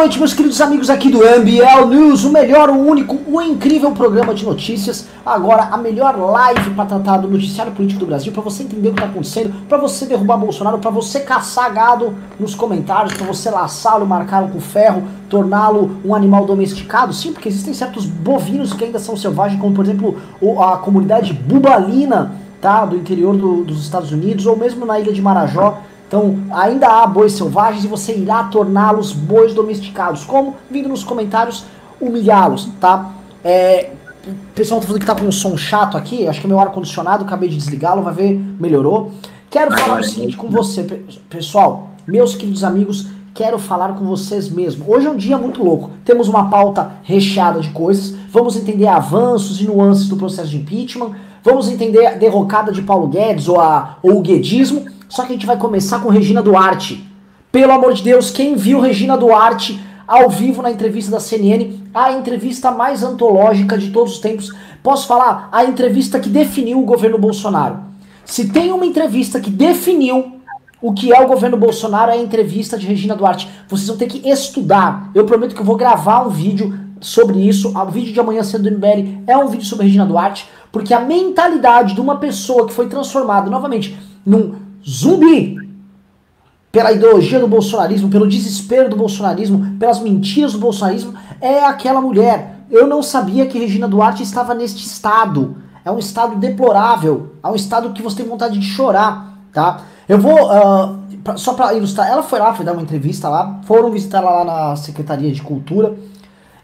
noite, meus queridos amigos aqui do MBL News, o melhor, o único, o incrível programa de notícias. Agora, a melhor live para tratar do noticiário político do Brasil, para você entender o que está acontecendo, para você derrubar Bolsonaro, para você caçar gado nos comentários, para você laçá-lo, marcá-lo com ferro, torná-lo um animal domesticado. Sim, porque existem certos bovinos que ainda são selvagens, como por exemplo a comunidade bubalina, tá, do interior do, dos Estados Unidos, ou mesmo na ilha de Marajó então, ainda há bois selvagens e você irá torná-los bois domesticados. Como? Vindo nos comentários humilhá-los, tá? É, o pessoal tá falando que tá com um som chato aqui, acho que é meu ar-condicionado, acabei de desligá-lo, vai ver, melhorou. Quero falar o seguinte com você, pessoal, meus queridos amigos, quero falar com vocês mesmo. Hoje é um dia muito louco. Temos uma pauta recheada de coisas, vamos entender avanços e nuances do processo de impeachment, vamos entender a derrocada de Paulo Guedes ou, a, ou o guedismo, só que a gente vai começar com Regina Duarte. Pelo amor de Deus, quem viu Regina Duarte ao vivo na entrevista da CNN, a entrevista mais antológica de todos os tempos. Posso falar? A entrevista que definiu o governo Bolsonaro. Se tem uma entrevista que definiu o que é o governo Bolsonaro, é a entrevista de Regina Duarte. Vocês vão ter que estudar. Eu prometo que eu vou gravar um vídeo sobre isso. O vídeo de amanhã cedo do MBL é um vídeo sobre Regina Duarte, porque a mentalidade de uma pessoa que foi transformada novamente num zumbi pela ideologia do bolsonarismo, pelo desespero do bolsonarismo, pelas mentiras do bolsonarismo, é aquela mulher. Eu não sabia que Regina Duarte estava neste estado. É um estado deplorável, é um estado que você tem vontade de chorar, tá? Eu vou, uh, pra, só para ilustrar, ela foi lá, foi dar uma entrevista lá, foram visitar ela lá na Secretaria de Cultura,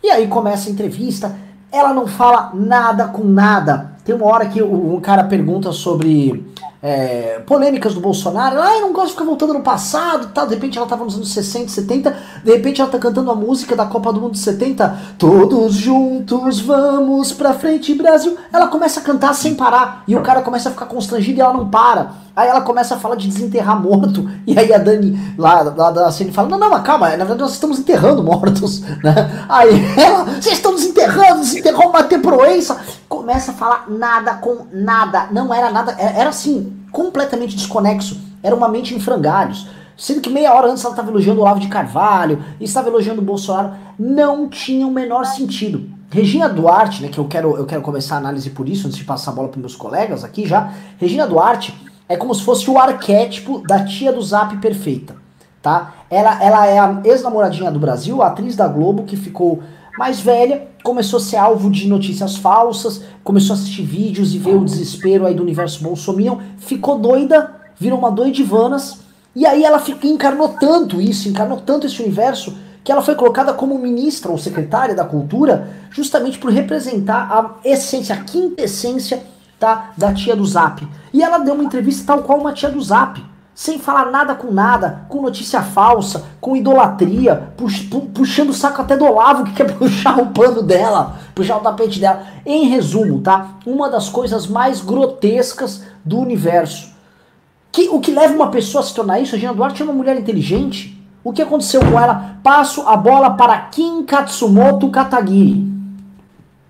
e aí começa a entrevista, ela não fala nada com nada. Tem uma hora que o, o cara pergunta sobre é, polêmicas do Bolsonaro. Ah, eu não gosto de ficar voltando no passado tal. De repente ela tava nos anos 60, 70. De repente ela tá cantando a música da Copa do Mundo de 70. Todos juntos vamos pra frente, Brasil. Ela começa a cantar sem parar. E o cara começa a ficar constrangido e ela não para. Aí ela começa a falar de desenterrar morto. E aí a Dani lá, lá da cena fala: Não, não, mas calma, na verdade nós estamos enterrando mortos. Né? Aí ela, vocês estão desenterrando, desenterrou uma Proença. Começa a falar nada com nada. Não era nada, era assim, completamente desconexo. Era uma mente em frangalhos. Sendo que meia hora antes ela estava elogiando o Olavo de Carvalho, estava elogiando o Bolsonaro. Não tinha o menor sentido. Regina Duarte, né, que eu quero, eu quero começar a análise por isso, antes de passar a bola para meus colegas aqui já. Regina Duarte é como se fosse o arquétipo da tia do Zap perfeita, tá? Ela, ela é a ex-namoradinha do Brasil, a atriz da Globo que ficou mais velha, começou a ser alvo de notícias falsas, começou a assistir vídeos e ver o desespero aí do universo bolsominion, ficou doida, virou uma doidivanas, e aí ela encarnou tanto isso, encarnou tanto esse universo, que ela foi colocada como ministra ou secretária da cultura, justamente por representar a essência, a quintessência tá, da tia do Zap. E ela deu uma entrevista tal qual uma tia do Zap sem falar nada com nada, com notícia falsa, com idolatria, puxando o saco até do Olavo que quer puxar o pano dela, puxar o tapete dela. Em resumo, tá? Uma das coisas mais grotescas do universo. Que, o que leva uma pessoa a se tornar isso, a Gina Duarte é uma mulher inteligente. O que aconteceu com ela? Passo a bola para Kim Katsumoto Katagiri.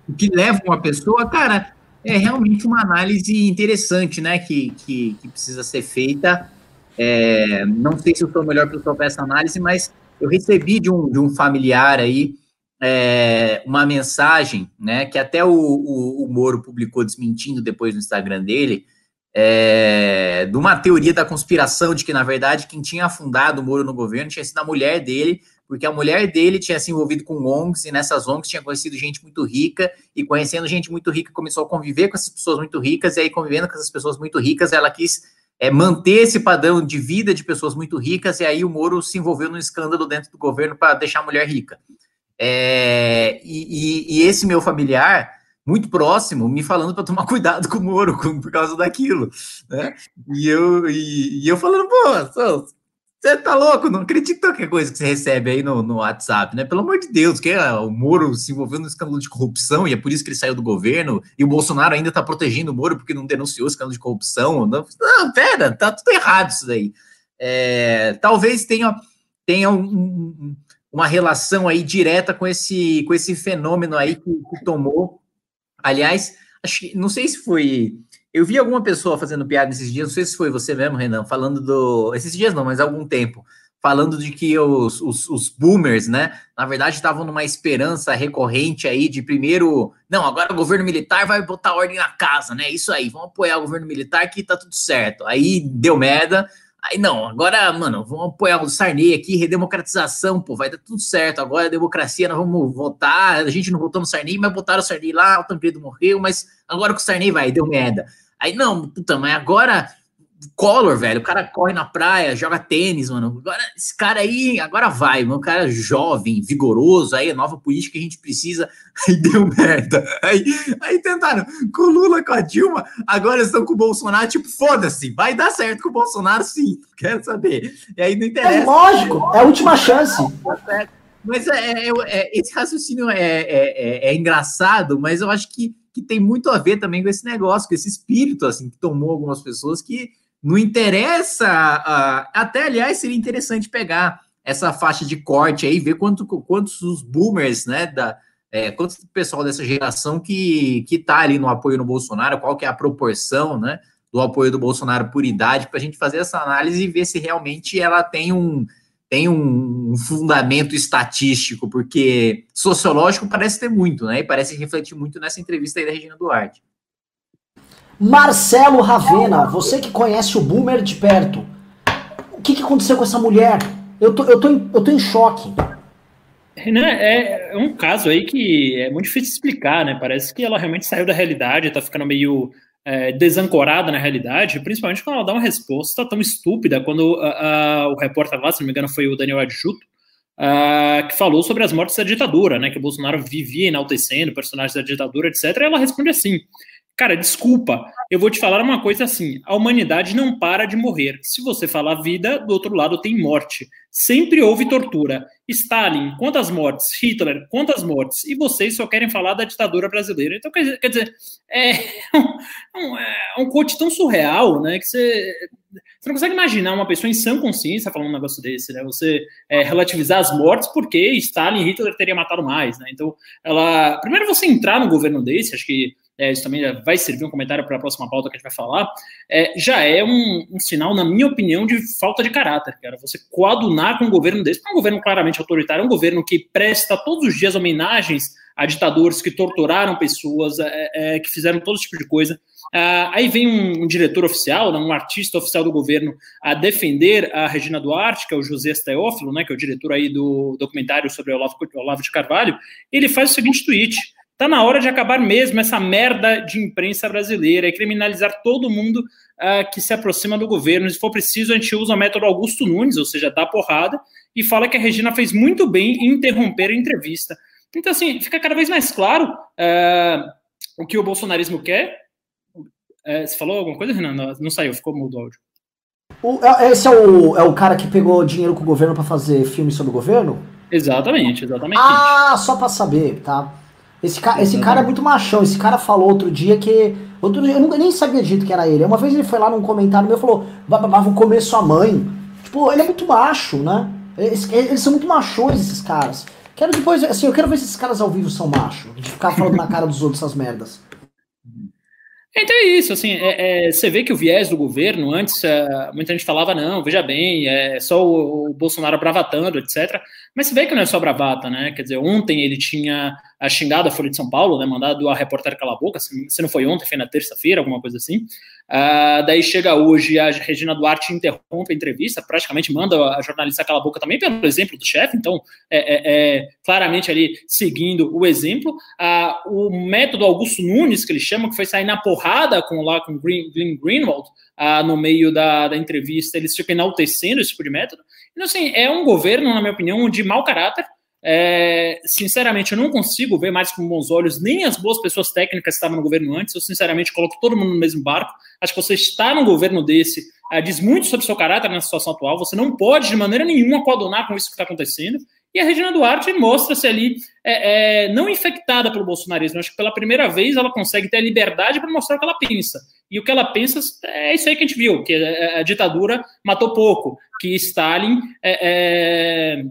O que leva uma pessoa, cara, é realmente uma análise interessante, né? Que, que, que precisa ser feita é, não sei se eu sou melhor para essa análise, mas eu recebi de um, de um familiar aí é, uma mensagem, né, que até o, o, o, Moro publicou desmentindo depois no Instagram dele, é, de uma teoria da conspiração de que, na verdade, quem tinha afundado o Moro no governo tinha sido a mulher dele, porque a mulher dele tinha se envolvido com ONGs e nessas ONGs tinha conhecido gente muito rica e conhecendo gente muito rica começou a conviver com essas pessoas muito ricas e aí convivendo com essas pessoas muito ricas ela quis é, manter esse padrão de vida de pessoas muito ricas, e aí o Moro se envolveu num escândalo dentro do governo para deixar a mulher rica. É, e, e, e, esse meu familiar, muito próximo, me falando para tomar cuidado com o Moro com, por causa daquilo. Né? E, eu, e, e eu falando, pô, você tá louco? Não acredito qualquer coisa que você recebe aí no, no WhatsApp, né? Pelo amor de Deus, que é, o Moro se envolveu no escândalo de corrupção e é por isso que ele saiu do governo, e o Bolsonaro ainda tá protegendo o Moro porque não denunciou o escândalo de corrupção. Não, não pera, tá tudo errado isso daí. É, talvez tenha, tenha um, um, uma relação aí direta com esse, com esse fenômeno aí que, que tomou. Aliás, acho que, não sei se foi eu vi alguma pessoa fazendo piada esses dias, não sei se foi você mesmo, Renan, falando do. Esses dias não, mas há algum tempo. falando de que os, os, os boomers, né, na verdade estavam numa esperança recorrente aí de primeiro, não, agora o governo militar vai botar ordem na casa, né? Isso aí, vamos apoiar o governo militar que tá tudo certo. Aí deu merda. Aí não, agora, mano, vamos apoiar o Sarney aqui, redemocratização, pô, vai dar tudo certo. Agora democracia, nós vamos votar. A gente não votou no Sarney, mas botaram o Sarney lá, o Tancredo morreu, mas agora com o Sarney vai, deu merda. Aí não, puta, mas agora Collor, velho, o cara corre na praia, joga tênis, mano. Agora, esse cara aí, agora vai, mano. Um cara jovem, vigoroso, aí, nova política que a gente precisa. Aí deu merda. Aí, aí tentaram com o Lula, com a Dilma, agora estão com o Bolsonaro, tipo, foda-se, vai dar certo com o Bolsonaro, sim. Quero saber. E aí não interessa. É lógico, é a última chance. Mas é, é, é, esse raciocínio é, é, é, engraçado, mas eu acho que, que tem muito a ver também com esse negócio, com esse espírito assim que tomou algumas pessoas que não interessa, uh, até aliás seria interessante pegar essa faixa de corte aí, ver quanto, quantos os boomers, né, da, é, quanto pessoal dessa geração que, que tá ali no apoio no Bolsonaro, qual que é a proporção, né, do apoio do Bolsonaro por idade, para a gente fazer essa análise e ver se realmente ela tem um, tem um fundamento estatístico, porque sociológico parece ter muito, né, e parece refletir muito nessa entrevista aí da Regina Duarte. Marcelo Ravena, você que conhece o Boomer de perto, o que, que aconteceu com essa mulher? Eu tô, eu tô, em, eu tô em choque. Renan, é, é um caso aí que é muito difícil explicar, né? Parece que ela realmente saiu da realidade, tá ficando meio é, desancorada na realidade, principalmente quando ela dá uma resposta tão estúpida, quando o repórter lá, se não me engano, foi o Daniel Adjuto, que falou sobre as mortes da ditadura, né? Que o Bolsonaro vivia enaltecendo personagens da ditadura, etc. E ela responde assim: Cara, desculpa, eu vou te falar uma coisa assim: a humanidade não para de morrer. Se você falar vida, do outro lado tem morte. Sempre houve tortura. Stalin, quantas mortes? Hitler, quantas mortes? E vocês só querem falar da ditadura brasileira. Então, quer, quer dizer, é um, é um coach tão surreal, né? Que você, você não consegue imaginar uma pessoa em sã consciência falando um negócio desse, né? Você é, relativizar as mortes porque Stalin e Hitler teriam matado mais, né? Então, ela. Primeiro você entrar no governo desse, acho que é, isso também vai servir um comentário para a próxima pauta que a gente vai falar, é, já é um, um, sinal, na minha opinião, de falta de caráter, cara. Você coadunar com um governo desse, é um governo claramente autoritário, é um governo que presta todos os dias homenagens a ditadores que torturaram pessoas, é, é que fizeram todo tipo de coisa. Ah, aí vem um, um, diretor oficial, né, um artista oficial do governo, a defender a Regina Duarte, que é o José Teófilo, né, que é o diretor aí do documentário sobre Olavo, Olavo de Carvalho. Ele faz o seguinte tweet Tá na hora de acabar mesmo essa merda de imprensa brasileira e criminalizar todo mundo uh, que se aproxima do governo. Se for preciso, a gente usa o método Augusto Nunes, ou seja, dá porrada, e fala que a Regina fez muito bem em interromper a entrevista. Então, assim, fica cada vez mais claro uh, o que o bolsonarismo quer. Uh, você falou alguma coisa, Renan? Não saiu, ficou mudo o áudio. O, é, esse é o, é o cara que pegou dinheiro com o governo para fazer filme sobre o governo? Exatamente, exatamente. Ah, só para saber, tá? Esse, ca esse cara é muito machão. Esse cara falou outro dia que. Outro dia, eu nunca nem sabia dito que era ele. Uma vez ele foi lá num comentário meu e falou: vou comer sua mãe. Tipo, ele é muito macho, né? Eles, eles, são muito machões, esses caras. Quero depois, assim, eu quero ver se esses caras ao vivo são macho. De ficar falando na cara dos outros essas merdas. Então é isso, assim, é, é, você vê que o viés do governo, antes é, muita gente falava, não, veja bem, é só o, o, Bolsonaro bravatando, etc. Mas você vê que não é só bravata, né? Quer dizer, ontem ele tinha a xingada a Folha de São Paulo, né, mandado a repórter calar a boca, se não foi ontem, foi na terça-feira, alguma coisa assim. Uh, daí chega hoje, a Regina Duarte interrompe a entrevista, praticamente manda a jornalista calar a boca também pelo exemplo do chefe, então é, é, é, claramente ali seguindo o exemplo. Uh, o método Augusto Nunes, que ele chama, que foi sair na porrada com lá com Green, Green Greenwald, uh, no meio da, da entrevista, eles ficam enaltecendo esse tipo de método. Então, assim, é um governo, na minha opinião, de mau caráter, é, sinceramente, eu não consigo ver mais com bons olhos nem as boas pessoas técnicas que estavam no governo antes. Eu, sinceramente, coloco todo mundo no mesmo barco. Acho que você está num governo desse é, diz muito sobre o seu caráter na situação atual. Você não pode, de maneira nenhuma, coadunar com isso que está acontecendo. E a Regina Duarte mostra-se ali é, é, não infectada pelo bolsonarismo. Acho que pela primeira vez ela consegue ter a liberdade para mostrar o que ela pensa. E o que ela pensa é isso aí que a gente viu: que a, ditadura matou pouco, que Stalin é, é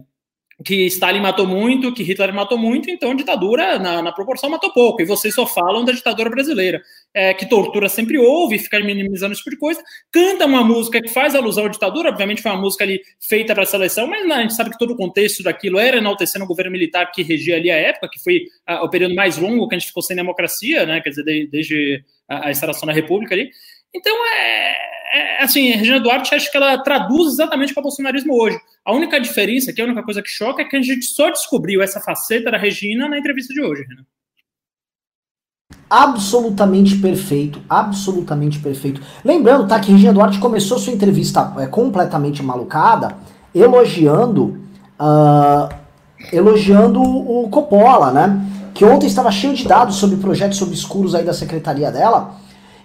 que Stalin matou muito, que Hitler matou muito, então ditadura, na, na proporção, matou pouco. E vocês só falam da ditadura brasileira, é, que tortura sempre houve, fica minimizando esse tipo de coisa. Canta uma música que faz alusão à ditadura, obviamente foi uma música ali feita para a seleção, mas a gente sabe que todo o contexto daquilo era enaltecendo o governo militar que regia ali a época, que foi a, o período mais longo que a gente ficou sem democracia, né? Quer dizer, de, desde a, a instalação da República ali. Então, é, é, assim, a Regina Duarte acho que ela traduz exatamente o que é o bolsonarismo hoje. A única diferença, que é a única coisa que choca, é que a gente só descobriu essa faceta da Regina na entrevista de hoje, Renan. Absolutamente perfeito, absolutamente perfeito. Lembrando, tá, que Regina Duarte começou sua entrevista é, completamente malucada, elogiando, uh, elogiando o Coppola, né? Que ontem estava cheio de dados sobre projetos obscuros aí da secretaria dela.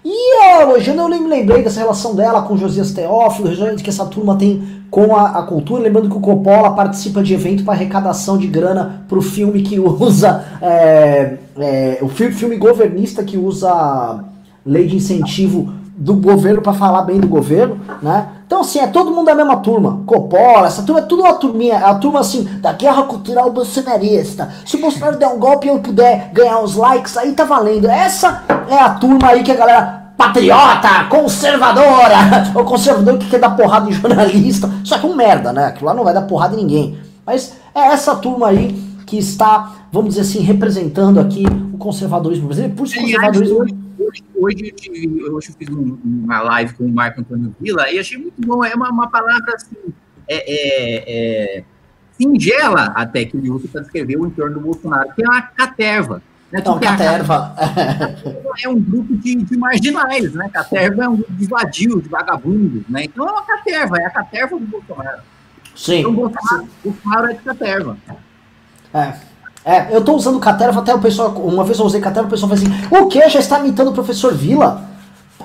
E elogiando, eu me lembrei dessa relação dela com Josias Teófilo, que essa turma tem com a, a, cultura. Lembrando que o Coppola participa de evento para arrecadação de grana para o filme que usa. É, é, o filme governista que usa lei de incentivo do governo para falar bem do governo, né? Então, assim, é todo mundo da mesma turma. Coppola, essa turma é tudo uma turminha, é a turma, assim, da guerra cultural bolsonarista. Se o Bolsonaro der um golpe e eu puder ganhar uns likes, aí tá valendo. Essa é a turma aí que a galera patriota, conservadora, o conservador que quer dar porrada em jornalista. Só que é um merda, né? Aquilo lá não vai dar porrada em ninguém. Mas é essa turma aí que está, vamos dizer assim, representando aqui o conservadorismo brasileiro. Por isso, conservadorismo hoje, hoje, eu tive, hoje eu fiz um, uma live com o Marco Antônio Vila e achei muito bom. É uma, uma palavra assim, é, é, é, singela até que ele usa para descrever o entorno do Bolsonaro, que é uma caterva. Né? Então, caterva. É um grupo de, de, marginais, né? Caterva é um grupo de vadios, de vagabundos, né? Então é uma caterva, é a caterva do Bolsonaro. Sim. Então, o Bolsonaro, Bolsonaro é de caterva. É. É, eu tô usando Caterva, até o pessoal, uma vez eu usei Caterva, o pessoal falou assim, o que? Já está imitando o professor Vila?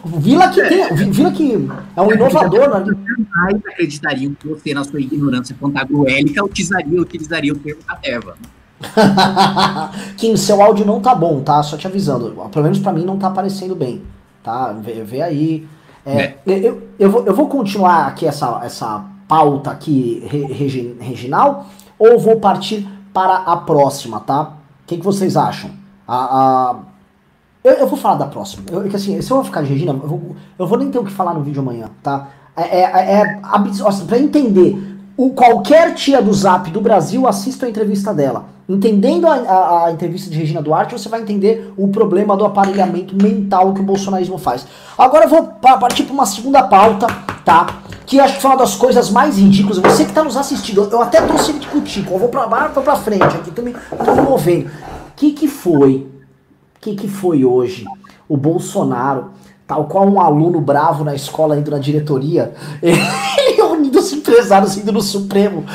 Vila que tem, Vila que é um inovador, né? Jamais acreditariam que você, na sua ignorância pantagruélica, utilizaria, utilizaria o termo Caterva. Kim, seu áudio não tá bom, tá? Só te avisando. Pelo menos para mim não tá aparecendo bem, tá? Vê, vê aí. É, é. Eu, eu, vou, eu vou continuar aqui essa, essa pauta aqui re, regional ou vou partir para a próxima, tá? O que, que vocês acham? A, a... Eu, eu, vou falar da próxima. Eu, que assim, se eu vou ficar de Regina, eu vou, eu vou nem ter o que falar no vídeo amanhã, tá? É, é, é assim, pra entender, o, qualquer tia do Zap do Brasil assista a entrevista dela. Entendendo a, a, a, entrevista de Regina Duarte, você vai entender o problema do aparelhamento mental que o bolsonarismo faz. Agora eu vou partir para uma segunda pauta, tá? Que acho que foi uma das coisas mais ridículas. Você que está nos assistindo, eu até tô sem discutir, eu vou para baixo, vou para frente, aqui tô me, tô me movendo. O que que foi? O que que foi hoje? O Bolsonaro, tal qual um aluno bravo na escola indo na diretoria, ele unindo os empresários indo no Supremo.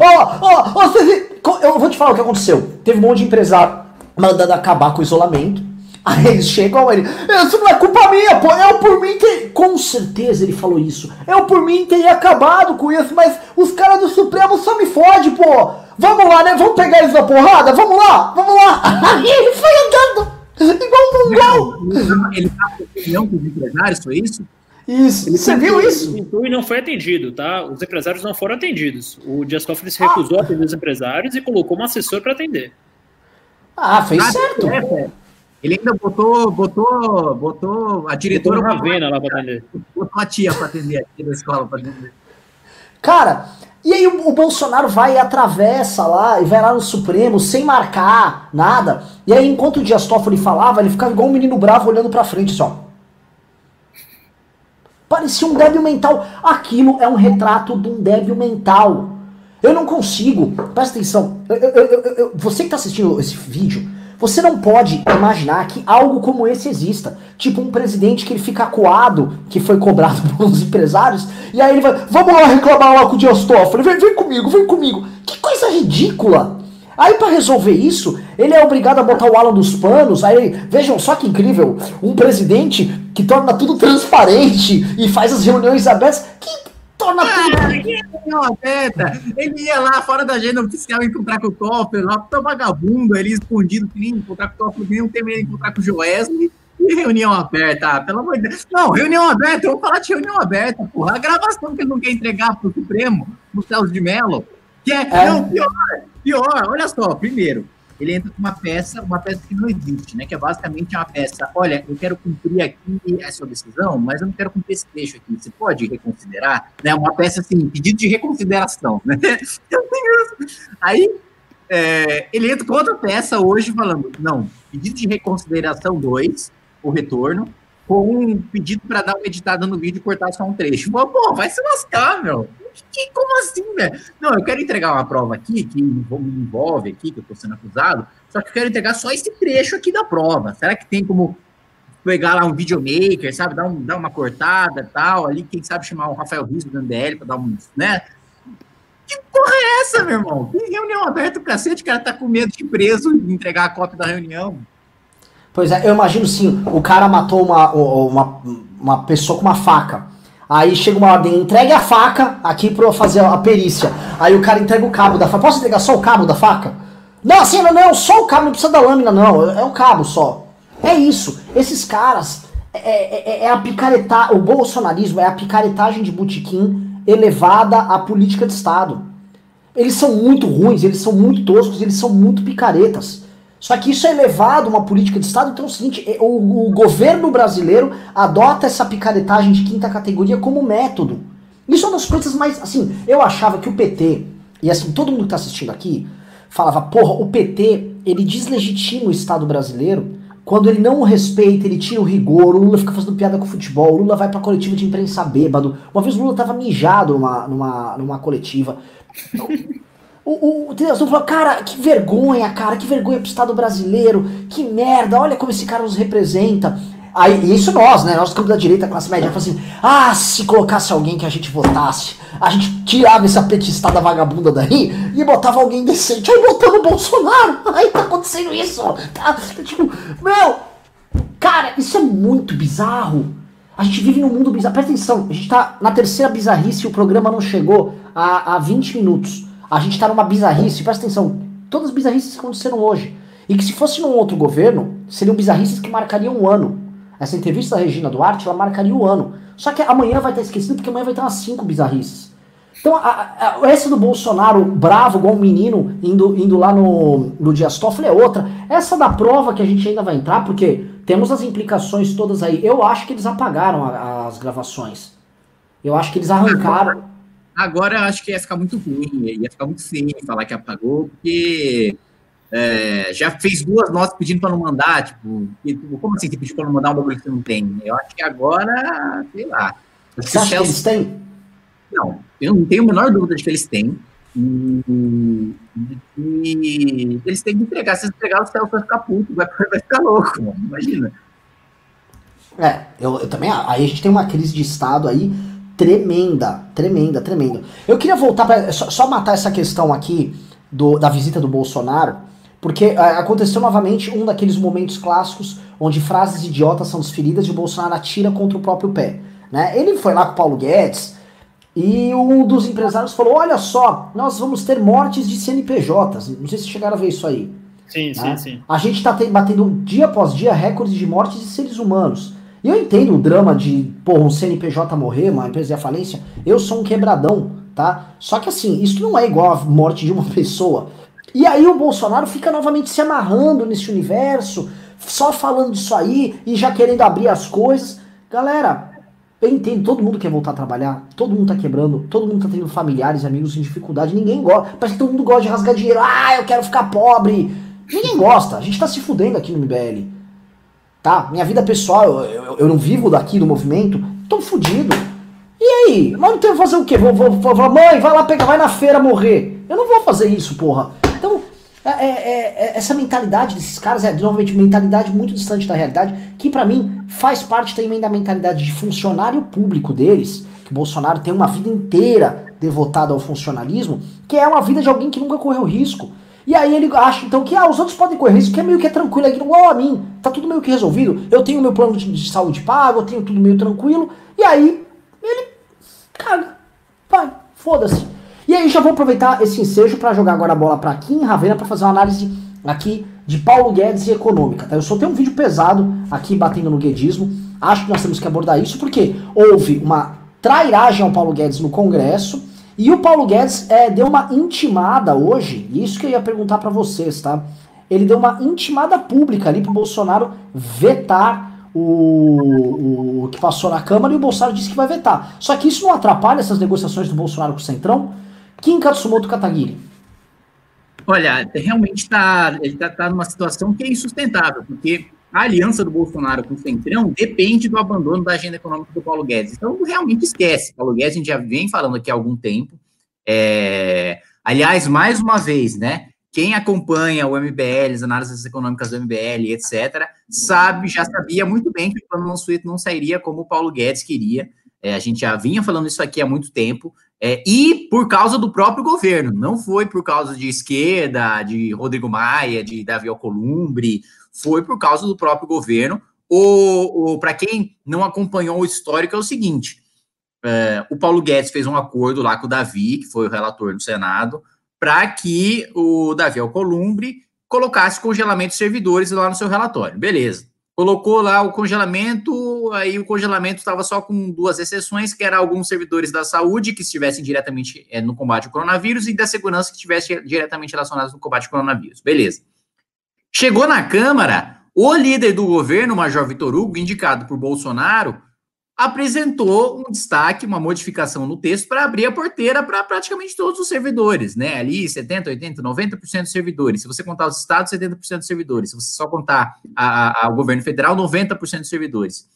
Ó, ó, ó, eu vou te falar o que aconteceu. Teve um monte de empresário mandando acabar com o isolamento. Aí eles chegam ele, isso não é culpa minha, pô, eu por mim ter... Com certeza ele falou isso. Eu por mim teria acabado com isso, mas os caras do Supremo só me fode, pô. Vamos lá, né? Vamos pegar eles na porrada? Vamos lá, vamos lá. Aí ele foi andando, igual um mongol. Ele tá com opinião com os empresários, foi isso? Isso, ele você viu isso? E não foi atendido, tá? Os empresários não foram atendidos. O Dias Toffoli se recusou ah. a atender os empresários e colocou um assessor para atender. Ah, fez ah, certo. É, é. Ele ainda botou, botou, botou a diretora. Botou Ravena lá para atender. Botou a tia para atender aqui da escola para atender. Cara, e aí o, o, Bolsonaro vai e atravessa lá e vai lá no Supremo sem marcar nada. E aí, enquanto o Dias Toffoli falava, ele ficava igual um menino bravo olhando pra frente, só. Parecia um débil mental. Aquilo é um retrato de um débil mental. Eu não consigo. Presta atenção. Eu, eu, eu, você que tá assistindo esse vídeo, você não pode imaginar que algo como esse exista. Tipo um presidente que ele fica acuado, que foi cobrado pelos empresários, e aí ele vai, vamos lá reclamar lá com o Dias Toffoli, vem, vem comigo, vem comigo. Que coisa ridícula! Aí para resolver isso, ele é obrigado a botar o Alan dos panos. Aí, vejam só que incrível, um presidente que torna tudo transparente e faz as reuniões abertas. Que torna tudo. Ele ia lá fora da agenda oficial encontrar com o Toffler, lá pro vagabundo, ele escondido, queria encontrar com o Toffler, medo de encontrar com o Joesley. E reunião aberta, ah, pelo amor de Deus. Não, reunião aberta, vamos falar de reunião aberta, porra. A gravação que ele não quer entregar pro Supremo, no Celso de Mello. Que é, é. Não, pior, pior, olha só, primeiro, ele entra com uma peça, uma peça que não existe, né? Que é basicamente uma peça, olha, eu quero cumprir aqui essa decisão, mas eu não quero cumprir esse trecho aqui. Você pode reconsiderar? Né? Uma peça assim, pedido de reconsideração, né? Aí é, ele entra com outra peça hoje falando, não, pedido de reconsideração 2, o retorno, com um pedido para dar uma editada no vídeo e cortar só um trecho. Pô, vai se lascar, meu. Que, como assim, velho? Não, eu quero entregar uma prova aqui que me envolve aqui, que eu estou sendo acusado, só que eu quero entregar só esse trecho aqui da prova. Será que tem como pegar lá um videomaker, sabe? Dar, um, dar uma cortada tal, ali, quem sabe chamar o Rafael Risco do MBL para dar um, né? Que porra é essa, meu irmão? Que reunião aberta o cacete, o cara tá com medo de preso e entregar a cópia da reunião. Pois é, eu imagino sim, o cara matou uma, uma, uma pessoa com uma faca. Aí chega uma ordem, entregue a faca aqui pra eu fazer a perícia. Aí o cara entrega o cabo da faca. Posso entregar só o cabo da faca? Não, assim, não, não, só o cabo, não precisa da lâmina, não. É o cabo só. É isso. Esses caras, é, é, é, é a picareta, o bolsonarismo é a picaretagem de botequim elevada à política de Estado. Eles são muito ruins, eles são muito toscos, eles são muito picaretas. Só que isso é elevado uma política de Estado, então é o seguinte, é, o, o governo brasileiro adota essa picaretagem de quinta categoria como método. Isso é uma das coisas mais, assim, eu achava que o PT, e assim, todo mundo que tá assistindo aqui, falava, porra, o PT, ele deslegitima o Estado brasileiro quando ele não o respeita, ele tira o rigor, o Lula fica fazendo piada com o futebol, o Lula vai pra coletiva de imprensa bêbado. Uma vez o Lula tava mijado numa, numa, numa coletiva. O, o Deus falou, cara, que vergonha, cara, que vergonha pro Estado brasileiro, que merda, olha como esse cara nos representa. Aí, isso nós, né? Nós campos da direita, classe média, falamos assim, ah, se colocasse alguém que a gente votasse, a gente tirava essa petistada vagabunda daí e botava alguém decente. Aí botando o Bolsonaro, aí tá acontecendo isso. Tá, tá, tipo, meu, cara, isso é muito bizarro. A gente vive num mundo bizarro. Presta atenção, a gente tá na terceira bizarrice e o programa não chegou a, a 20 minutos. A gente está numa bizarrice, presta atenção, todas as bizarrices que aconteceram hoje. E que se fosse num outro governo, seriam bizarrices que marcariam um ano. Essa entrevista da Regina Duarte, ela marcaria o um ano. Só que amanhã vai estar esquecido, porque amanhã vai ter umas cinco bizarrices. Então, a, a, essa do Bolsonaro, bravo, igual um menino, indo, indo lá no, no Dias Toffoli é outra. Essa da prova que a gente ainda vai entrar, porque temos as implicações todas aí. Eu acho que eles apagaram a, as gravações. Eu acho que eles arrancaram. Agora eu acho que ia ficar muito ruim, ia ficar muito feio falar que apagou, porque é, já fez duas notas pedindo para não mandar, tipo, tipo, como assim você pediu para não mandar um bagulho que você não tem? Eu acho que agora, sei lá. Você acha que eles têm? Não, eu não tenho a menor dúvida de que eles têm. E, e eles têm que entregar. Se eles entregar, o céu vai ficar puto, vai, vai ficar louco, mano, imagina. É, eu, eu também. Aí a gente tem uma crise de Estado aí tremenda, tremenda, tremenda. Eu queria voltar para só, só, matar essa questão aqui do, da visita do Bolsonaro, porque é, aconteceu novamente um daqueles momentos clássicos onde frases idiotas são desferidas e o Bolsonaro atira contra o próprio pé. Né? Ele foi lá com o Paulo Guedes e um dos empresários falou: Olha só, nós vamos ter mortes de CNPJs. Não sei se chegaram a ver isso aí. Sim, né? sim, sim. A gente está batendo dia após dia recordes de mortes de seres humanos. E eu entendo o drama de, pô, um CNPJ morrer, uma empresa de falência. Eu sou um quebradão, tá? Só que assim, isso não é igual a morte de uma pessoa. E aí o Bolsonaro fica novamente se amarrando nesse universo, só falando disso aí e já querendo abrir as coisas. Galera, eu entendo, todo mundo quer voltar a trabalhar, todo mundo tá quebrando, todo mundo tá tendo familiares, amigos em dificuldade, ninguém gosta. Parece que todo mundo gosta de rasgar dinheiro. Ah, eu quero ficar pobre. Ninguém gosta. A gente tá se fudendo aqui no MBL tá? Minha vida pessoal, eu, eu, eu não vivo daqui do movimento, tô fudido. E aí? Mas não tenho que fazer o quê? Vou, vou, vou, mãe, vai lá pegar, vai na feira morrer. Eu não vou fazer isso, porra. Então, é, é, é, essa mentalidade desses caras é, novamente, mentalidade muito distante da realidade, que para mim faz parte também da mentalidade de funcionário público deles, que Bolsonaro tem uma vida inteira devotada ao funcionalismo, que é uma vida de alguém que nunca correu risco. E aí ele acha então que ah, os outros podem correr risco, que é meio que é tranquilo, é igual a mim, tá tudo meio que resolvido. Eu tenho meu plano de, de saúde pago, eu tenho tudo meio tranquilo. E aí ele caga, vai, foda-se. E aí já vou aproveitar esse ensejo para jogar agora a bola para em Ravena para fazer uma análise aqui de Paulo Guedes e econômica. Tá? Eu só tenho um vídeo pesado aqui batendo no guedismo. Acho que nós temos que abordar isso porque houve uma trairagem ao Paulo Guedes no Congresso E o Paulo Guedes é, deu uma intimada hoje, e isso que eu ia perguntar para vocês, tá? Ele deu uma intimada pública ali pro Bolsonaro vetar o, o que passou na Câmara e o Bolsonaro disse que vai vetar. Só que isso não atrapalha essas negociações do Bolsonaro com o Centrão? Kim Katsumoto Kataguiri. Olha, realmente está ele está tá numa situação que é insustentável, porque a aliança do Bolsonaro com o Centrão depende do abandono da agenda econômica do Paulo Guedes. Então, realmente esquece. Paulo Guedes, a gente já vem falando aqui há algum tempo. É... Aliás, mais uma vez, né? Quem acompanha o MBL, as análises econômicas do MBL, etc., sabe, já sabia muito bem que o plano Mansueto não sairia como o Paulo Guedes queria. É, a gente já vinha falando isso aqui há muito tempo. É, e por causa do próprio governo, não foi por causa de esquerda, de Rodrigo Maia, de Davi Alcolumbre, foi por causa do próprio governo. O, o Para quem não acompanhou o histórico, é o seguinte: é, o Paulo Guedes fez um acordo lá com o Davi, que foi o relator do Senado, para que o Davi Alcolumbre colocasse congelamento de servidores lá no seu relatório. Beleza colocou lá o congelamento, aí o congelamento estava só com duas exceções, que era alguns servidores da saúde que estivessem diretamente é, no combate ao coronavírus e da segurança que estivessem diretamente relacionados no combate ao coronavírus. Beleza. Chegou na Câmara, o líder do governo, Major Vitor Hugo, indicado por Bolsonaro, apresentou um destaque, uma modificação no texto para abrir a porteira para praticamente todos os servidores, né? Ali 70, 80, 90% dos servidores. Se você contar os estados, 70% dos servidores. Se você só contar o governo federal, 90% dos servidores.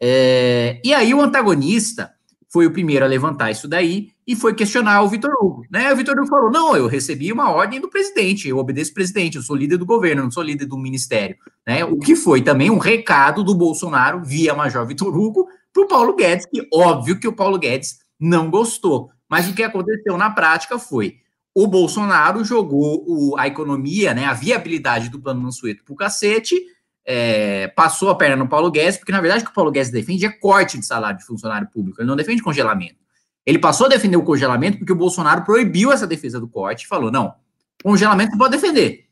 É, e aí o antagonista foi o primeiro a levantar isso daí e foi questionar o Vitor Hugo, né? O Vitor Hugo falou: "Não, eu recebi uma ordem do presidente, eu obedeço o presidente, eu sou líder do governo, não sou líder do ministério", né? O que foi também um recado do Bolsonaro via Major Vitor Hugo para o Paulo Guedes, que óbvio que o Paulo Guedes não gostou. Mas o que aconteceu na prática foi o Bolsonaro jogou o, a economia, né, a viabilidade do plano Mansueto para o cacete, é, passou a perna no Paulo Guedes, porque na verdade o que o Paulo Guedes defende é corte de salário de funcionário público, ele não defende congelamento. Ele passou a defender o congelamento porque o Bolsonaro proibiu essa defesa do corte e falou: não, congelamento pode defender.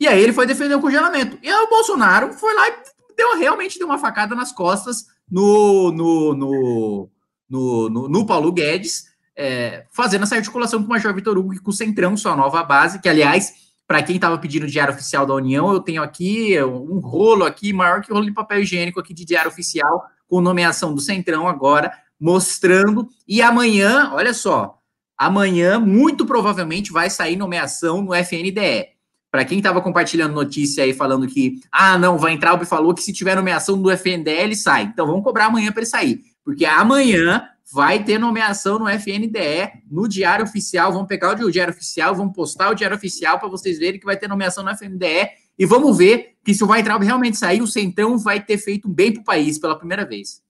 E aí ele foi defender o congelamento. E aí o Bolsonaro foi lá e deu, realmente deu uma facada nas costas no, no, no, no, no, no Paulo Guedes, é, fazendo essa articulação com o Major Vitor Hugo e com o Centrão, sua nova base, que, aliás, para quem estava pedindo diário oficial da União, eu tenho aqui um rolo aqui, maior que o rolo de papel higiênico aqui de diário oficial, com nomeação do Centrão agora, mostrando. E amanhã, olha só, amanhã, muito provavelmente, vai sair nomeação no FNDE. Para quem estava compartilhando notícia aí falando que, ah, não, vai entrar, o falou que se tiver nomeação do FNDE, ele sai. Então vamos cobrar amanhã para ele sair. Porque amanhã vai ter nomeação no FNDE, no Diário Oficial. Vamos pegar o Diário Oficial, vamos postar o Diário Oficial para vocês verem que vai ter nomeação no FNDE. E vamos ver que se o Weintraub realmente sair, o Centrão vai ter feito bem para o país pela primeira vez.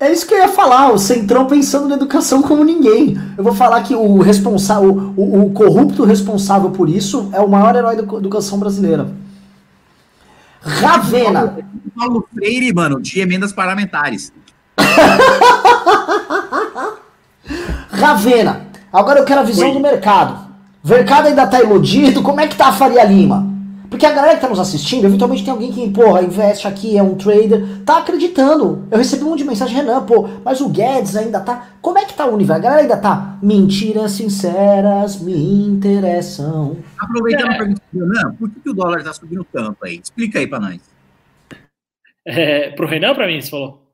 É isso que eu ia falar, o Centrão pensando na educação como ninguém. Eu vou falar que o responsável, o, o corrupto responsável por isso é o maior herói da educação brasileira. Ravena. Paulo Freire, mano, de emendas parlamentares. Ravena. Agora eu quero a visão Oi. do mercado. O mercado ainda tá iludido. Como é que tá a Faria Lima? Porque a galera que tá nos assistindo, eventualmente tem alguém que, porra, investe aqui, é um trader, tá acreditando. Eu recebi um monte de mensagem, Renan, pô, mas o Guedes ainda tá. Como é que tá o universo? A galera ainda tá. Mentiras sinceras me interessam. Aproveitando é. a pergunta do Renan, por que, que, o dólar tá subindo tanto aí? Explica aí pra nós. É, pro Renan ou pra mim, você falou?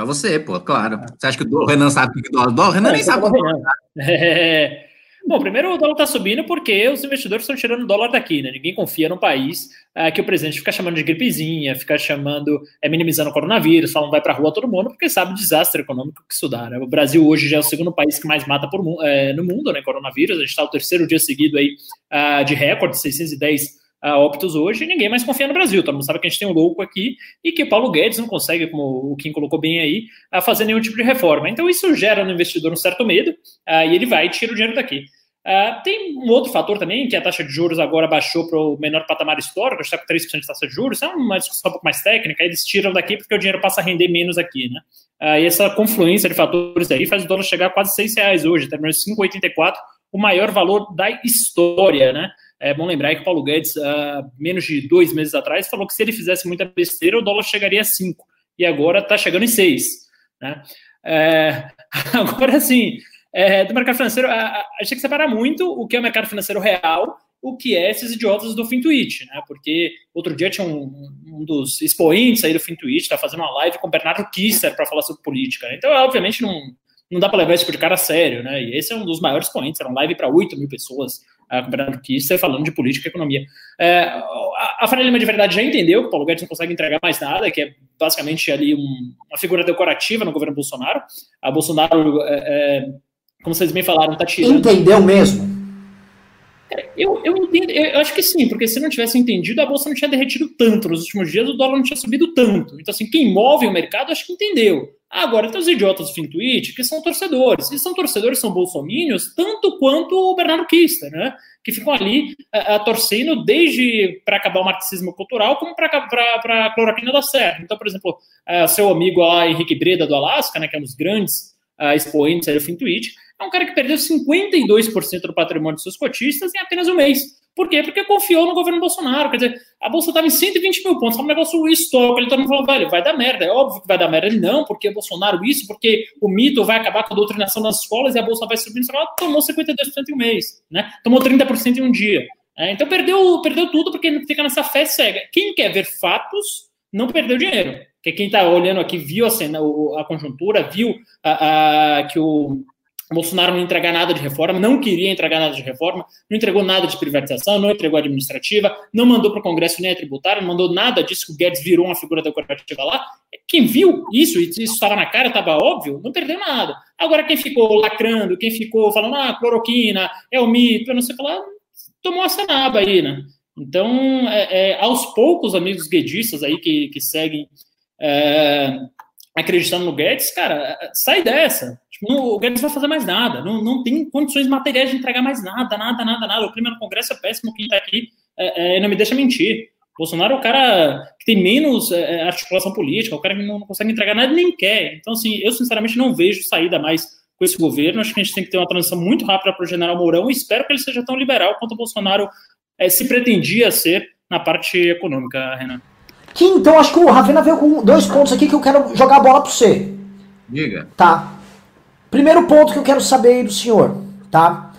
Pra você, pô, claro. Você acha que o Renan sabe o que é o dólar? O Renan nem sabe o que é dólar. É. Bom, primeiro o dólar está subindo porque os investidores estão tirando o dólar daqui, né? Ninguém confia no país é, que o presidente fica chamando de gripezinha, fica chamando, é, minimizando o coronavírus, falando vai para a rua todo mundo, porque sabe o desastre econômico que isso dá, né? O Brasil hoje já é o segundo país que mais mata por, é, no mundo, né? Coronavírus, a gente está o terceiro dia seguido aí uh, de recorde, 610 uh, óbitos hoje, ninguém mais confia no Brasil. Todo mundo sabe que a gente tem um louco aqui e que Paulo Guedes não consegue, como o Kim colocou bem aí, uh, fazer nenhum tipo de reforma. Então isso gera no investidor um certo medo uh, e ele vai e tira o dinheiro daqui. Uh, tem um outro fator também, que a taxa de juros agora baixou para o menor patamar histórico, está com 3% de taxa de juros, é uma discussão um pouco mais técnica, eles tiram daqui porque o dinheiro passa a render menos aqui, né? Uh, e essa confluência de fatores aí faz o dólar chegar a quase 6 reais hoje, terminando 5,84, o maior valor da história, né? É bom lembrar que o Paulo Guedes, uh, menos de dois meses atrás, falou que se ele fizesse muita besteira, o dólar chegaria a 5, e agora está chegando em 6, né? É, agora, assim, é, do mercado financeiro, a, a, a gente tem que separar muito o que é o mercado financeiro real o que é esses idiotas do FinTwitch, né? Porque outro dia tinha um, um dos expoentes aí do FinTwitch, tá fazendo uma live com o Bernardo Kisser para falar sobre política. Né? Então, obviamente, não, não dá para levar esse tipo de cara a sério, né? E esse é um dos maiores expoentes, era uma live para 8 mil pessoas, uh, com o Bernardo Kisser falando de política e economia. É, a, a Faria Lima de verdade já entendeu que o Paulo Guedes não consegue entregar mais nada, que é basicamente ali um, uma figura decorativa no governo Bolsonaro. A Bolsonaro, é, é, como vocês bem falaram, tá tirando... Entendeu mesmo? Eu, eu entendo, eu acho que sim, porque se não tivesse entendido, a bolsa não tinha derretido tanto nos últimos dias, o dólar não tinha subido tanto. Então, assim, quem move o mercado, acho que entendeu. Agora, tem os idiotas do Fintuit que são torcedores. E são torcedores, são bolsomínios, tanto quanto o Bernardo Kister, né? Que ficam ali a, a torcendo desde para acabar o marxismo cultural, como para a cloroquina da serra. Então, por exemplo, uh, seu amigo lá, Henrique Breda, do Alasca, né, que é um dos grandes expoentes do Fintuit, é um cara que perdeu 52% do patrimônio de seus cotistas em apenas um mês. Por quê? Porque confiou no governo Bolsonaro. Quer dizer, a bolsa estava em 120 mil pontos, é um negócio histórico. Ele todo mundo falou, velho, vai dar merda. É óbvio que vai dar merda. Ele não, porque Bolsonaro isso, porque o mito vai acabar com a doutrinação nas escolas e a bolsa vai subindo. Ela tomou 52% em um mês, né? Tomou 30% em um dia. É, então perdeu, perdeu tudo porque fica nessa fé cega. Quem quer ver fatos não perdeu dinheiro. Porque quem está olhando aqui viu a cena, a conjuntura, viu a, a, que o o Bolsonaro não entregar nada de reforma, não queria entregar nada de reforma, não entregou nada de privatização, não entregou administrativa, não mandou para o Congresso nem a tributária, não mandou nada disso que o Guedes virou uma figura decorativa lá. Quem viu isso, e isso estava na cara, estava óbvio, não perdeu nada. Agora, quem ficou lacrando, quem ficou falando, ah, cloroquina, é o mito, não sei falar, tomou essa naba aí, né? Então, é, é, aos poucos, amigos guedistas aí que, que seguem é, acreditando no Guedes, cara, sai dessa. Tipo, o Guedes vai fazer mais nada. Não, não tem condições materiais de entregar mais nada, nada, nada, nada. O clima no Congresso é péssimo. Quem está aqui é, é, não me deixa mentir. Bolsonaro é o cara que tem menos é, é, articulação política, o cara que não, não consegue entregar nada nem quer. Então, assim, eu sinceramente não vejo saída mais com esse governo. Acho que a gente tem que ter uma transição muito rápida para o general Mourão e espero que ele seja tão liberal quanto o Bolsonaro é, se pretendia ser na parte econômica, Renan. Que então acho que o Ravena veio com dois pontos aqui que eu quero jogar a bola para você. Diga. Tá. Primeiro ponto que eu quero saber aí do senhor, tá?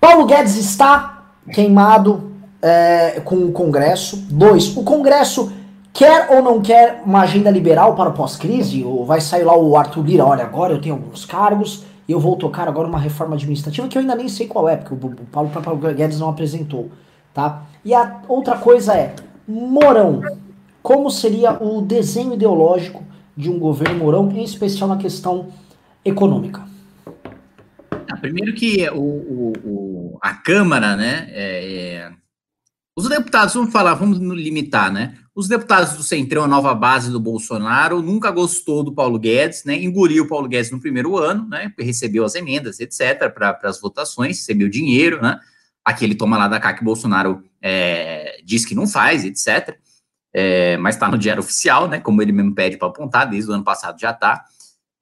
Paulo Guedes está queimado é, com o Congresso. Dois, o Congresso quer ou não quer uma agenda liberal para o pós-crise? Ou vai sair lá o Arthur Lira, olha, agora eu tenho alguns cargos e eu vou tocar agora uma reforma administrativa que eu ainda nem sei qual é, porque o Paulo, o Paulo Guedes não apresentou, tá? E a outra coisa é, Morão, como seria o desenho ideológico de um governo Mourão, em especial na questão econômica? Ah, primeiro que o, o, o, a Câmara, né, é, é, os deputados, vamos falar, vamos limitar, né, os deputados do Centrão, a nova base do Bolsonaro, nunca gostou do Paulo Guedes, né, engoliu o Paulo Guedes no primeiro ano, né, recebeu as emendas, etc., para as votações, recebeu dinheiro, né, aquele toma lá da cá que Bolsonaro é, diz que não faz, etc., é, mas está no diário oficial, né? Como ele mesmo pede para apontar, desde o ano passado já está.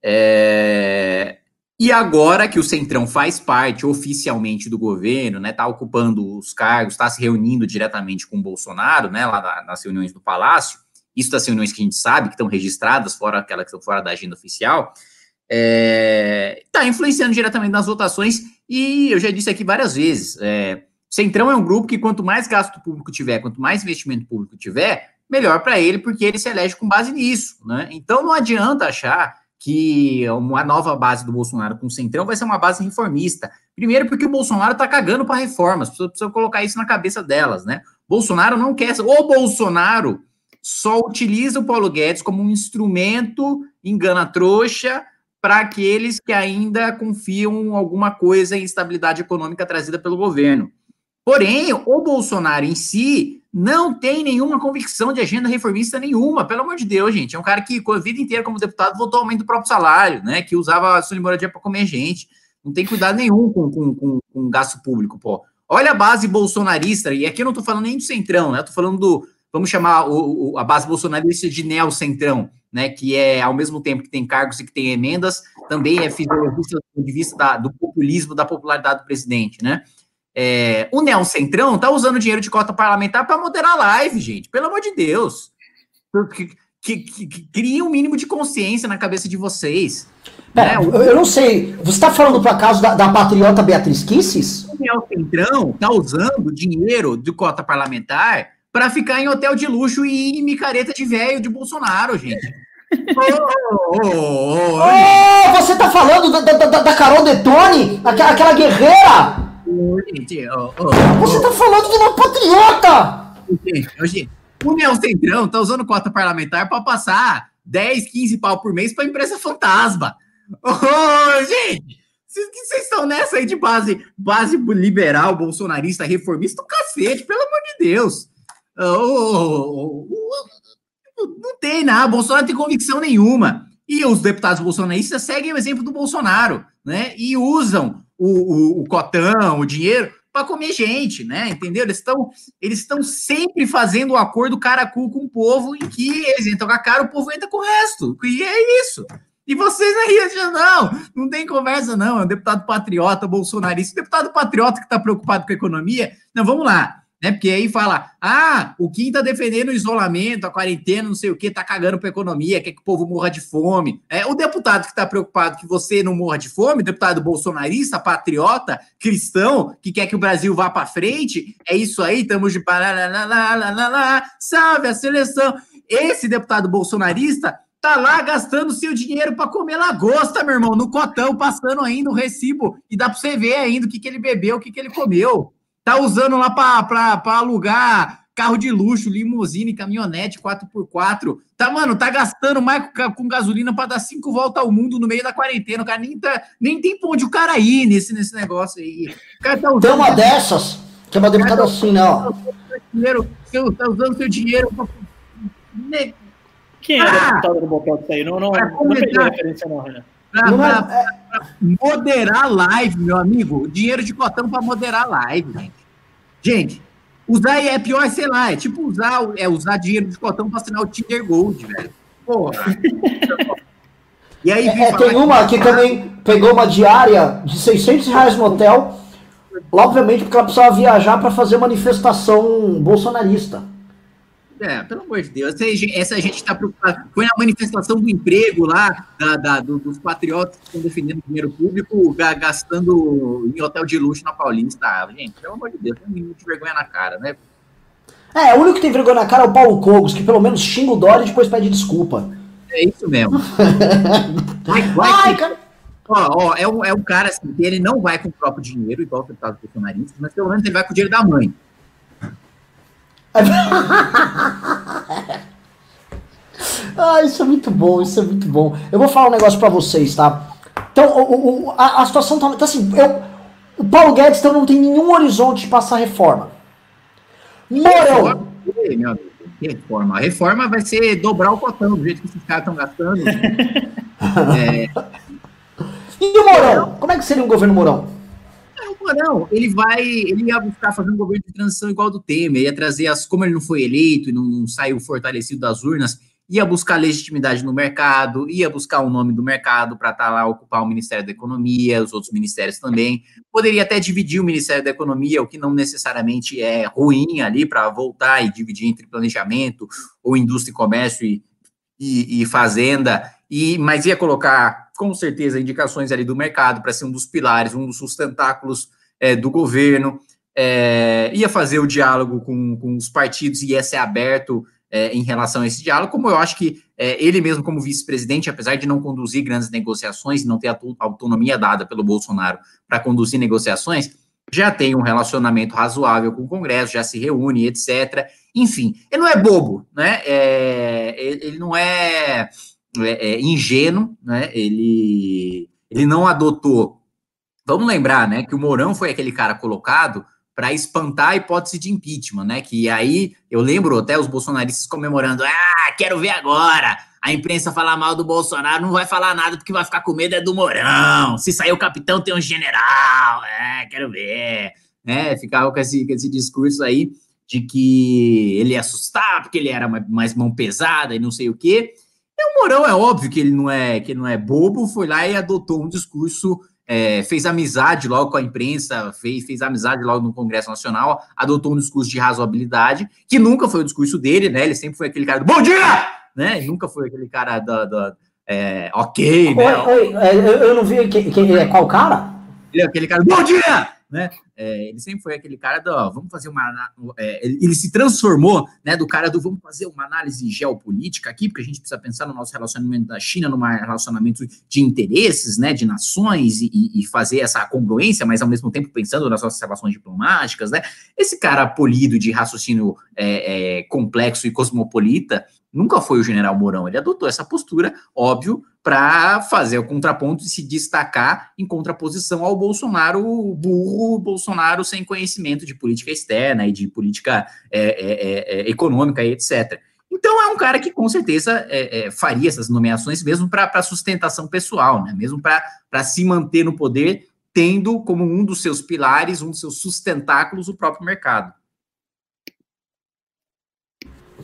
É, e agora que o Centrão faz parte oficialmente do governo, né? Está ocupando os cargos, está se reunindo diretamente com o Bolsonaro, né? Lá na, nas reuniões do Palácio. Isso das reuniões que a gente sabe que estão registradas, fora aquelas que estão fora da agenda oficial. Está é, influenciando diretamente nas votações, e eu já disse aqui várias vezes: é, Centrão é um grupo que, quanto mais gasto público tiver, quanto mais investimento público tiver, melhor para ele, porque ele se elege com base nisso, né? Então não adianta achar que uma nova base do Bolsonaro com o Centrão vai ser uma base reformista. Primeiro, porque o Bolsonaro tá cagando para reformas, precisa, precisa colocar isso na cabeça delas, né? Bolsonaro não quer. O Bolsonaro só utiliza o Paulo Guedes como um instrumento engana-trouxa para aqueles que ainda confiam alguma coisa em estabilidade econômica trazida pelo governo. Porém, o Bolsonaro em si não tem nenhuma convicção de agenda reformista nenhuma, pelo amor de Deus, gente. É um cara que, a vida inteira, como deputado, votou aumento do próprio salário, né? Que usava a sua moradia para comer gente. Não tem cuidado nenhum com, com, com, com gasto público, pô. Olha a base bolsonarista, e aqui eu não estou falando nem do centrão, né? Eu tô falando do, vamos chamar o, o, a base bolsonarista de neo-centrão, né? Que é, ao mesmo tempo que tem cargos e que tem emendas, também é fisiologista do ponto de vista da, do populismo, da popularidade do presidente, né? É, o Neon Centrão tá usando dinheiro de cota parlamentar para moderar a live, gente. Pelo amor de Deus. Que, que, que, que cria um mínimo de consciência na cabeça de vocês. Pera, né? eu, eu, não sei. Você está falando por acaso da, da patriota Beatriz Kisses? O Daniel Centrão está usando dinheiro de cota parlamentar para ficar em hotel de luxo e em micareta de velho de Bolsonaro, gente. oh, oh, oh, oh, você tá falando da, da, da Carol Detone? Aquela, aquela guerreira? Você tá falando de uma patriota! Gente, o Neo Centrão tá usando cota parlamentar para passar 10, 15 pau por mês pra empresa fantasma. Oh, gente! Vocês estão nessa aí de base, base liberal, bolsonarista, reformista, o cacete, pelo amor de Deus. Oh, oh, oh, não tem nada, Bolsonaro não tem convicção nenhuma. E os deputados bolsonaristas seguem o exemplo do Bolsonaro, né? E usam o, o, o cotão, o dinheiro, para comer gente, né? Entendeu? Eles estão eles estão sempre fazendo um acordo cara cu com o povo em que eles entram com a cara, o povo entra com o resto. E é isso. E vocês aí não, não tem conversa, não. É um deputado patriota, bolsonarista, deputado patriota que está preocupado com a economia. Não, vamos lá né? Porque aí fala, ah, o Kim tá defendendo o isolamento, a quarentena, não sei o que, tá cagando pra economia, quer que o povo morra de fome. É, o deputado que tá preocupado que você não morra de fome, deputado bolsonarista, patriota, cristão, que quer que o Brasil vá para frente, é isso aí, estamos de salve a seleção. Esse deputado bolsonarista tá lá gastando seu dinheiro para comer lagosta, meu irmão, no cotão, passando ainda o recibo, e dá para você ver ainda o que, que ele bebeu, o que, que ele comeu. Tá usando lá para alugar carro de luxo, limusine, caminhonete 4x4. Tá, mano, tá gastando mais com gasolina para dar cinco voltas ao mundo no meio da quarentena. O cara nem, tá, nem tem pra onde o cara ir nesse, nesse negócio aí. O cara tá usando tem uma dessas, que é uma deputada assim, não. Dinheiro, tá usando seu dinheiro pra... Quem é ah, deputado do Bocote aí? Não, não, não, referência não, Renan. Pra, pra, pra, moderar live, meu amigo. Dinheiro de cotão para moderar live, gente. Gente, usar é pior, sei lá, é tipo usar, é usar dinheiro de cotão para assinar o Tinder Gold, velho. Porra. e aí, é, tem uma que também pegou uma diária de 600 reais no hotel, obviamente porque ela precisava viajar para fazer manifestação bolsonarista. É, pelo amor de Deus. Essa gente está preocupada. Foi na manifestação do emprego lá, da, da, dos patriotas que estão defendendo dinheiro público, gastando em hotel de luxo na Paulista. Ah, gente, pelo amor de Deus, tem um mínimo de vergonha na cara, né? É, o único que tem vergonha na cara é o Paulo Cogos, que pelo menos xinga o Dória e depois pede desculpa. É isso mesmo. vai, vai, Ai, cara. Ó, ó, é, um, é um cara assim, que ele não vai com o próprio dinheiro, igual o deputado bolsonarista, mas pelo menos ele vai com o dinheiro da mãe. ah, isso é muito bom, isso é muito bom. Eu vou falar um negócio para vocês, tá? Então, o, o, a, a, situação tá, tá assim, eu, o Paulo Guedes então não tem nenhum horizonte de passar reforma. Morão. Reforma. A reforma vai ser dobrar o cotão, do jeito que esses caras estão gastando. é... E o Morão? Como é que seria um governo Não, ele vai, ele ia buscar fazer um governo de transição igual do Temer, ia trazer as, como ele não foi eleito e não saiu fortalecido das urnas, ia buscar legitimidade no mercado, ia buscar o nome do mercado para estar tá lá ocupar o Ministério da Economia, os outros ministérios também. Poderia até dividir o Ministério da Economia, o que não necessariamente é ruim ali para voltar e dividir entre planejamento ou indústria e comércio e, e, e fazenda, e mas ia colocar com certeza indicações ali do mercado para ser um dos pilares, um dos sustentáculos é, do governo, é, ia fazer o diálogo com, com os partidos e ia ser aberto é, em relação a esse diálogo, como eu acho que é, ele mesmo, como vice-presidente, apesar de não conduzir grandes negociações, não ter a autonomia dada pelo Bolsonaro para conduzir negociações, já tem um relacionamento razoável com o Congresso, já se reúne, etc. Enfim, ele não é bobo, né? É, ele não é, é, é ingênuo, né? Ele, ele não adotou Vamos lembrar, né, que o Mourão foi aquele cara colocado para espantar a hipótese de impeachment, né? Que aí eu lembro até os bolsonaristas comemorando: ah, quero ver agora. A imprensa falar mal do Bolsonaro não vai falar nada porque vai ficar com medo é do Mourão. Se sair o capitão, tem um general. É, quero ver. É, ficava com esse, com esse discurso aí de que ele ia assustar porque ele era mais mão pesada e não sei o quê. E o Mourão é óbvio que ele não é que ele não é bobo, foi lá e adotou um discurso é, fez amizade logo com a imprensa, fez, fez amizade logo no Congresso Nacional, adotou um discurso de razoabilidade, que nunca foi o discurso dele, né? Ele sempre foi aquele cara do bom dia! Né? Nunca foi aquele cara da, da é, ok, né? Oi, oi, é, eu não vi que, é, qual cara? Ele é aquele cara, bom dia! Né? É, ele sempre foi aquele cara do, ó, vamos fazer uma, é, ele, ele, se transformou, né, do cara do vamos fazer uma análise geopolítica aqui, porque a gente precisa pensar no nosso relacionamento da China, num relacionamento de interesses, né, de nações e, e, fazer essa congruência, mas ao mesmo tempo pensando nas nossas relações diplomáticas, né? Esse cara polido de raciocínio é, é complexo e cosmopolita nunca foi o General Mourão. Ele adotou essa postura, óbvio, para fazer o contraponto e se destacar em contraposição ao Bolsonaro burro, Bolsonaro sem conhecimento de política externa e de política é, é, é, é econômica e etc. Então é um cara que com certeza é, é, faria essas nomeações mesmo para sustentação pessoal, né? mesmo para se manter no poder, tendo como um dos seus pilares, um dos seus sustentáculos, o próprio mercado.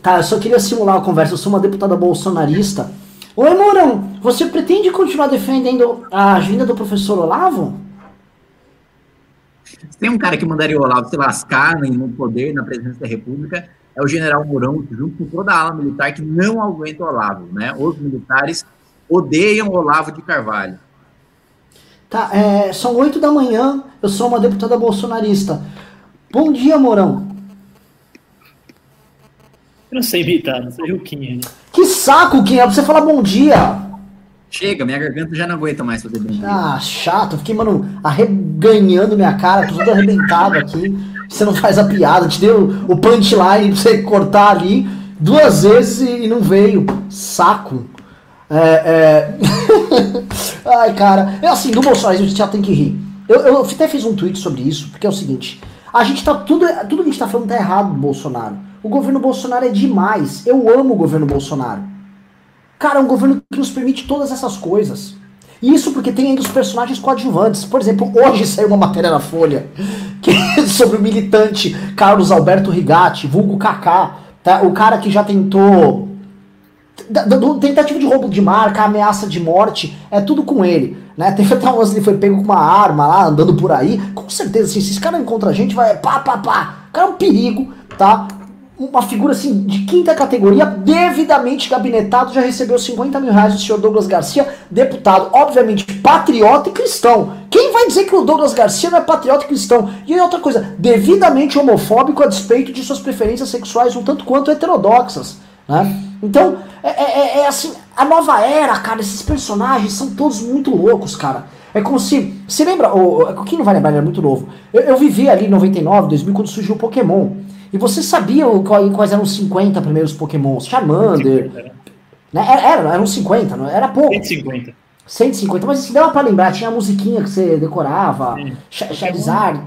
Tá, eu só queria simular a conversa. Eu sou uma deputada bolsonarista Oi, Mourão, você pretende continuar defendendo a agenda do professor Olavo? Tem um cara que mandaria o Olavo se lascar no poder, na presidência da República, é o general Mourão, junto com toda a ala militar que não aguenta o Olavo, né? Os militares odeiam o Olavo de Carvalho. Tá, é, são oito da manhã, eu sou uma deputada bolsonarista. Bom dia, Mourão. Eu não sei imitar, não sei o Kim. Né? Que saco, Kim, é pra você falar bom dia. Chega, minha garganta já não aguenta mais fazer bom dia. Ah, chato. Fiquei, mano, arreganhando minha cara, tudo arrebentado aqui. Você não faz a piada, te deu o punchline pra você cortar ali duas vezes e não veio. Saco. É, é... Ai, cara. É assim, do Bolsonaro a gente já tem que rir. Eu, eu até fiz um tweet sobre isso, porque é o seguinte. A gente tá. Tudo, tudo que a gente tá falando tá errado do Bolsonaro. O governo Bolsonaro é demais. Eu amo o governo Bolsonaro. Cara, é um governo que nos permite todas essas coisas. Isso porque tem ainda os personagens coadjuvantes. Por exemplo, hoje saiu uma matéria na Folha é sobre o militante Carlos Alberto Rigatti, vulgo Kaká, tá? o cara que já tentou. tentativa de roubo de marca, ameaça de morte, é tudo com ele. Né? Teve até um lance ele foi pego com uma arma lá, andando por aí. Com certeza, assim, se esse cara encontra a gente, vai pá, pá, pá. O cara é um perigo, tá? Uma figura assim de quinta categoria, devidamente gabinetado, já recebeu 50 mil reais do senhor Douglas Garcia, deputado, obviamente patriota e cristão. Quem vai dizer que o Douglas Garcia não é patriota e cristão? E outra coisa, devidamente homofóbico a despeito de suas preferências sexuais um tanto quanto heterodoxas. Né? Então, é, é, é, é assim, a nova era, cara, esses personagens são todos muito loucos, cara. É como se. Você lembra? O, quem não vai lembrar, ele é muito novo. Eu, eu vivi ali em 99, 2000, quando surgiu o Pokémon. E você sabia quais eram os 50 primeiros Pokémons? Charmander. Né? Era, era, eram 50, não era pouco. 150. 150, mas se dava pra lembrar, tinha a musiquinha que você decorava, Charizard.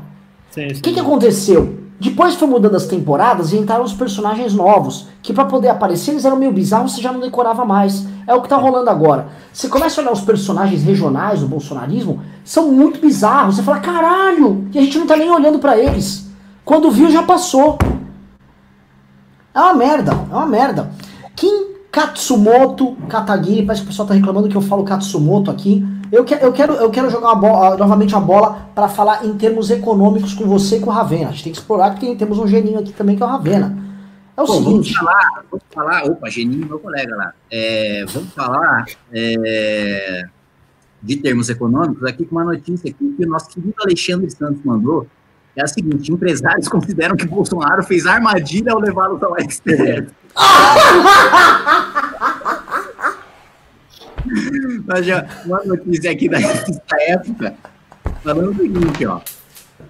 O que, que aconteceu? Depois foi mudando as temporadas e entraram os personagens novos, que para poder aparecer eles eram meio bizarros, você já não decorava mais. É o que tá rolando agora. Você começa a olhar os personagens regionais do bolsonarismo, são muito bizarros. Você fala, caralho! E a gente não tá nem olhando para eles. Quando viu, já passou. É uma merda, é uma merda. Kim Katsumoto Katagiri, parece que o pessoal tá reclamando que eu falo Katsumoto aqui. Eu, que, eu, quero, eu quero jogar bola, novamente a bola para falar em termos econômicos com você e com o Ravena. A gente tem que explorar que temos um geninho aqui também que é o Ravena. É o Pô, seguinte. Vamos falar, vamos falar, opa, geninho, meu colega lá. É, vamos falar é, de termos econômicos aqui com uma notícia aqui que o nosso querido Alexandre Santos mandou é a seguinte: empresários consideram que Bolsonaro fez armadilha ao levá-los ao STF. Mas já, uma notícia aqui dessa época, falando o seguinte, ó.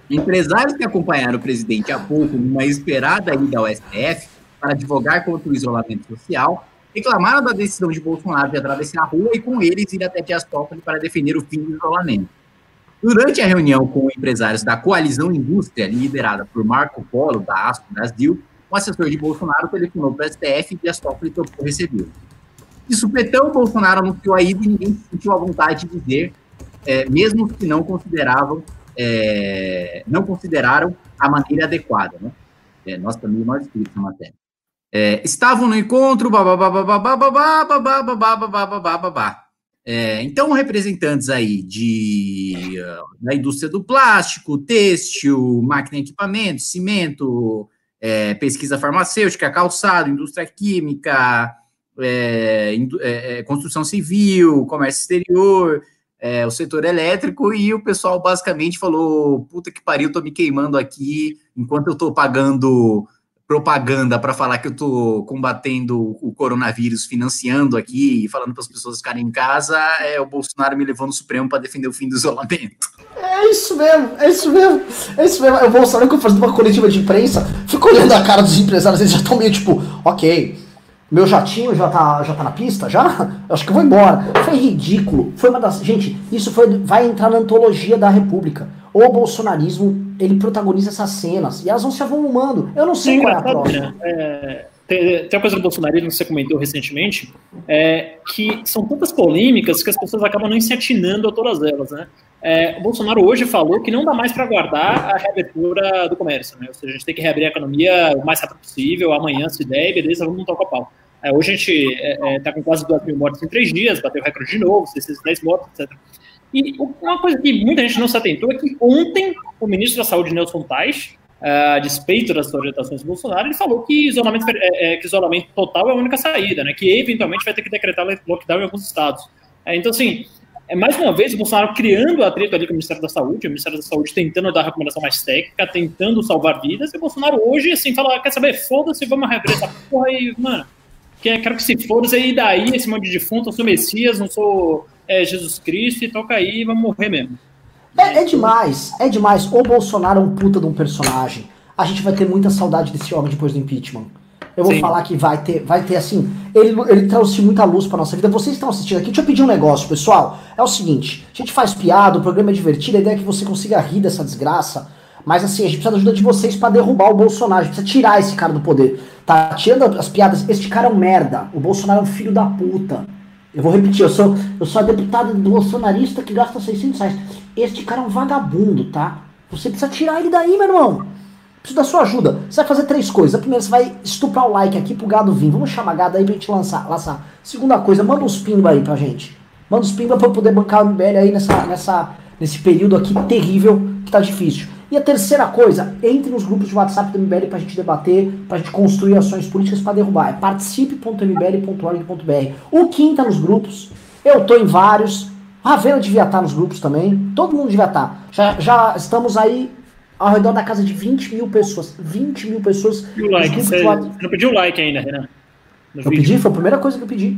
Empresários que acompanharam o presidente há pouco numa esperada ida ao STF para advogar contra o isolamento social, reclamaram da decisão de Bolsonaro de atravessar a rua e com eles ir até Diastópolis para defender o fim do isolamento. Durante a reunião com empresários da Coalizão Indústria, liderada por Marco Polo, da ASCO Brasil, um assessor de Bolsonaro telefonou para o STF e Dias Toffoli topou receber. De supetão, Bolsonaro anunciou a ida e ninguém se sentiu à vontade de dizer, é, mesmo que não consideravam, é, não consideraram a maneira adequada. Né? É, nós também nós escritos na matéria. É, estavam no encontro, babá, babá, babá, babá, babá, babá, babá, babá, babá. É, então, representantes aí de, uh, da indústria do plástico, têxtil, máquina e equipamento, cimento, é, pesquisa farmacêutica, calçado, indústria química, é, é, construção civil, comércio exterior, é, o setor elétrico, e o pessoal basicamente falou: puta que pariu, tô me queimando aqui, enquanto eu tô pagando propaganda para falar que eu tô combatendo o coronavírus, financiando aqui e falando para as pessoas ficarem em casa, é o Bolsonaro me levou no Supremo para defender o fim do isolamento. É isso mesmo, é isso mesmo, é isso mesmo. O Bolsonaro, que fazendo uma coletiva de imprensa, ficou olhando a cara dos empresários, eles já estão meio tipo, ok, meu jatinho já tá, já tá na pista? Já? Eu acho que eu vou embora. Foi ridículo. Foi uma das. Gente, isso foi, vai entrar na antologia da República. O bolsonarismo, ele protagoniza essas cenas. E elas vão se avolumando. Eu não sei Sim, qual é a próxima. É, tem, tem uma coisa do bolsonarismo que você comentou recentemente, é, que são tantas polêmicas que as pessoas acabam não se atinando a todas elas, né? É, o Bolsonaro hoje falou que não dá mais para aguardar a reabertura do comércio, né? Ou seja, a gente tem que reabrir a economia o mais rápido possível, amanhã, se der, beleza, vamos montar o pau. É, hoje a gente está é, é tá com quase 2 mil mortes em três dias, bateu recorde de novo, 610 mortes, etc. E uma coisa que muita gente não se atentou é que ontem o ministro da Saúde, Nelson Tais, a despeito das orientações do Bolsonaro, ele falou que isolamento, é, é, que isolamento total é a única saída, né? Que eventualmente vai ter que decretar lockdown em alguns estados. É, então, assim, é mais uma vez o Bolsonaro criando atrito ali com o Ministério da Saúde, o Ministério da Saúde tentando dar recomendação mais técnica, tentando salvar vidas, e o Bolsonaro hoje, assim, fala, quer saber, foda-se, vamos reabrir essa porra e, mano, quero que se foda e daí esse monte de defunto, eu sou Messias, não sou é, Jesus Cristo, e toca aí, vamos morrer mesmo. É, é, demais, é demais. O Bolsonaro é um puta de um personagem. A gente vai ter muita saudade desse homem depois do impeachment. Eu vou Sim. falar que vai ter, vai ter assim. Ele, ele trouxe muita luz pra nossa vida. Vocês estão assistindo aqui, deixa eu pedir um negócio, pessoal. É o seguinte: a gente faz piada, o programa é divertido, a ideia é que você consiga rir dessa desgraça. Mas assim, a gente precisa da ajuda de vocês para derrubar o Bolsonaro. A gente precisa tirar esse cara do poder. Tá tirando as piadas. Este cara é um merda. O Bolsonaro é um filho da puta. Eu vou repetir, eu sou, eu sou a deputada bolsonarista que gasta 600 reais. Este cara é um vagabundo, tá? Você precisa tirar ele daí, meu irmão. Preciso da sua ajuda. Você vai fazer três coisas. A primeira, você vai estuprar o like aqui pro gado vir. Vamos chamar gado aí pra gente lançar. lançar. Segunda coisa, manda uns pimba aí pra gente. Manda uns pimba pra eu poder bancar o MBL aí nessa, nessa, nesse período aqui terrível que tá difícil. E a terceira coisa, entre nos grupos de WhatsApp do MBL pra gente debater, pra gente construir ações políticas para derrubar. É participe.mbl.org.br. O Kim tá nos grupos, eu tô em vários, Ravena devia estar nos grupos também, todo mundo devia estar. Já, já estamos aí ao redor da casa de 20 mil pessoas. 20 mil pessoas. E o like? Você, não pediu like ainda, Renan? eu vídeo. pedi, foi a primeira coisa que eu pedi.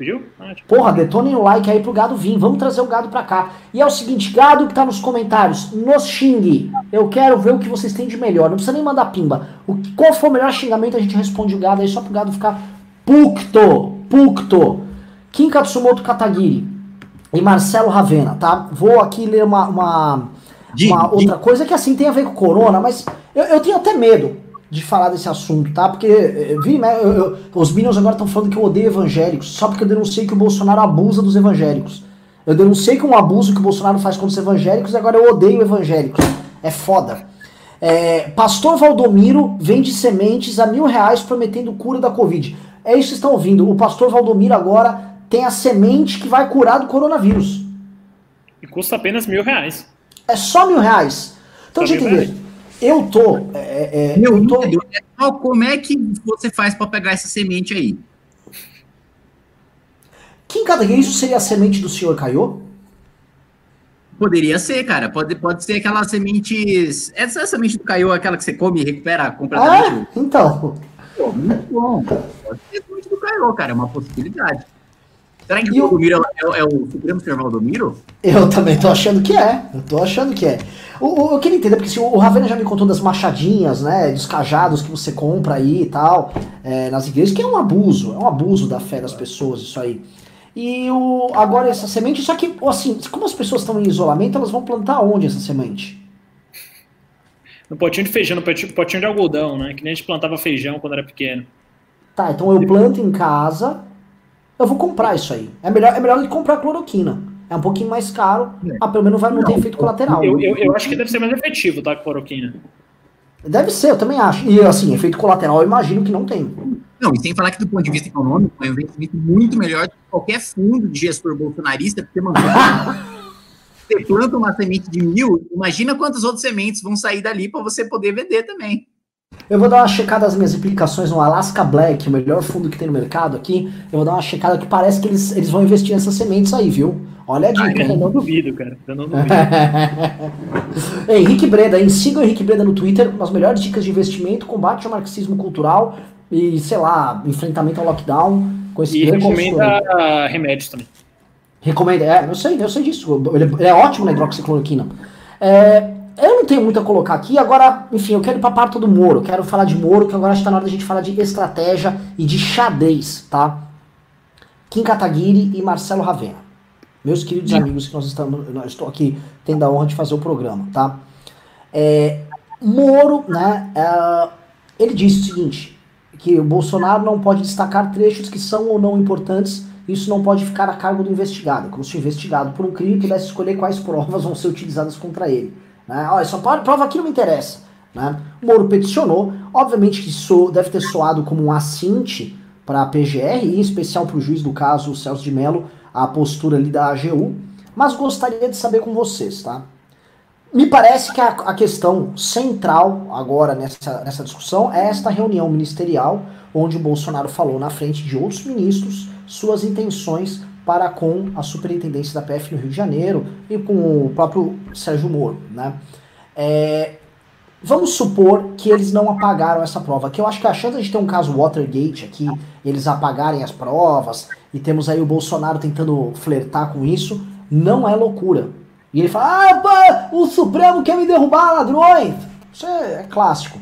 Pediu? Ah, tipo... Porra, detonem o like aí pro gado vir. Vamos trazer o gado pra cá. E é o seguinte, gado que tá nos comentários, nos xingue. Eu quero ver o que vocês têm de melhor. Não precisa nem mandar pimba. O, qual for o melhor xingamento, a gente responde o gado aí só pro gado ficar pucto. Pucto. Kim Katsumoto Katagiri e Marcelo Ravena, tá? Vou aqui ler uma, uma, uma outra coisa que assim tem a ver com corona, mas eu, eu tenho até medo de falar desse assunto, tá? Porque eh, vi, né, eu, eu, os Minions agora estão falando que eu odeio evangélicos, só porque eu denunciei que o Bolsonaro abusa dos evangélicos. Eu denunciei que um abuso que o Bolsonaro faz contra os evangélicos e agora eu odeio evangélicos. É foda. É, Pastor Valdomiro vende sementes a mil reais prometendo cura da Covid. É isso que estão ouvindo. O pastor Valdomiro agora tem a semente que vai curar do coronavírus. E custa apenas mil reais. É só mil reais. Então, deixa eu entender. Eu tô. É, é, Meu eu tô... É como é que você faz para pegar essa semente aí? Kim Kataguiri, isso seria a semente do senhor Caio? Poderia ser, cara. Pode, pode ser aquela semente. Essa semente do Caio, aquela que você come e recupera completamente. Ah, então. Pô, muito bom. Pode ser a semente do Caio, cara. É uma possibilidade. Será que o Valdomiro é, é, o Supremo Senhor Valdomiro? Eu também tô achando que é. Eu tô achando que é. O, o, eu queria entender, porque se o Ravena já me contou das machadinhas, né? Dos cajados que você compra aí e tal, é, nas igrejas, que é um abuso, é um abuso da fé das pessoas, isso aí. E o, agora essa semente, só que, assim, como as pessoas estão em isolamento, elas vão plantar onde essa semente? No potinho de feijão, no potinho de algodão, né? Que nem a gente plantava feijão quando era pequeno. Tá, então eu planto em casa, eu vou comprar isso aí. É melhor, é melhor do que comprar cloroquina. É um pouquinho mais caro, é. ah, pelo menos vai não, ter efeito colateral. Eu, eu, eu, acho que deve ser mais efetivo, tá, cloroquina. Deve ser, eu também acho. E assim, efeito colateral eu imagino que não tem. Não, e sem falar que do ponto de vista econômico, é um investimento muito melhor do que qualquer fundo de gestor bolsonarista, porque, mano, você planta uma semente de mil, imagina quantas outras sementes vão sair dali para você poder vender também. Eu vou dar uma checada das minhas aplicações no Alaska Black, o melhor fundo que tem no mercado aqui. Eu vou dar uma checada que parece que eles, eles vão investir nessas sementes aí, viu? Olha a dica. Ah, eu não duvido, cara. Eu não duvido. Henrique Breda, hein? Siga o Henrique Breda no Twitter, as melhores dicas de investimento, combate ao marxismo cultural e, sei lá, enfrentamento ao lockdown. Com esse e recomenda remédios também. Recomenda, é, eu sei, eu sei disso. Ele, ele é ótimo na hidroxicloroquina. É, eu não tenho muito a colocar aqui, agora, enfim, eu quero ir pra parte do Moro, quero falar de Moro, que agora está na hora da gente falar de estratégia e de xadrez, tá? Kim Kataguiri e Marcelo Ravena. Meus queridos amigos que nós estamos, nós estou aqui tendo a honra de fazer o programa, tá? É, Moro, né, é, ele disse o seguinte, que o Bolsonaro não pode destacar trechos que são ou não importantes, isso não pode ficar a cargo do investigado, como se o investigado por um crime pudesse escolher quais provas vão ser utilizadas contra ele. Né? Olha, só prova que não me interessa. Né? O Moro peticionou, obviamente que isso deve ter soado como um assinte para a PGR, em especial para o juiz do caso, Celso de Mello, a postura ali da AGU, mas gostaria de saber com vocês, tá? Me parece que a, a questão central agora nessa, nessa discussão é esta reunião ministerial, onde o Bolsonaro falou na frente de outros ministros suas intenções para com a superintendência da PF no Rio de Janeiro e com o próprio Sérgio Moro. Né? É, vamos supor que eles não apagaram essa prova, que eu acho que a chance de ter um caso Watergate aqui, eles apagarem as provas, e temos aí o Bolsonaro tentando flertar com isso, não é loucura. E ele fala, ah, o Supremo quer me derrubar, ladrões! Isso é, é clássico.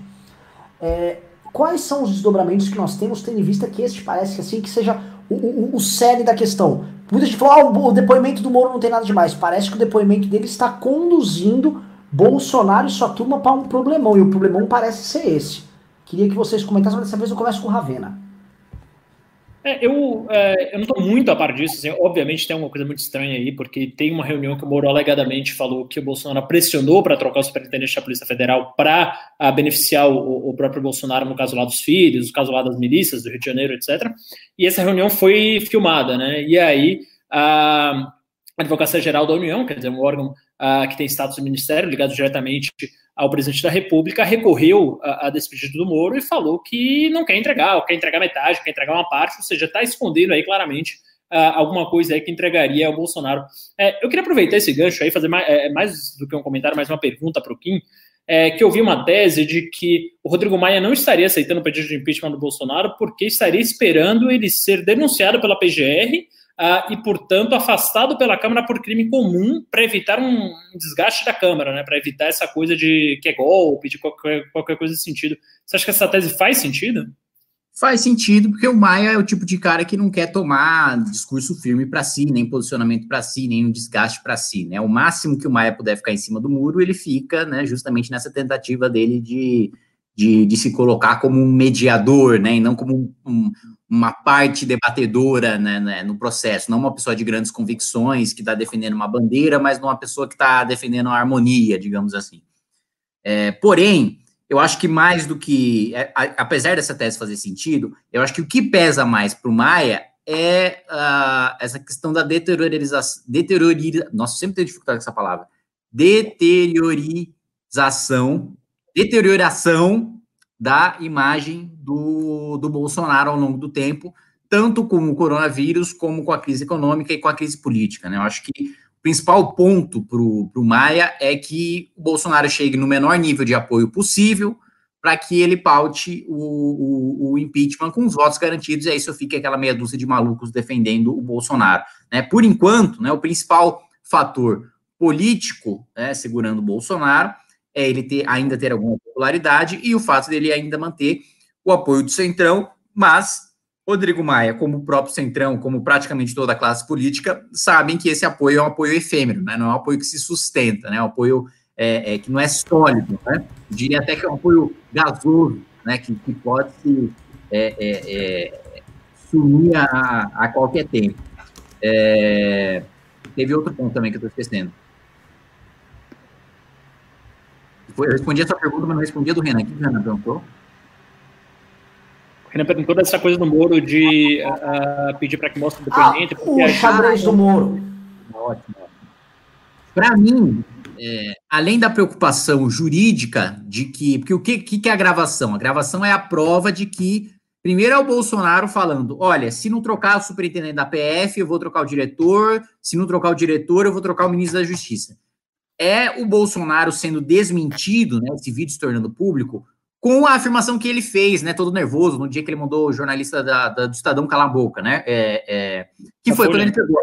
É, quais são os desdobramentos que nós temos, tendo em vista que este parece assim que seja o, o, cerne da questão. Muita gente falou, ah, o depoimento do Moro não tem nada demais. Parece que o depoimento dele está conduzindo Bolsonaro e sua turma para um problemão. E o problemão parece ser esse. Queria que vocês comentassem, mas dessa vez eu começo com o Ravena. É, eu, é, eu não estou muito a par disso. Assim, obviamente tem uma coisa muito estranha aí, porque tem uma reunião que o Moro alegadamente falou que o Bolsonaro pressionou para trocar o superintendente da Polícia Federal para beneficiar o, o, próprio Bolsonaro, no caso lá dos filhos, no caso lá das milícias do Rio de Janeiro, etc. E essa reunião foi filmada, né? E aí a Advocacia Geral da União, quer dizer, um órgão uh, que tem status de ministério, ligado diretamente ao presidente da República, recorreu a, a desse pedido do Moro e falou que não quer entregar, quer entregar metade, quer entregar uma parte, ou seja, está escondendo aí claramente uh, alguma coisa aí que entregaria ao Bolsonaro. É, eu queria aproveitar esse gancho aí, fazer mais, é, mais do que um comentário, mais uma pergunta para o Kim, é, que eu vi uma tese de que o Rodrigo Maia não estaria aceitando o pedido de impeachment do Bolsonaro porque estaria esperando ele ser denunciado pela PGR uh, e, portanto, afastado pela Câmara por crime comum para evitar um desgaste da Câmara, né? Para evitar essa coisa de que é golpe, de qualquer, qualquer coisa desse sentido. Você acha que essa tese faz sentido? Faz sentido, porque o Maia é o tipo de cara que não quer tomar discurso firme para si, nem posicionamento para si, nem um desgaste para si, né? O máximo que o Maia puder ficar em cima do muro, ele fica, né, justamente nessa tentativa dele de, de, de se colocar como um mediador, né, e não como um, uma parte debatedora né, né, no processo, não uma pessoa de grandes convicções que está defendendo uma bandeira, mas uma pessoa que está defendendo uma harmonia, digamos assim. É, porém, eu acho que mais do que, é, a, apesar dessa tese fazer sentido, eu acho que o que pesa mais para o Maia é uh, essa questão da deteriorização, deteriorização, nossa, sempre tenho dificuldade com essa palavra, deteriorização, deterioração da imagem do, do Bolsonaro ao longo do tempo, tanto com o coronavírus, como com a crise econômica e com a crise política. Né? Eu acho que o principal ponto para o Maia é que o Bolsonaro chegue no menor nível de apoio possível para que ele paute o, o, o, impeachment com os votos garantidos, e aí só fica aquela meia dúzia de malucos defendendo o Bolsonaro. Né? Por enquanto, né, o principal fator político né, segurando o Bolsonaro é ele ter, ainda ter alguma popularidade e o fato dele ainda manter o apoio do Centrão, mas Rodrigo Maia, como o próprio Centrão, como praticamente toda a classe política, sabem que esse apoio é um apoio efêmero, né? não é um apoio que se sustenta, né? é um apoio é, é, que não é sólido, né? Diria até que é um apoio gasoso, né? que, que pode se é, é, é sumir a, a, qualquer tempo. teve outro ponto também que eu estou esquecendo. Eu respondi essa pergunta, mas não respondi a do Renan. O que o Renan perguntou? O Renan perguntou dessa coisa do Moro de uh, pedir para que mostre o depoimento. Ah, o xadrez do Moro. Ótimo. Para mim, é, além da preocupação jurídica de que. Porque o que, que é a gravação? A gravação é a prova de que. Primeiro é o Bolsonaro falando: olha, se não trocar o superintendente da PF, eu vou trocar o diretor, se não trocar o diretor, eu vou trocar o ministro da Justiça. É o Bolsonaro sendo desmentido, né, esse vídeo se tornando público, com a afirmação que ele fez, né, todo nervoso, no dia que ele mandou o jornalista da, da, do Estadão calar a boca, né, é, é, que foi quando ele pegou,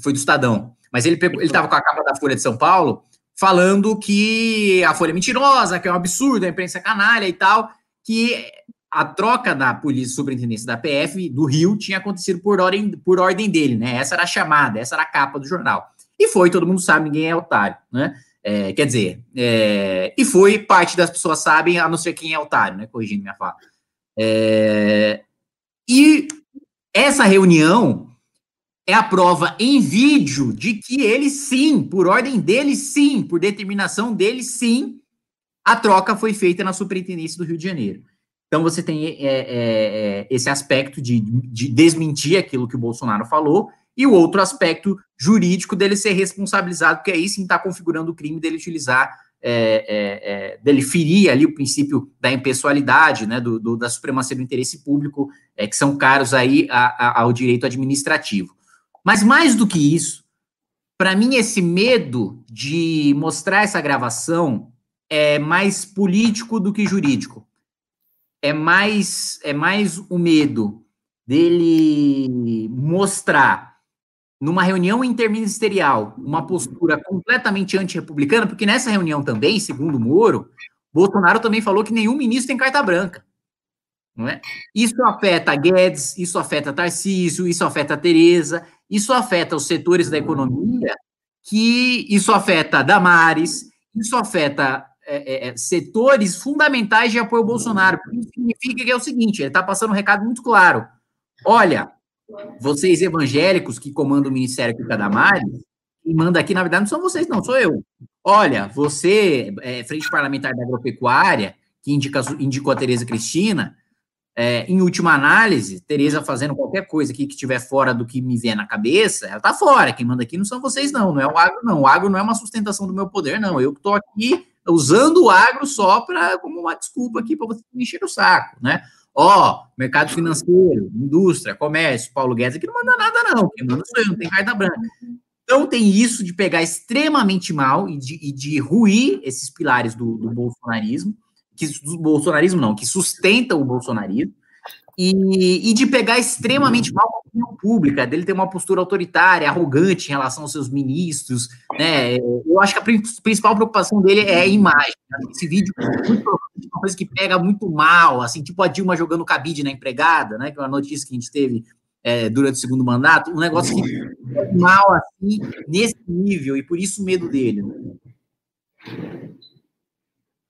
foi do Estadão, mas ele pegou, ele estava com a capa da Folha de São Paulo, falando que a Folha é mentirosa, que é um absurdo, a imprensa é canalha e tal, que a troca da polícia superintendência da PF do Rio tinha acontecido por ordem, por ordem dele, né, essa era a chamada, essa era a capa do jornal, e foi, todo mundo sabe, ninguém é otário, né, é, quer dizer, é, e foi, parte das pessoas sabem, a não ser quem é otário, né? Corrigindo minha fala. É, e essa reunião é a prova em vídeo de que ele sim, por ordem dele sim, por determinação dele sim, a troca foi feita na superintendência do Rio de Janeiro. Então você tem é, é, é esse aspecto de, de desmentir aquilo que o Bolsonaro falou e o outro aspecto jurídico dele ser responsabilizado, porque aí sim está configurando o crime dele utilizar, é, é, é, dele ferir ali o princípio da impessoalidade, né, do, do da supremacia do interesse público, é, que são caros aí a, a, ao direito administrativo. Mas mais do que isso, para mim esse medo de mostrar essa gravação é mais político do que jurídico. É mais, é mais o medo dele mostrar numa reunião interministerial, uma postura completamente antirrepublicana, porque nessa reunião também, segundo Moro, Bolsonaro também falou que nenhum ministro tem carta branca. Não é? Isso afeta Guedes, isso afeta Tarcísio, isso afeta Tereza, isso afeta os setores da economia, que isso afeta Damares, isso afeta é, é, é setores fundamentais de apoio ao Bolsonaro. Isso significa que é o seguinte: ele está passando um recado muito claro. Olha, vocês evangélicos que comandam o Ministério Cuca Damares, quem manda aqui, na verdade, não são vocês, não, sou eu. Olha, você, é, Frente Parlamentar da Agropecuária, que indica, indicou a Tereza Cristina, é, em última análise, Tereza fazendo qualquer coisa aqui que estiver fora do que me vier na cabeça, ela tá fora. Quem manda aqui não são vocês, não. Não é o agro, não. O agro não é uma sustentação do meu poder, não. Eu estou aqui usando o agro só para como uma desculpa aqui para você me encher o saco, né? Ó, mercado financeiro, indústria, comércio, Paulo Guedes aqui não manda nada, não. Quem manda sou eu, não tem carta branca. Então tem isso de pegar extremamente mal e de, e de ruir esses pilares do, do bolsonarismo, que do bolsonarismo não, que sustenta o bolsonarismo, e, e, de pegar extremamente mal a opinião pública, dele ter uma postura autoritária, arrogante em relação aos seus ministros, né? Eu acho que a principal preocupação dele é a imagem. Né? Esse vídeo é uma coisa que pega muito mal, assim, tipo a Dilma jogando cabide na empregada, né? Que é uma notícia que a gente teve é, durante o segundo mandato, um negócio que pega mal assim, nesse nível, e por isso o medo dele. Né?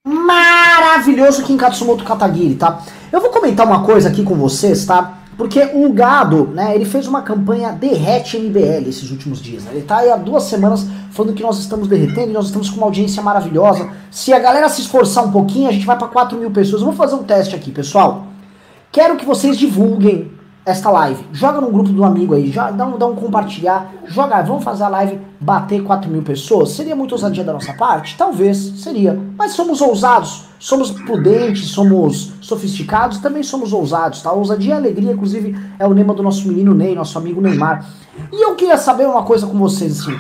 Maravilhoso Kim Katsumoto Katagiri, tá? Eu vou comentar uma coisa aqui com vocês, tá? Porque o Gado, né, ele fez uma campanha Derrete MBL esses últimos dias, né? Ele tá aí há duas semanas falando que nós estamos derretendo nós estamos com uma audiência maravilhosa. Se a galera se esforçar um pouquinho, a gente vai para 4 mil pessoas. Eu vou fazer um teste aqui, pessoal. Quero que vocês divulguem esta live. Joga no grupo do amigo aí, já dá um, dá um compartilhar, joga, vamos fazer a live bater 4 mil pessoas. Seria muito ousadia da nossa parte? Talvez, seria. Mas somos ousados, somos prudentes, somos sofisticados, também somos ousados, tá? Ousadia e alegria, inclusive, é o lema do nosso menino Ney, nosso amigo Neymar. E eu queria saber uma coisa com vocês, assim.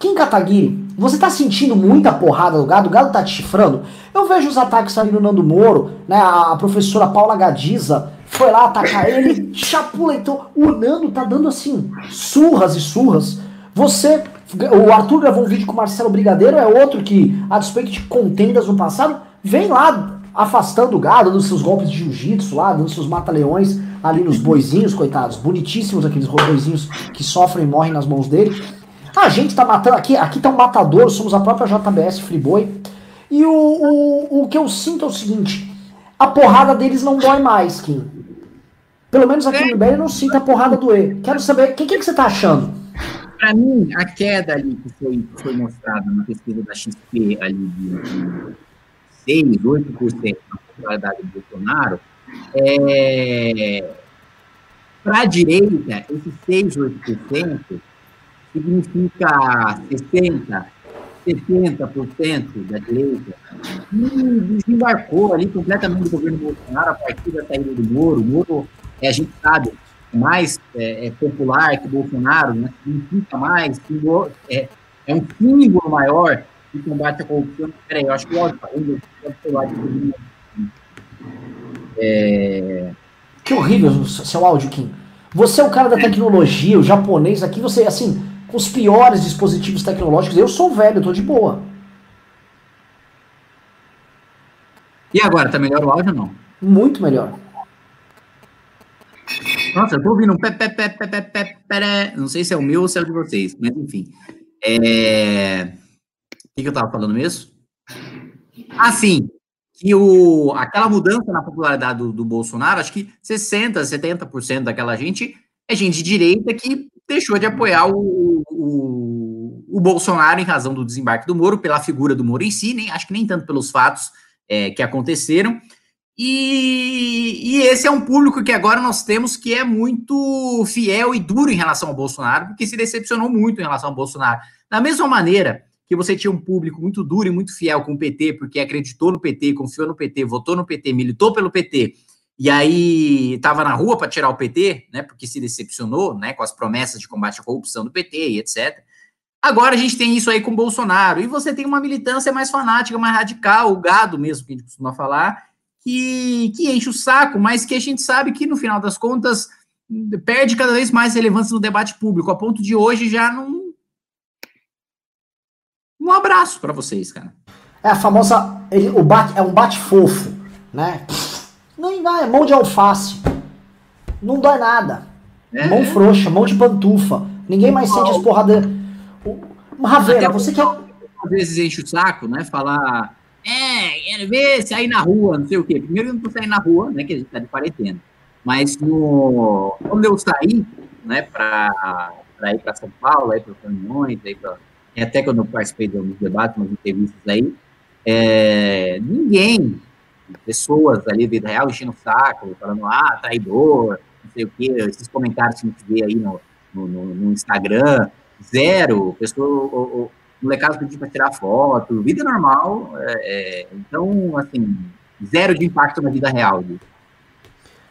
Kim Kataguiri, você tá sentindo muita porrada do gado? O gado tá te chifrando? Eu vejo os ataques ali no Nando Moro, né? A professora Paula Gadiza foi lá atacar ele, chapuletou. O Nando tá dando assim, surras e surras. Você, o Arthur gravou um vídeo com o Marcelo Brigadeiro, é outro que, a despeito de contendas no passado, vem lá afastando o gado, dando seus golpes de jiu-jitsu lá, dando seus mata-leões ali nos boizinhos, coitados, bonitíssimos aqueles boizinhos que sofrem e morrem nas mãos dele. A gente tá matando aqui, aqui tá um matador, somos a própria JBS Freeboy. E o, o, o que eu sinto é o seguinte, a porrada deles não dói mais, Kim. Pelo menos aqui no Ibéria eu não sinto a porrada doer. Quero saber, o que, que, que, você está achando? Para mim, a queda ali que foi, foi mostrada na pesquisa da XP ali de, 6, 8% na popularidade do Bolsonaro, é, para a direita, esses 6, 8% significa 60, 70% da direita, e desembarcou ali completamente do governo Bolsonaro a partir da saída do Moro. O Moro, é, a gente sabe, mais é, é popular que Bolsonaro, né? significa mais, é, é um símbolo maior de combate à corrupção. Peraí, eu acho que o áudio tá é... Que horrível seu áudio, Kim. Você é o cara da tecnologia, o japonês aqui, você, assim, com os piores dispositivos tecnológicos, eu sou velho, eu tô de boa. E agora, tá melhor o áudio ou não? Muito melhor. Nossa, eu tô ouvindo um pé, pé, pé, pé, pé, pé, pé, Não sei se é o meu ou se é o de vocês, mas enfim. É... O que, eu tava falando mesmo? Ah, sim. Que o, aquela mudança na popularidade do, do Bolsonaro, acho que 60%, 70% daquela gente é gente de direita que deixou de apoiar o, o, o, Bolsonaro em razão do desembarque do Moro, pela figura do Moro em si, nem, acho que nem tanto pelos fatos é, que aconteceram. E, e, esse é um público que agora nós temos que é muito fiel e duro em relação ao Bolsonaro, porque se decepcionou muito em relação ao Bolsonaro. Da mesma maneira que você tinha um público muito duro e muito fiel com o PT, porque acreditou no PT, confiou no PT, votou no PT, militou pelo PT, e aí estava na rua para tirar o PT, né, porque se decepcionou, né, com as promessas de combate à corrupção do PT e etc. Agora a gente tem isso aí com o Bolsonaro, e você tem uma militância mais fanática, mais radical, o gado mesmo, que a gente costuma falar, que, que enche o saco, mas que a gente sabe que, no final das contas, perde cada vez mais relevância no debate público, a ponto de hoje já não. Um abraço para vocês, cara. É a famosa. Ele, o bate, é um bate fofo, né? Nem vai, é mão de alface. Não dói nada. É. Mão frouxa, mão de pantufa. Ninguém mais sente as porradas. Ravena, você quer. Às vezes enche o saco, né? Falar é, quero ver sair na rua, não sei o quê. Primeiro eu não tô saindo na rua, né, que a gente tá de quarentena. Mas no, quando eu saí, né, para ir para São Paulo, aí para reuniões, aí pra, até quando eu participei de alguns debates, umas entrevistas aí, é, ninguém, pessoas ali, vida real, enchendo o saco, falando, ah, traidor, não sei o quê, esses comentários que a gente vê aí no, no, no Instagram, zero, pessoa, molecada pedindo para tirar foto, vida normal. É, é, então, assim, zero de impacto na vida real.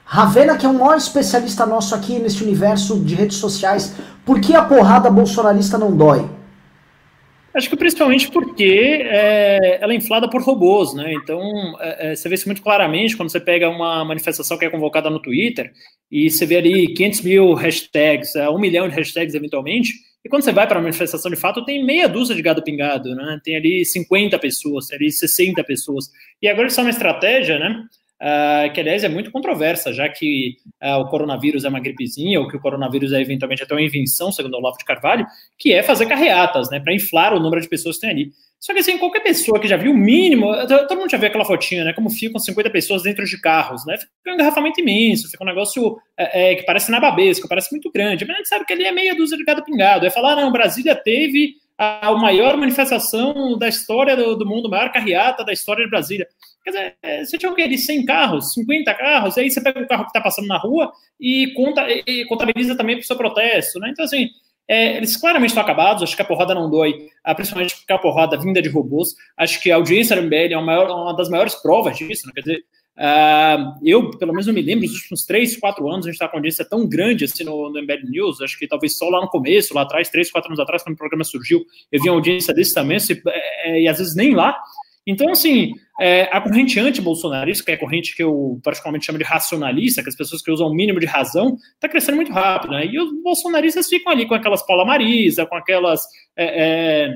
Ravena, que é o maior especialista nosso aqui nesse universo de redes sociais, por que a porrada bolsonarista não dói? Acho que principalmente porque é, ela é inflada por robôs, né? Então, é, é, você vê isso muito claramente quando você pega uma manifestação que é convocada no Twitter e você vê ali 500 mil hashtags, é, um milhão de hashtags eventualmente, e quando você vai para a manifestação de fato, tem meia dúzia de gado pingado, né? Tem ali 50 pessoas, tem ali 60 pessoas. E agora isso é uma estratégia, né? Uh, que aliás é muito controversa, já que uh, o coronavírus é uma gripezinha, ou que o coronavírus é eventualmente até uma invenção, segundo o Olavo de Carvalho, que é fazer carreatas, né, para inflar o número de pessoas que tem ali. Só que assim, qualquer pessoa que já viu o mínimo, todo mundo já viu aquela fotinha, né? Como ficam 50 pessoas dentro de carros, né? Fica um engarrafamento imenso, fica um negócio é, é, que parece nababesco, parece muito grande. Mas a gente sabe que ali é meia dúzia de gado pingado. É falar, não, Brasília teve a, a maior manifestação da história do, do mundo, a maior carreata da história de Brasília. Quer dizer, é, você tinha o quê? De 100 carros, 50 carros, aí você pega o carro que está passando na rua e, conta, e contabiliza também para o seu protesto, né? Então, assim, é, eles claramente estão acabados, acho que a porrada não dói, ah, principalmente porque a porrada vinda de robôs. Acho que a audiência da MBL é uma, uma das maiores provas disso, né? quer dizer, uh, eu, pelo menos, não me lembro, nos últimos 3, 4 anos, a gente está com audiência tão grande assim no, no MBL News, acho que talvez só lá no começo, lá atrás, 3, 4 anos atrás, quando o programa surgiu, eu vi uma audiência desse tamanho, é, e às vezes nem lá. Então, assim, é, a corrente anti-bolsonarista, que é a corrente que eu particularmente chamo de racionalista, que as pessoas que usam o mínimo de razão, está crescendo muito rápido, né? E os bolsonaristas ficam ali com aquelas Paula Marisa, com aquelas. É, é,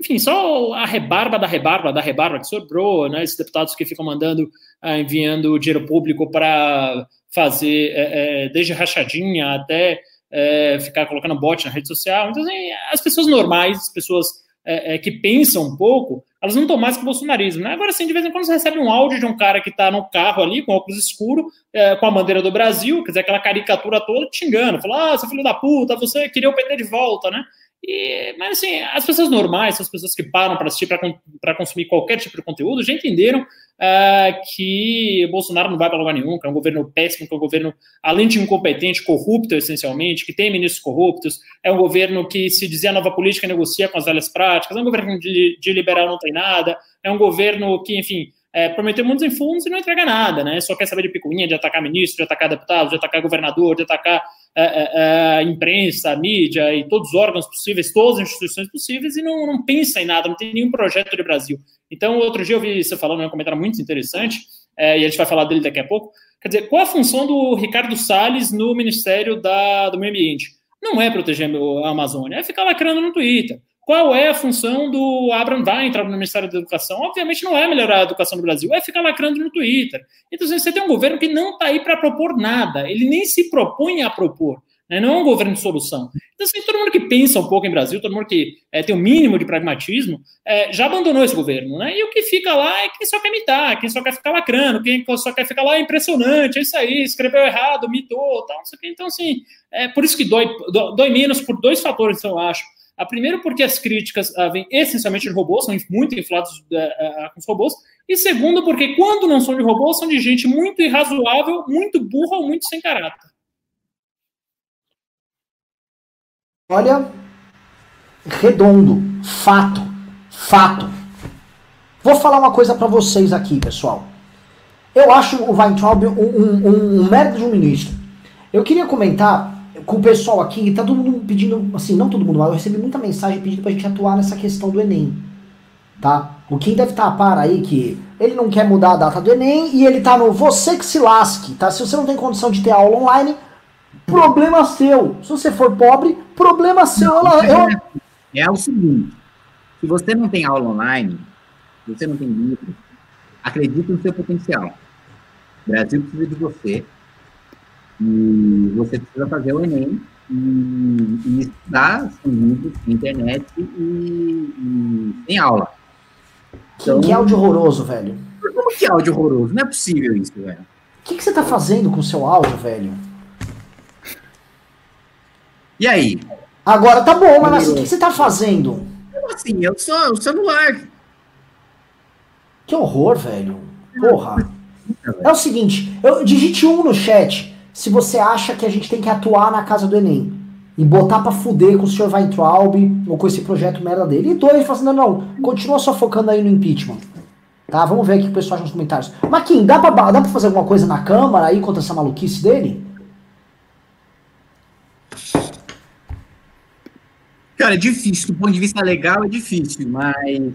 enfim, só a rebarba da rebarba da rebarba que sobrou, né? Esses deputados que ficam mandando, ah, enviando dinheiro público para fazer é, é, desde rachadinha até é, ficar colocando bot na rede social. Então, assim, as pessoas normais, as pessoas que pensam um pouco, elas não estão mais com o bolsonarismo. Né? Agora, sim, de vez em quando você recebe um áudio de um cara que está no carro ali, com óculos escuro, é, com a bandeira do Brasil, quer dizer, aquela caricatura toda te engana. Fala, ah, seu filho da puta, você queria o PT de volta, né? E, mas assim, as pessoas normais, as pessoas que param para assistir, para consumir qualquer tipo de conteúdo, já entenderam uh, que Bolsonaro não vai para lugar nenhum, que é um governo péssimo, que é um governo, além de incompetente, corrupto essencialmente, que tem ministros corruptos, é um governo que se dizia nova política negocia com as velhas práticas, é um governo de, de liberal não tem nada, é um governo que, enfim, é, prometeu mundos em fundos e não entrega nada, né? Só quer saber de picuinha, de atacar ministro, de atacar deputado, de atacar governador, de atacar é, é, é, imprensa, mídia e todos os órgãos possíveis, todas as instituições possíveis e não, não pensa em nada, não tem nenhum projeto de Brasil. Então, outro dia eu vi você falando um comentário muito interessante, é, e a gente vai falar dele daqui a pouco. Quer dizer, qual a função do Ricardo Salles no Ministério da, do Meio Ambiente? Não é proteger a Amazônia, é ficar lacrando no Twitter. Qual é a função do Abraham Weintraub no Ministério da Educação? Obviamente não é melhorar a educação do Brasil, é ficar lacrando no Twitter. Então assim, você tem um governo que não está aí para propor nada, ele nem se propõe a propor. Né? Não é um governo de solução. Então, assim, todo mundo que pensa um pouco em Brasil, todo mundo que é, tem o um mínimo de pragmatismo, é, já abandonou esse governo. Né? E o que fica lá é quem só quer imitar, quem só quer ficar lacrando, quem só quer ficar lá é impressionante, é isso aí, escreveu errado, mitou, tal, não sei o que. Então, assim, é por isso que dói, dói menos por dois fatores, eu acho. A primeiro, porque as críticas uh, vêm essencialmente de robôs, são muito inflados uh, uh, com os robôs. E segundo, porque quando não são de robôs, são de gente muito irrazoável, muito burra ou muito sem caráter. Olha, redondo, fato, fato. Vou falar uma coisa para vocês aqui, pessoal. Eu acho o Weintraub um, um, um, um merda de um ministro. Eu queria comentar com o pessoal aqui, tá todo mundo pedindo, assim, não todo mundo, mas eu recebi muita mensagem pedindo pra gente atuar nessa questão do Enem. Tá? O Kim deve estar tá a par aí que ele não quer mudar a data do Enem e ele tá no você que se lasque, tá? Se você não tem condição de ter aula online, problema seu. Se você for pobre, problema seu. Não, eu... É o seguinte, se você não tem aula online, se você não tem livro, acredite no seu potencial. O Brasil precisa de você, e você precisa fazer o Enem e, e estudar sem livros, sem internet e, e sem aula. Então, que, áudio horroroso, velho. Como que áudio horroroso? Não é possível isso, velho. O que, que você tá fazendo com o seu áudio, velho? E aí? Agora tá bom, mas assim, o que você tá fazendo? Assim, eu só o celular. Que horror, velho. Porra. É o seguinte, eu digite um no chat se você acha que a gente tem que atuar na casa do Enem e botar pra fuder com o senhor Weintraub ou com esse projeto merda dele. E dois, falando, não, não, continua só focando aí no impeachment. Tá, vamos ver aqui o que o pessoal acha nos comentários. Maquin, dá pra, dá pra fazer alguma coisa na Câmara aí contra essa maluquice dele? Cara, é difícil. Do ponto de vista legal, é difícil, mas.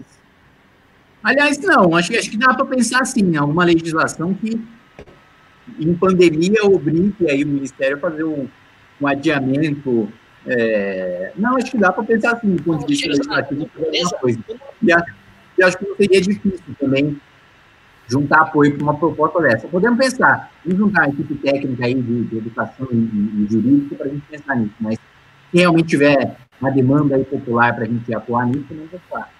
Aliás, não. Acho, acho que dá para pensar assim, alguma legislação que em pandemia obrigue aí o Ministério a fazer um, um adiamento. É... Não, acho que dá para pensar assim, do ponto de vista legislativo. E acho, e acho que não seria difícil também juntar apoio para uma proposta dessa. Podemos pensar, vamos juntar a equipe técnica aí de, de educação e, e jurídica para a gente pensar nisso, mas se realmente tiver uma demanda aí popular para a gente atuar nisso, não vou falar.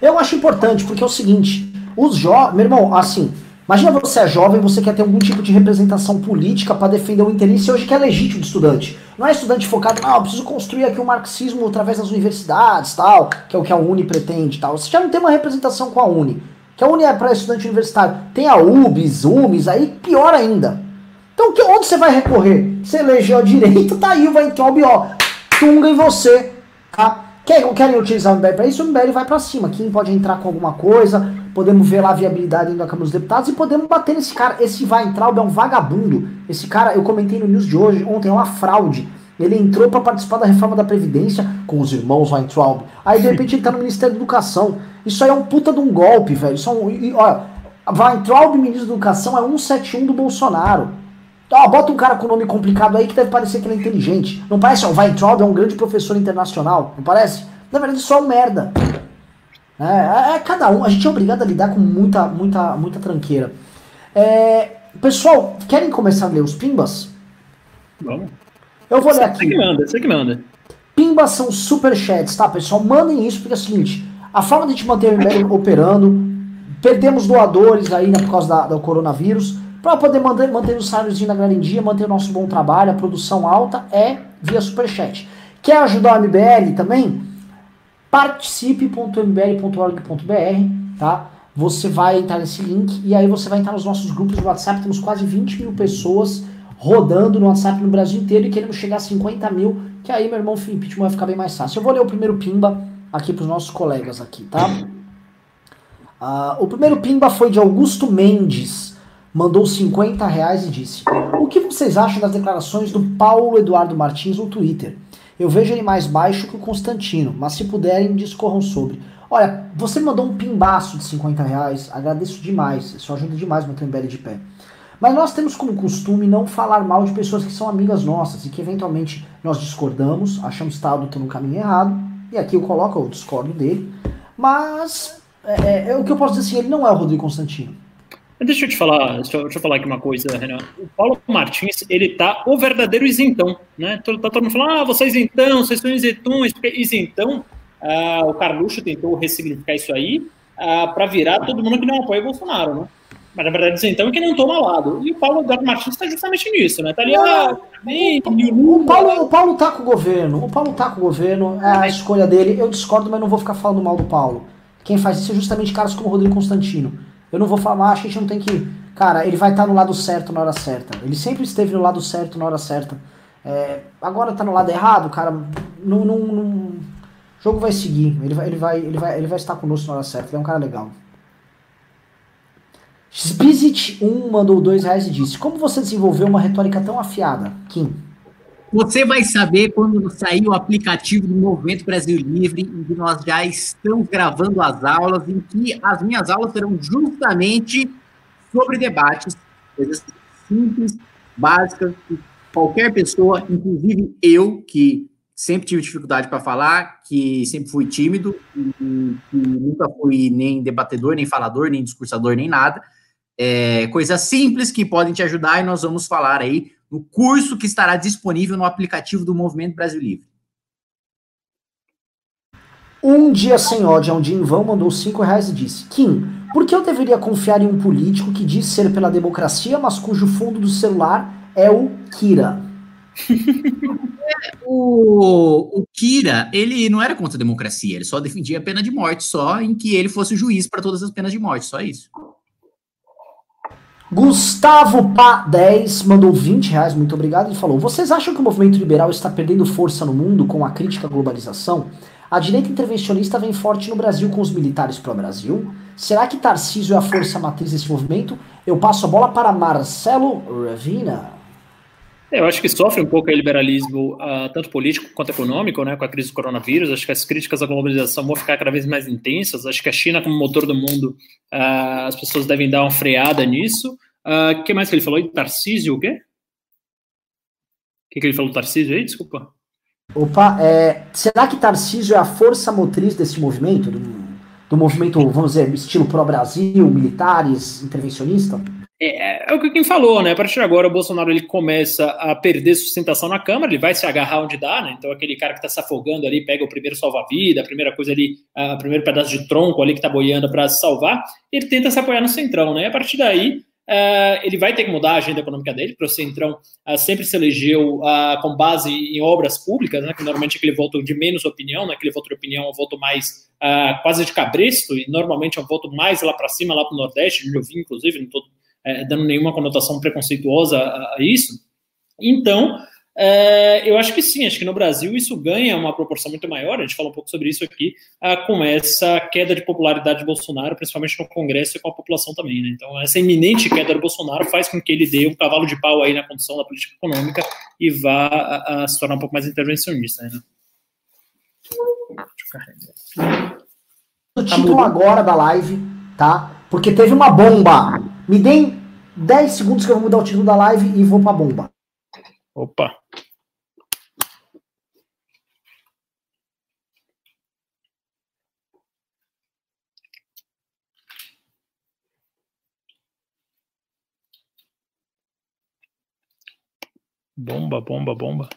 Eu acho importante, porque é o seguinte, os jovens, meu irmão, assim, Imagina você é jovem, você quer ter algum tipo de representação política para defender o interesse hoje que é legítimo do estudante. Não é estudante focado, ah, eu preciso construir aqui o um marxismo através das universidades, tal, que é o que a Uni pretende, tal. Você já não tem uma representação com a Uni. Que a Uni é para estudante universitário. Tem a UBS, UMES, aí pior ainda. Então que, onde você vai recorrer? Você elegeu a direita, tá aí o Weintraub, ó, tunga em você, tá? Querem utilizar o MBL para isso? O MBL vai para cima. Quem pode entrar com alguma coisa, podemos ver lá a viabilidade da Câmara dos Deputados e podemos bater nesse cara. Esse vai entrar, é um vagabundo. Esse cara, eu comentei no news de hoje, ontem, é uma fraude. Ele entrou para participar da reforma da Previdência com os irmãos Weintraub. Aí, de repente, ele tá no Ministério da Educação. Isso aí é um puta de um golpe, velho. Isso é um, ó, Weintraub, ministro da Educação, é 171 do Bolsonaro. Ó, bota um cara com nome complicado aí que deve parecer que ele é inteligente. Não parece? Ó, o Weintraub é um grande professor internacional. Não parece? Na verdade, só um merda. É, é, é, cada um, a gente é obrigado a lidar com muita, muita, muita tranqueira. É, pessoal, querem começar a ler os pimbas? Vamos. Eu vou ler aqui. Você que manda, você que manda. Pimbas são superchats, tá, pessoal? Mandem isso, porque é o seguinte: a forma de te manter o e-mail operando, perdemos doadores aí né, por causa da, do coronavírus, para poder manter, manter os salários na grande dia, manter o nosso bom trabalho, a produção alta, é via superchat. Quer ajudar o MBL também? participe.mbl.org.br, tá? Você vai entrar nesse link e aí você vai entrar nos nossos grupos do WhatsApp. Temos quase 20 mil pessoas rodando no WhatsApp no Brasil inteiro e queremos chegar a 50 mil, que aí meu irmão Felipe vai ficar bem mais fácil. Eu vou ler o primeiro pimba aqui para os nossos colegas aqui, tá? Uh, o primeiro pimba foi de Augusto Mendes, mandou 50 reais e disse: O que vocês acham das declarações do Paulo Eduardo Martins no Twitter? Eu vejo ele mais baixo que o Constantino, mas se puderem, discorram sobre. Olha, você me mandou um pimbaço de 50 reais, agradeço demais, isso ajuda demais o MBL de pé. Mas nós temos como costume não falar mal de pessoas que são amigas nossas e que eventualmente nós discordamos, achamos que está adotando um caminho errado, e aqui eu coloco, eu discordo dele, mas é, é, é, o que eu posso dizer assim, ele não é o Rodrigo Constantino. Deixa eu te falar, deixa eu, deixa eu falar aqui uma coisa, Renan. O Paulo Martins, ele tá o verdadeiro isentão, né? Tá, todo mundo falando, ah, vocês isentão, vocês são isentões, porque isentão, ah, o Carluxo tentou ressignificar isso aí ah, para virar todo mundo que não apoia o Bolsonaro, né? Mas na verdade isentão é que não toma lado. E o Paulo Eduardo Martins está justamente nisso, né? Tá ali, ah, bem, o, Paulo, o Paulo tá com o governo, o Paulo tá com o governo, é a escolha dele. Eu discordo, mas não vou ficar falando mal do Paulo. Quem faz isso é justamente caras como o Rodrigo Constantino eu não vou falar, a gente não tem que. Cara, ele vai estar tá no lado certo na hora certa. Ele sempre esteve no lado certo na hora certa. É, agora tá no lado errado, cara. Não, não, não, o jogo vai seguir. Ele vai, ele, vai, ele, vai, ele vai estar conosco na hora certa. Ele é um cara legal. Spizit1 mandou dois reais e disse: Como você desenvolveu uma retórica tão afiada, Kim? Você vai saber quando sair o aplicativo do Movimento Brasil Livre, em que nós já estamos gravando as aulas, em que as minhas aulas serão justamente sobre debates, coisas simples, básicas, que qualquer pessoa, inclusive eu, que sempre tive dificuldade para falar, que sempre fui tímido, que nunca fui nem debatedor, nem falador, nem discursador, nem nada. É, coisas simples que podem te ajudar e nós vamos falar aí no curso que estará disponível no aplicativo do Movimento Brasil Livre. Um dia sem ódio é um dia em vão mandou cinco reais e disse: Kim, por que eu deveria confiar em um político que diz ser pela democracia, mas cujo fundo do celular é o Kira? o, o Kira, ele não era contra a democracia, ele só defendia a pena de morte, só em que ele fosse o juiz para todas as penas de morte, só isso. Gustavo Pá 10 mandou 20 reais, muito obrigado, e falou: Vocês acham que o movimento liberal está perdendo força no mundo com a crítica à globalização? A direita intervencionista vem forte no Brasil com os militares pró-Brasil. Será que Tarcísio é a força matriz desse movimento? Eu passo a bola para Marcelo Ravina. Eu acho que sofre um pouco o liberalismo, uh, tanto político quanto econômico, né, com a crise do coronavírus. Acho que as críticas à globalização vão ficar cada vez mais intensas. Acho que a China, como motor do mundo, uh, as pessoas devem dar uma freada nisso. O uh, que mais que ele falou? Tarcísio, o quê? O que, que ele falou, Tarcísio aí? Desculpa. Opa, é, será que Tarcísio é a força motriz desse movimento? Do, do movimento, vamos dizer, estilo pró-Brasil, militares, intervencionista? É, é, o que quem falou, né? A partir de agora, o Bolsonaro ele começa a perder sustentação na Câmara, ele vai se agarrar onde dá, né? Então, aquele cara que está se afogando ali pega o primeiro salva-vida, a primeira coisa ali, o primeiro pedaço de tronco ali que está boiando para se salvar, ele tenta se apoiar no centrão, né? E a partir daí, Uh, ele vai ter que mudar a agenda econômica dele, para o Centrão uh, sempre se elegeu uh, com base em obras públicas, né, que normalmente é aquele voto de menos opinião, né, aquele voto de opinião é um voto mais quase de cabresto, e normalmente é um voto mais lá para cima, lá para o Nordeste, eu vi, inclusive, não estou é, dando nenhuma conotação preconceituosa a, a isso. Então, é, eu acho que sim, acho que no Brasil isso ganha uma proporção muito maior, a gente fala um pouco sobre isso aqui, com essa queda de popularidade de Bolsonaro, principalmente no Congresso e com a população também. Né? Então, essa iminente queda do Bolsonaro faz com que ele dê um cavalo de pau aí na condição da política econômica e vá a, a se tornar um pouco mais intervencionista. Né? O título agora da live, tá? Porque teve uma bomba me deem 10 segundos que eu vou mudar o título da live e vou pra bomba. Opa. Bomba, bomba, bomba.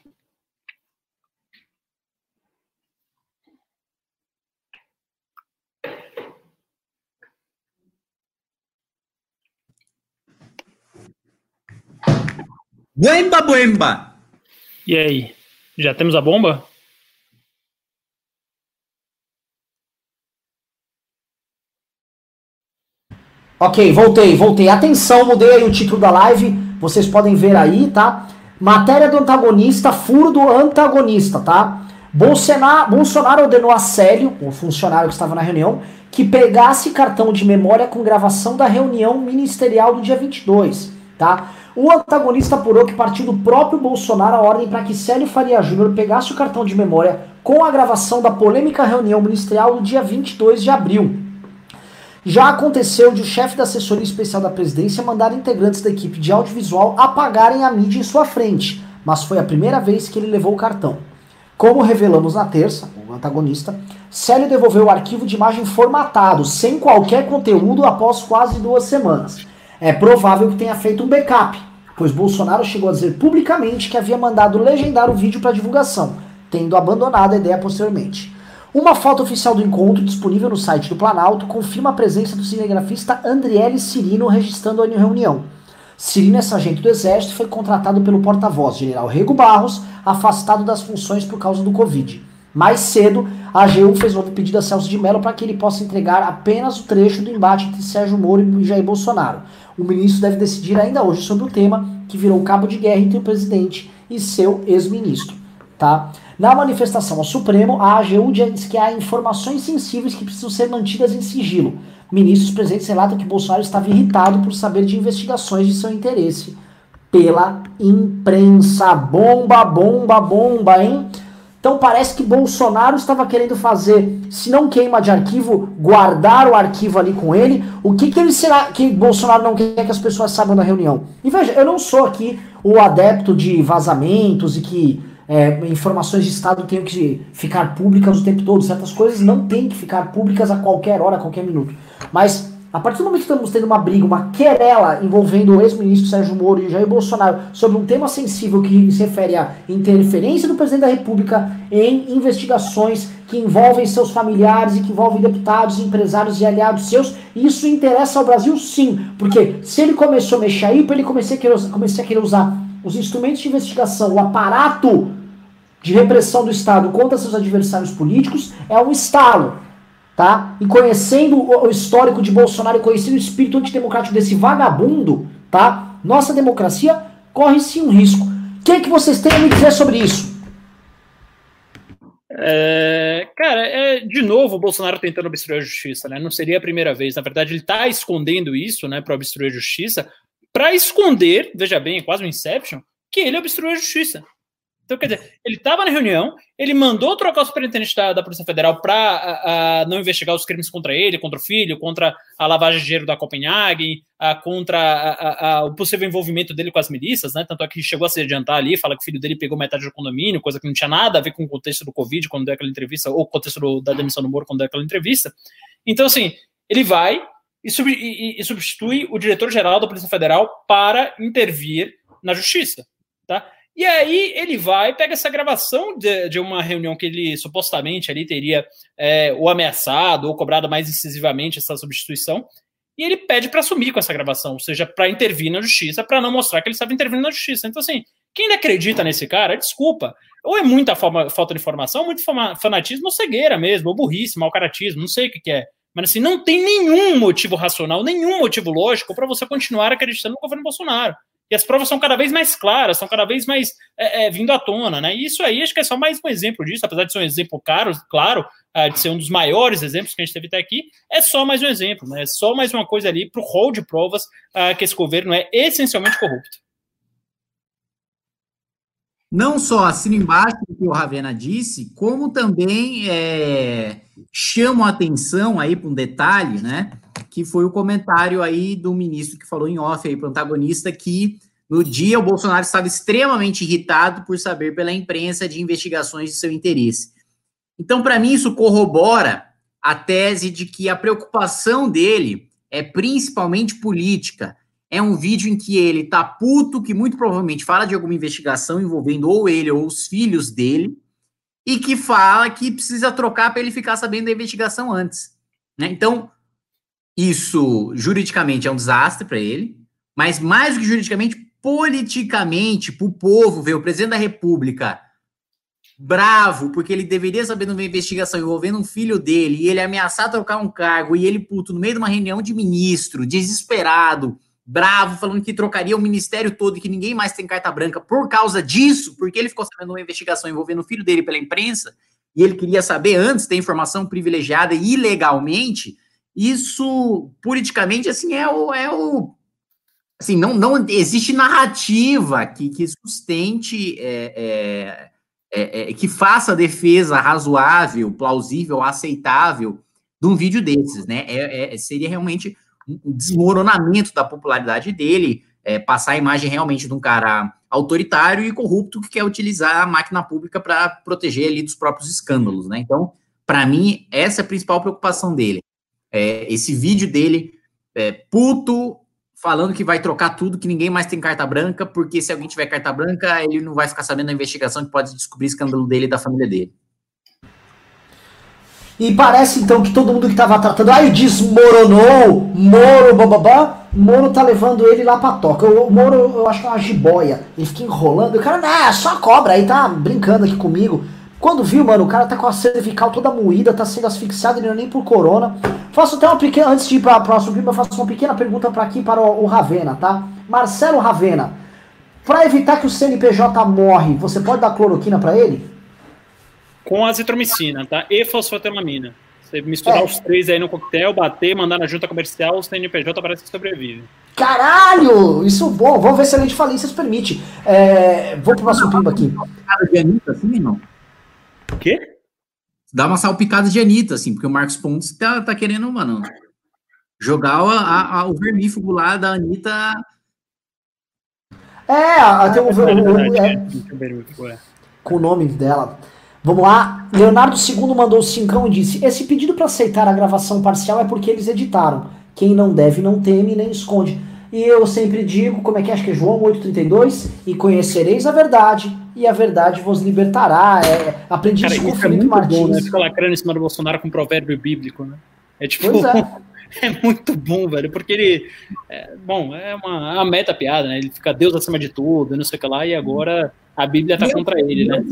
Buemba, buemba! E aí, já temos a bomba? Ok, voltei, voltei. Atenção, mudei aí o título da live. Vocês podem ver aí, tá? Matéria do antagonista, furo do antagonista, tá? Bolsonaro, Bolsonaro ordenou a Célio, o funcionário que estava na reunião, que pegasse cartão de memória com gravação da reunião ministerial do dia 22, tá? O antagonista apurou que partiu do próprio Bolsonaro a ordem para que Célio Faria Júnior pegasse o cartão de memória com a gravação da polêmica reunião ministerial do dia 22 de abril. Já aconteceu de o chefe da assessoria especial da presidência mandar integrantes da equipe de audiovisual apagarem a mídia em sua frente, mas foi a primeira vez que ele levou o cartão. Como revelamos na terça, o antagonista, Célio devolveu o arquivo de imagem formatado, sem qualquer conteúdo, após quase duas semanas. É provável que tenha feito um backup, pois Bolsonaro chegou a dizer publicamente que havia mandado legendar o vídeo para divulgação, tendo abandonado a ideia posteriormente. Uma foto oficial do encontro, disponível no site do Planalto, confirma a presença do cinegrafista Andriele Cirino registrando a reunião. Cirino é sargento do Exército e foi contratado pelo porta-voz, general Rego Barros, afastado das funções por causa do Covid. Mais cedo, a AGU fez um pedido a Celso de Mello para que ele possa entregar apenas o trecho do embate entre Sérgio Moro e Jair Bolsonaro. O ministro deve decidir ainda hoje sobre o tema, que virou cabo de guerra entre o presidente e seu ex-ministro. Tá? Na manifestação ao Supremo, a AGU diz que há informações sensíveis que precisam ser mantidas em sigilo. Ministros presentes relatam que Bolsonaro estava irritado por saber de investigações de seu interesse pela imprensa. Bomba, bomba, bomba, hein? Então parece que Bolsonaro estava querendo fazer, se não queima de arquivo, guardar o arquivo ali com ele. O que, que ele será que Bolsonaro não quer que as pessoas saibam da reunião? E veja, eu não sou aqui o adepto de vazamentos e que é, informações de Estado tenham que ficar públicas o tempo todo. Certas coisas não têm que ficar públicas a qualquer hora, a qualquer minuto. Mas a partir do momento que estamos tendo uma briga, uma querela envolvendo o ex-ministro Sérgio Moro e Jair Bolsonaro sobre um tema sensível que se refere à interferência do presidente da República em investigações que envolvem seus familiares e que envolvem deputados, empresários e aliados seus, isso interessa ao Brasil sim, porque se ele começou a mexer aí, ele comecei a querer, a querer usar os instrumentos de investigação, o aparato de repressão do Estado contra seus adversários políticos é um estalo. Tá? E conhecendo o histórico de Bolsonaro e conhecendo o espírito antidemocrático desse vagabundo, tá? Nossa democracia corre sim um risco. O que, é que vocês têm a me dizer sobre isso? É, cara, é, de novo o Bolsonaro tentando obstruir a justiça, né? Não seria a primeira vez. Na verdade, ele está escondendo isso, né, para obstruir a justiça, para esconder, veja bem, é quase um Inception, que ele obstruiu a justiça. Então, quer dizer, ele estava na reunião, ele mandou trocar o superintendente da, da Polícia Federal para não investigar os crimes contra ele, contra o filho, contra a lavagem de dinheiro da Copenhagen, a, contra a, a, o possível envolvimento dele com as milícias, né? Tanto é que chegou a se adiantar ali, fala que o filho dele pegou metade do condomínio, coisa que não tinha nada a ver com o contexto do Covid quando deu aquela entrevista, ou o contexto do, da demissão do Moro quando deu aquela entrevista. Então, assim, ele vai e, sub, e, e substitui o diretor-geral da Polícia Federal para intervir na justiça? E aí ele vai, pega essa gravação de, de uma reunião que ele supostamente ali teria é, ou ameaçado ou cobrado mais incisivamente essa substituição, e ele pede para assumir com essa gravação, ou seja, para intervir na justiça, para não mostrar que ele estava intervindo na justiça. Então, assim, quem ainda acredita nesse cara, desculpa. Ou é muita forma, falta de informação, muito fanatismo, ou cegueira mesmo, ou burrice, mau caratismo, não sei o que, que é. Mas assim, não tem nenhum motivo racional, nenhum motivo lógico para você continuar acreditando no governo Bolsonaro. E as provas são cada vez mais claras, são cada vez mais é, é, vindo à tona, né? E isso aí acho que é só mais um exemplo disso, apesar de ser um exemplo caro, claro, uh, de ser um dos maiores exemplos que a gente teve até aqui, é só mais um exemplo, né? É só mais uma coisa ali para o rol de provas uh, que esse governo é essencialmente corrupto. Não só assina embaixo do que o Ravena disse, como também é, chamam a atenção aí para um detalhe, né? Que foi o comentário aí do ministro que falou em off aí, protagonista, que no dia o Bolsonaro estava extremamente irritado por saber pela imprensa de investigações de seu interesse. Então, para mim, isso corrobora a tese de que a preocupação dele é principalmente política. É um vídeo em que ele tá puto, que muito provavelmente fala de alguma investigação envolvendo ou ele ou os filhos dele, e que fala que precisa trocar para ele ficar sabendo da investigação antes. Né? Então, isso juridicamente é um desastre para ele, mas mais do que juridicamente, politicamente, para o povo ver o presidente da República bravo, porque ele deveria saber de uma investigação envolvendo um filho dele, e ele ameaçar trocar um cargo, e ele, puto, no meio de uma reunião de ministro, desesperado, bravo, falando que trocaria o ministério todo e que ninguém mais tem carta branca por causa disso, porque ele ficou sabendo uma investigação envolvendo o filho dele pela imprensa, e ele queria saber antes ter informação privilegiada ilegalmente, isso, politicamente, assim, é o, é o assim, não, não existe narrativa que, que sustente é, é, é, é, que faça a defesa razoável, plausível, aceitável de um vídeo desses, né? É, é seria realmente um desmoronamento da popularidade dele, passar a imagem realmente de um cara autoritário e corrupto que quer utilizar a máquina pública para proteger ali dos próprios escândalos, né? Então, para mim, essa é a principal preocupação dele. É, esse vídeo dele, puto, falando que vai trocar tudo, que ninguém mais tem carta branca, porque se alguém tiver carta branca, ele não vai ficar sabendo da investigação que pode descobrir escândalo dele e da família dele. E parece então que todo mundo que estava tratando, ai, desmoronou, Moro, bababá, Moro tá levando ele lá pra toca. O Moro, eu acho que é uma jiboia. Ele fica enrolando, o cara, não, é só cobra, aí tá brincando aqui comigo. Quando viu, mano, o cara tá com a cervical toda moída, tá sendo asfixiado, ele não é nem por corona. Faço até uma pequena, antes de ir para o próximo clima, eu faço uma pequena pergunta para aqui, para o, o Ravena, tá? Marcelo Ravena, para evitar que o CNPJ morre, você pode dar cloroquina para ele? Com azitromicina, tá? E fosfatemamina. Você misturar é. os três aí no coquetel, bater, mandar na junta comercial, o CNPJ parece que sobrevive. Caralho! Isso bom. Vamos ver se a lei de falências permite. É, vou pro próximo pimba aqui. Cara de Anitta, assim, não? O quê? Dá uma salpicada de Anitta, assim, porque o Marcos Pontes tá, tá querendo, mano, jogar a, a, o vermífugo lá da Anitta. É, até o, o, é, com o nome dela. Vamos lá. Leonardo II mandou cincão e disse: Esse pedido para aceitar a gravação parcial é porque eles editaram. Quem não deve não teme nem esconde. E eu sempre digo, como é que é? acho que é João 8,32? E conhecereis a verdade, e a verdade vos libertará. É, aprendi Cara, isso com o é Felipe é Martins. Bom, né? Fica lacrando em cima do Bolsonaro com um provérbio bíblico, né? É tipo. É. é. muito bom, velho, porque ele. É, bom, é uma, uma meta piada, né? Ele fica Deus acima de tudo, não sei o que lá, e agora a Bíblia tá contra ele, né?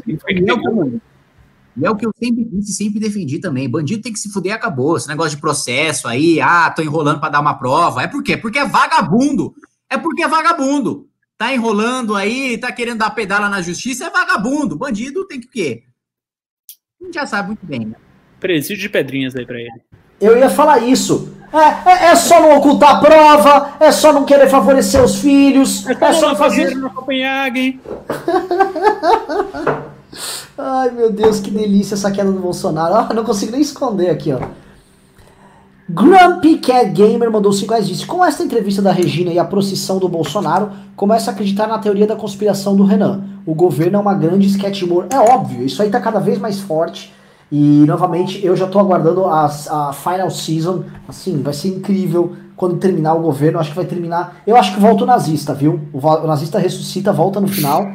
É o que eu sempre disse, sempre defendi também. Bandido tem que se fuder e acabou. Esse negócio de processo aí, ah, tô enrolando para dar uma prova. É por quê? Porque é vagabundo. É porque é vagabundo. Tá enrolando aí, tá querendo dar pedala na justiça, é vagabundo. Bandido tem que o quê? A gente já sabe muito bem, né? Presídio de pedrinhas aí pra ele. Eu ia falar isso. É, é, é, só não ocultar a prova, é só não querer favorecer os filhos, é, é só fazer. No Copenhague. Ai, meu Deus, que delícia essa queda do Bolsonaro. Ah, não consigo nem esconder aqui, ó. Grumpy Cat Gamer mandou 5 reais disse: Com esta entrevista da Regina e a procissão do Bolsonaro, começa a acreditar na teoria da conspiração do Renan. O governo é uma grande sketch humor. É óbvio, isso aí tá cada vez mais forte. E novamente, eu já tô aguardando a, a final season. Assim, vai ser incrível quando terminar o governo. Acho que vai terminar. Eu acho que volta o nazista, viu? O, o nazista ressuscita, volta no final.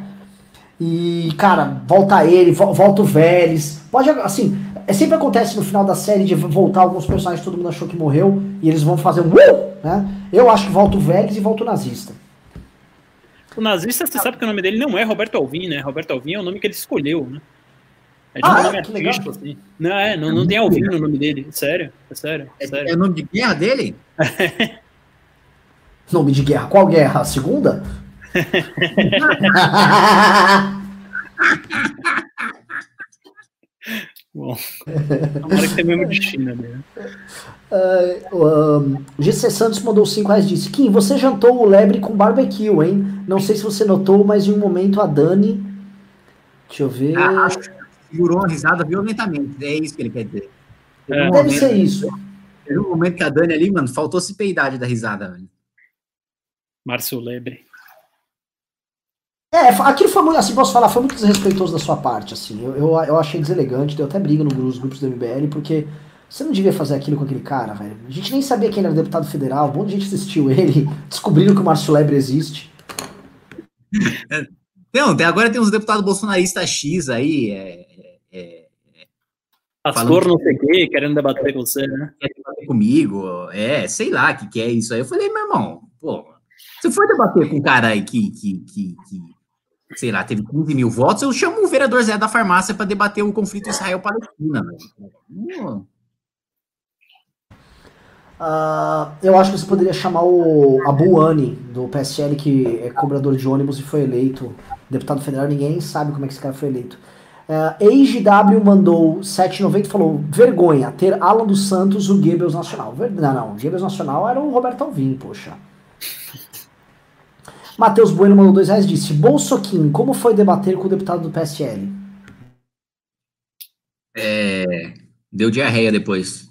E, cara, volta ele, volta o Vélez. Pode, assim, é, sempre acontece no final da série de voltar alguns personagens que todo mundo achou que morreu e eles vão fazer um uh, né? Eu acho que volta o Vélez e volta o nazista. O nazista, você sabe que o nome dele não é Roberto Alvim, né? Roberto Alvim é o nome que ele escolheu, né? É de um ah, nome é? artístico, assim. Não, é, não, não tem Alvim no nome dele. Sério, é sério. É, sério. é o nome de guerra dele? nome de guerra? Qual guerra? A segunda? Bom, tomara que tenha mesmo de China, né? Uh, um, GC Santos mandou 5 reais disse: Kim, você jantou o lebre com barbecue, hein? Não sei se você notou, mas em um momento a Dani. Deixa eu ver. Ah, segurou uma risada violentamente. É isso que ele quer dizer. É. Um Deve momento, ser isso. Teve um momento que a Dani ali, mano, faltou se peidade da risada, velho. Márcio Lebre. É, aquilo foi muito, assim, posso falar, foi muito desrespeitoso da sua parte, assim. Eu, eu, eu achei deselegante, deu até briga nos grupos do MBL, porque você não devia fazer aquilo com aquele cara, velho. A gente nem sabia que ele era deputado federal, um monte de gente assistiu ele, descobriram que o Márcio Lebre existe. Não, até agora tem uns deputados bolsonaristas X aí, é, é, é Pastor não sei o quê, querendo debater com você, né? Quer debater comigo, é, sei lá o que, que é isso aí. Eu falei, meu irmão, pô, você foi debater com um cara aí que, que, que, que sei lá, teve 15 mil votos, eu chamo o vereador Zé da farmácia para debater o conflito Israel-Palestina. Uh, eu acho que você poderia chamar o Abuani, do PSL, que é cobrador de ônibus e foi eleito deputado federal. Ninguém sabe como é que esse cara foi eleito. Uh, EIGW mandou 7,90 e falou: vergonha, ter Alan dos Santos, o Goebbels Nacional. Não, não, o Goebbels Nacional era o Roberto Alvim, poxa. Matheus Bueno mandou dois reais e disse: Bolsoquim, como foi debater com o deputado do PSL? É, deu diarreia depois.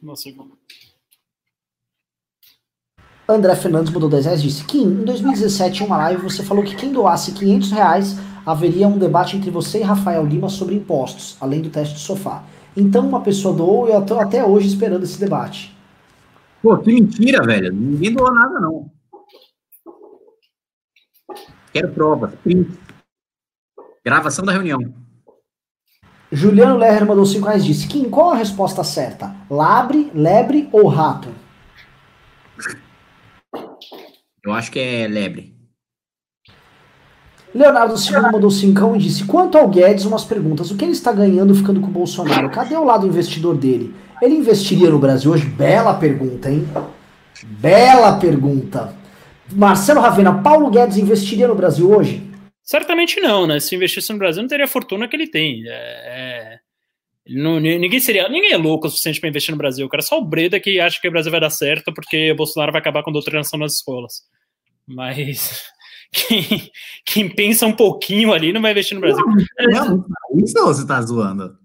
Nossa. André Fernandes mandou 10 reais e disse: Kim, em 2017, em uma live, você falou que quem doasse 500 reais haveria um debate entre você e Rafael Lima sobre impostos, além do teste de sofá. Então uma pessoa doou e eu estou até hoje esperando esse debate. Pô, que mentira, velho. Ninguém doou nada, não. Quero provas. Gravação da reunião. Juliano Lerner mandou 5 reais e disse: Kim, qual a resposta certa? Labre, lebre ou rato? Eu acho que é lebre. Leonardo Silva mandou 5 e disse: Quanto ao Guedes, umas perguntas. O que ele está ganhando ficando com o Bolsonaro? Cadê o lado investidor dele? Ele investiria no Brasil hoje? Bela pergunta, hein? Bela pergunta. Marcelo Ravena, Paulo Guedes investiria no Brasil hoje? Certamente não, né? Se investisse no Brasil, não teria a fortuna que ele tem. É, é não, ninguém seria, ninguém é louco o suficiente para investir no Brasil. Cara, só o Breda que acha que o Brasil vai dar certo porque o Bolsonaro vai acabar com a doutrinação nas escolas. Mas quem, quem pensa um pouquinho ali não vai investir no Brasil. Não, isso você tá zoando.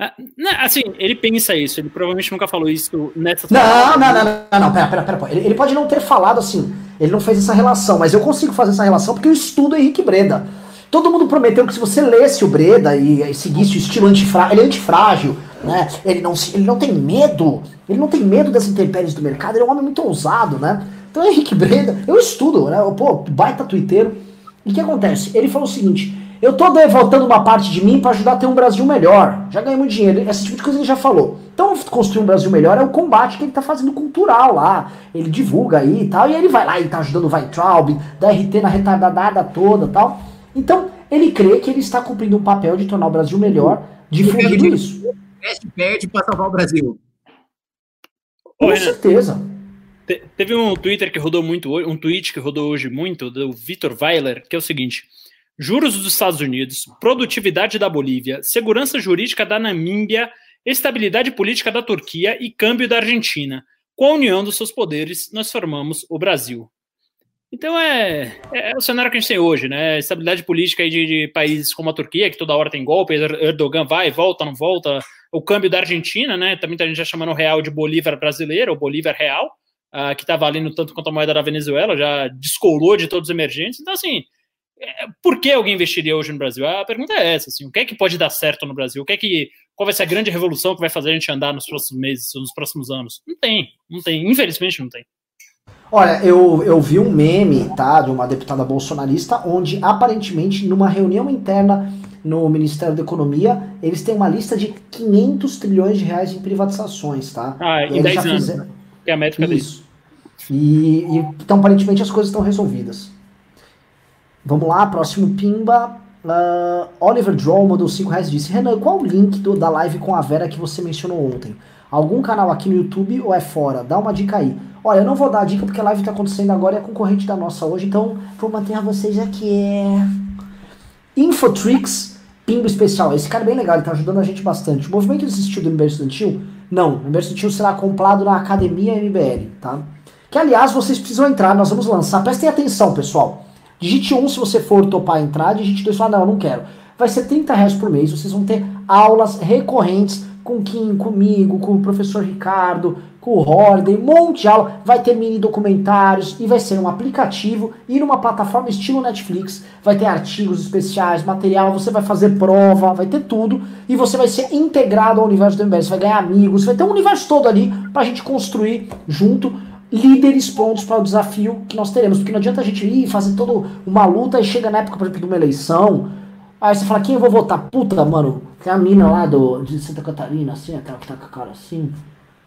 Ah, não, assim, ele pensa isso, ele provavelmente nunca falou isso nessa. Não, não, não, não, não, não, pera, pera, pera. Ele, ele pode não ter falado assim, ele não fez essa relação, mas eu consigo fazer essa relação porque eu estudo Henrique Breda. Todo mundo prometeu que se você lesse o Breda e, e seguisse o estilo antifrágil, ele é antifrágil, né? Ele não, ele não tem medo, ele não tem medo das intempéries do mercado, ele é um homem muito ousado, né? Então Henrique Breda, eu estudo, né? Pô, baita twitteiro. E o que acontece? Ele falou o seguinte: eu tô voltando uma parte de mim para ajudar a ter um Brasil melhor. Já ganhei muito dinheiro. Esse tipo de coisa ele já falou. Então, construir um Brasil melhor é o combate que ele tá fazendo cultural lá. Ele divulga aí e tal. E ele vai lá e tá ajudando o Weintraub, da RT na retardada toda tal. Então, ele crê que ele está cumprindo um papel de tornar o Brasil melhor, difundindo isso. Perde, perde para salvar o Brasil. Com certeza. Teve um Twitter que rodou muito, um tweet que rodou hoje muito, do Vitor Weiler, que é o seguinte: juros dos Estados Unidos, produtividade da Bolívia, segurança jurídica da Namíbia, estabilidade política da Turquia e câmbio da Argentina. Com a união dos seus poderes, nós formamos o Brasil. Então é, é, o cenário que a gente tem hoje, né? Estabilidade política de, de, países como a Turquia, que toda hora tem golpe, Erdogan vai, volta, não volta. O câmbio da Argentina, né? Também a gente já chamando o real de Bolívar brasileiro, ou Bolívar real uh, que está valendo tanto quanto a moeda da Venezuela, já descolou de todos os emergentes. Então, assim, é, por que alguém investiria hoje no Brasil? A pergunta é essa, assim, o que é que pode dar certo no Brasil? O que é que, qual vai ser a grande revolução que vai fazer a gente andar nos próximos meses, nos próximos anos? Não tem, não tem, infelizmente não tem. Olha, eu, eu vi um meme, tá, de uma deputada bolsonarista, onde aparentemente numa reunião interna no Ministério da Economia, eles têm uma lista de 500 trilhões de reais em privatizações, tá? Ah, em 10 anos. Fizeram, né? é a métrica Isso. E, e, então, aparentemente, as coisas estão resolvidas. Vamos lá, próximo Pimba. Uh, Oliver Droll mandou 5 reais e disse: Renan, qual o link do, da live com a Vera que você mencionou ontem? Algum canal aqui no YouTube ou é fora? Dá uma dica aí. Olha, eu não vou dar a dica porque a live está acontecendo agora e é concorrente da nossa hoje, então vou manter vocês aqui. Infotrix, Pimba Especial. Esse cara é bem legal, ele está ajudando a gente bastante. O movimento desistiu do Universo Estudantil não, o University será comprado na Academia MBL, tá? Que aliás vocês precisam entrar, nós vamos lançar. Prestem atenção, pessoal. Digite 1 se você for topar entrar, digite 2 falar, não, não quero. Vai ser 30 reais por mês, vocês vão ter aulas recorrentes com Kim, comigo, com o professor Ricardo, com o Holiday, um monte de aula, vai ter mini documentários e vai ser um aplicativo e numa plataforma estilo Netflix, vai ter artigos especiais, material, você vai fazer prova, vai ter tudo e você vai ser integrado ao universo do MBS, vai ganhar amigos, vai ter um universo todo ali pra gente construir junto líderes prontos para o desafio que nós teremos, porque não adianta a gente ir fazer toda uma luta e chega na época, por exemplo, de uma eleição, aí você fala, quem eu vou votar? Puta, mano, tem a mina lá do, de Santa Catarina, assim, aquela que tá com a cara assim,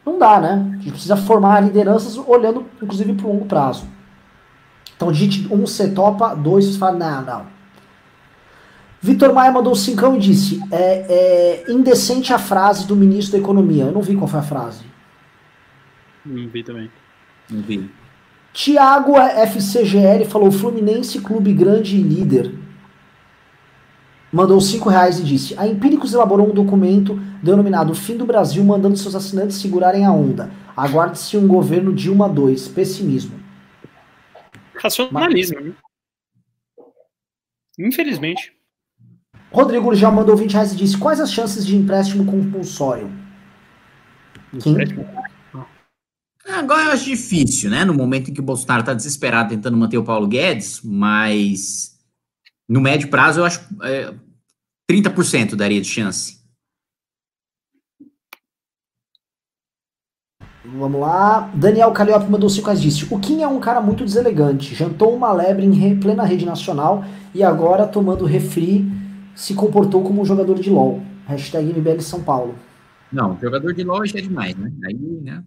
não dá, né? A gente precisa formar lideranças olhando, inclusive, para o longo prazo. Então, digite um, você topa, dois, você fala, não, não. Vitor Maia mandou cincão e disse: é, é indecente a frase do ministro da Economia. Eu não vi qual foi a frase. Não vi também. Não vi. Tiago FCGL falou: Fluminense, clube grande e líder. Mandou 5 reais e disse: A Empíricos elaborou um documento denominado Fim do Brasil, mandando seus assinantes segurarem a onda. Aguarde-se um governo Dilma 2. Pessimismo. Racionalismo, né? Infelizmente. Rodrigo já mandou 20 reais e disse: Quais as chances de empréstimo compulsório? Quem? Agora eu acho difícil, né? No momento em que o Bolsonaro está desesperado tentando manter o Paulo Guedes, mas no médio prazo eu acho é, 30% daria de chance. Vamos lá. Daniel Calliope mandou 5 reais disse: O Kim é um cara muito deselegante. Jantou uma lebre em plena rede nacional e agora, tomando refri, se comportou como um jogador de LOL. Hashtag MBL São Paulo. Não, jogador de LOL já é demais, né? Aí, né?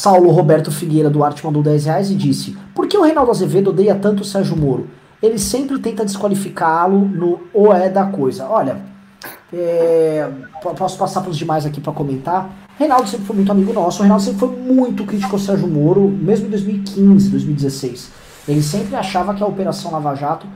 Saulo Roberto Figueira Duarte mandou 10 reais e disse: Por que o Reinaldo Azevedo odeia tanto o Sérgio Moro? Ele sempre tenta desqualificá-lo no O é da coisa. Olha, é, posso passar para os demais aqui para comentar. Reinaldo sempre foi muito amigo nosso. O Reinaldo sempre foi muito crítico ao Sérgio Moro, mesmo em 2015, 2016. Ele sempre achava que a Operação Lava Jato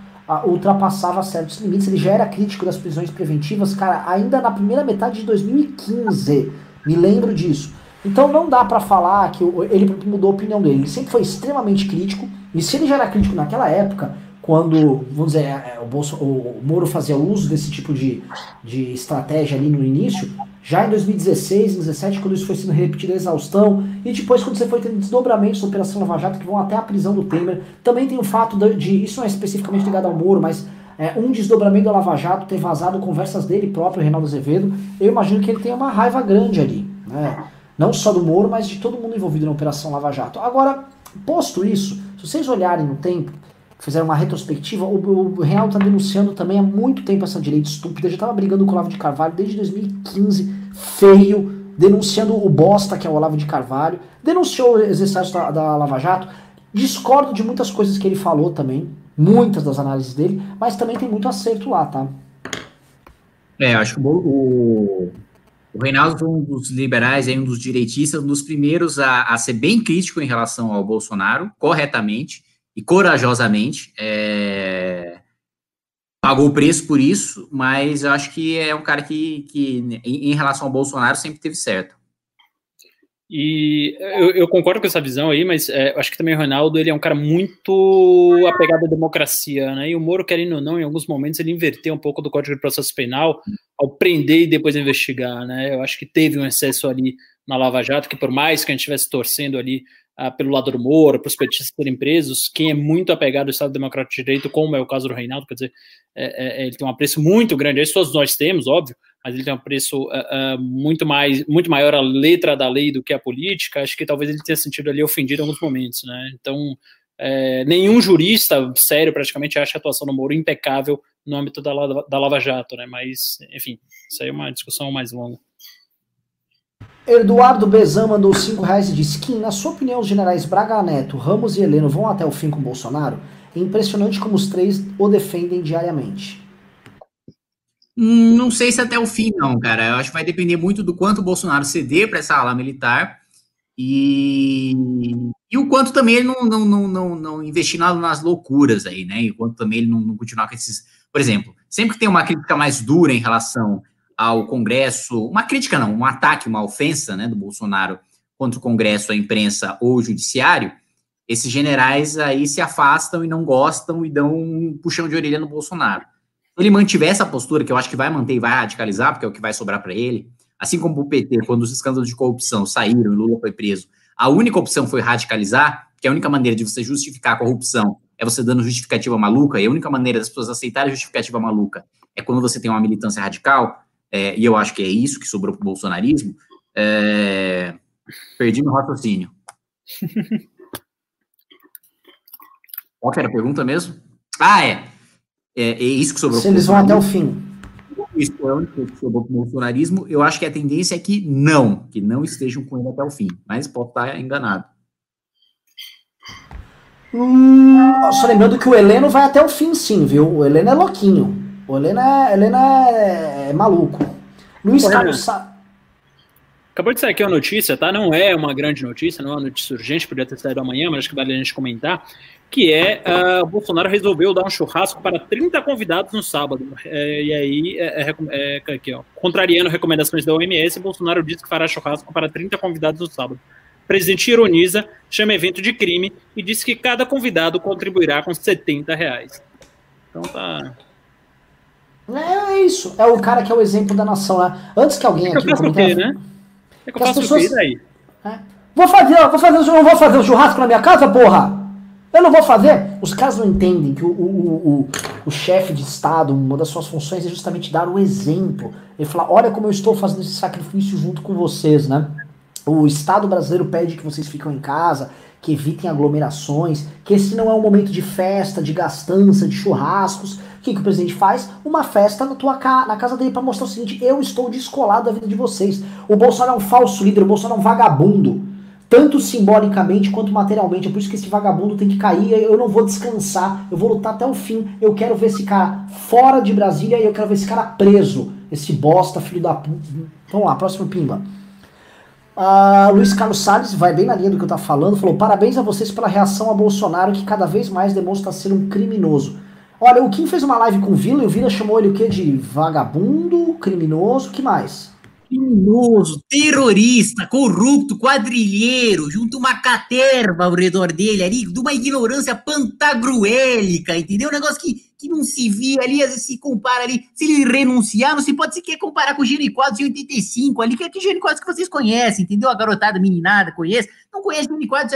ultrapassava certos limites. Ele já era crítico das prisões preventivas, cara, ainda na primeira metade de 2015. Me lembro disso. Então não dá para falar que ele mudou a opinião dele. Ele sempre foi extremamente crítico. E se ele já era crítico naquela época, quando, vamos dizer, é, é, o, Bolso, o Moro fazia uso desse tipo de, de estratégia ali no início, já em 2016, 2017, quando isso foi sendo repetido a exaustão, e depois quando você foi tendo desdobramentos da Operação Lava Jato que vão até a prisão do Temer, também tem o fato de, de isso não é especificamente ligado ao Moro, mas é, um desdobramento da Lava Jato ter vazado conversas dele próprio, Reinaldo Azevedo, eu imagino que ele tem uma raiva grande ali, né? Não só do Moro, mas de todo mundo envolvido na Operação Lava Jato. Agora, posto isso, se vocês olharem no tempo, fizeram uma retrospectiva, o, o Reinaldo está denunciando também há muito tempo essa direita estúpida, já estava brigando com o Olavo de Carvalho desde 2015, feio, denunciando o bosta que é o Olavo de Carvalho, denunciou os excessos da, da Lava Jato, discordo de muitas coisas que ele falou também, muitas das análises dele, mas também tem muito acerto lá, tá? É, acho que o, o Reinaldo foi um dos liberais, um dos direitistas, um dos primeiros a, a ser bem crítico em relação ao Bolsonaro, corretamente e corajosamente. É, pagou o preço por isso, mas eu acho que é um cara que, que em, relação ao Bolsonaro, sempre teve certo. E eu, eu, concordo com essa visão aí, mas é, acho que também o Ronaldo ele é um cara muito apegado à democracia, né? E o Moro, querendo ou não, em alguns momentos ele inverteu um pouco do Código de Processo Penal ao prender e depois investigar, né? Eu acho que teve um excesso ali na Lava Jato, que por mais que a gente estivesse torcendo ali ah, pelo lado do Moro, para os petistas serem presos, quem é muito apegado ao Estado Democrático de Direito, como é o caso do Reinaldo, quer dizer, é, é, ele tem um apreço muito grande, isso todos nós temos, óbvio, mas ele tem um preço uh, uh, muito mais muito maior a letra da lei do que a política. Acho que talvez ele tenha sentido ali ofendido em alguns momentos, né? Então, é, nenhum jurista sério praticamente acha a atuação do Moro impecável no âmbito da, da Lava Jato, né? Mas, enfim, isso aí é uma discussão mais longa. Eduardo Bezan mandou 5 reais e disse que, na sua opinião, os generais Braga Neto, Ramos e Heleno vão até o fim com Bolsonaro? É impressionante como os três o defendem diariamente. Não sei se até o fim, não, cara. Eu acho que vai depender muito do quanto o Bolsonaro ceder para essa ala militar e, e o quanto também ele não, não, não, não, não investir nas loucuras aí, né? E o quanto também ele não, não continuar com esses. Por exemplo, sempre que tem uma crítica mais dura em relação ao Congresso, uma crítica não, um ataque, uma ofensa né, do Bolsonaro contra o Congresso, a imprensa ou o Judiciário, esses generais aí se afastam e não gostam e dão um puxão de orelha no Bolsonaro ele mantiver essa postura, que eu acho que vai manter e vai radicalizar, porque é o que vai sobrar para ele, assim como o PT, quando os escândalos de corrupção saíram e Lula foi preso, a única opção foi radicalizar, que a única maneira de você justificar a corrupção é você dando justificativa maluca, e a única maneira das pessoas aceitarem a justificativa maluca é quando você tem uma militância radical, é, e eu acho que é isso que sobrou para o bolsonarismo, é, perdi meu raciocínio. Qual que era a pergunta mesmo? Ah, é. É, é isso que sobrou. Se eles vão até o fim. Isso é o único que sobrou para o bolsonarismo. Eu acho que a tendência é que não, que não estejam com ele até o fim. Mas pode estar enganado. Hum, só lembrando que o Heleno vai até o fim, sim, viu? O Heleno é louquinho. O Heleno é, Heleno é, é maluco. Luiz Carlos Sa... Acabou de sair aqui uma notícia, tá? Não é uma grande notícia, não é uma notícia urgente, podia ter saído amanhã, mas acho que vale a gente comentar. Que é uh, o Bolsonaro resolveu dar um churrasco para 30 convidados no sábado. É, e aí, é, é, é, aqui, ó, contrariando recomendações da OMS, Bolsonaro disse que fará churrasco para 30 convidados no sábado. O presidente ironiza, chama evento de crime e disse que cada convidado contribuirá com 70 reais. Então tá. É, é isso. É o cara que é o exemplo da nação, né? Antes que alguém aqui. Eu faço o quê, né? É que eu faço pessoas... o quê É. Vou fazer, vou fazer, não vou fazer o churrasco na minha casa, porra! Eu não vou fazer. Os caras não entendem que o, o, o, o chefe de Estado, uma das suas funções é justamente dar o exemplo. Ele fala: olha como eu estou fazendo esse sacrifício junto com vocês, né? O Estado brasileiro pede que vocês fiquem em casa, que evitem aglomerações, que esse não é um momento de festa, de gastança, de churrascos. Que, que o presidente faz? Uma festa na, tua ca na casa dele para mostrar o seguinte: eu estou descolado da vida de vocês. O Bolsonaro é um falso líder, o Bolsonaro é um vagabundo. Tanto simbolicamente quanto materialmente. É por isso que esse vagabundo tem que cair. Eu não vou descansar. Eu vou lutar até o fim. Eu quero ver esse cara fora de Brasília e eu quero ver esse cara preso. Esse bosta, filho da puta. Vamos lá, próximo pimba. Uh, Luiz Carlos Salles vai bem na linha do que eu tava falando, falou: parabéns a vocês pela reação a Bolsonaro, que cada vez mais demonstra ser um criminoso. Olha, o Kim fez uma live com o Vila e o Vila chamou ele o quê? De vagabundo, criminoso, que mais? criminoso, terrorista, corrupto, quadrilheiro, junto uma caterva ao redor dele ali, de uma ignorância pantagruélica, entendeu? Um negócio que, que não se via ali, às vezes se compara ali, se ele renunciar, não se pode sequer comparar com o Gênio Quadros em 85 ali, que é que Gênio Quadros que vocês conhecem, entendeu? A garotada meninada conhece, não conhece Gênio Quadros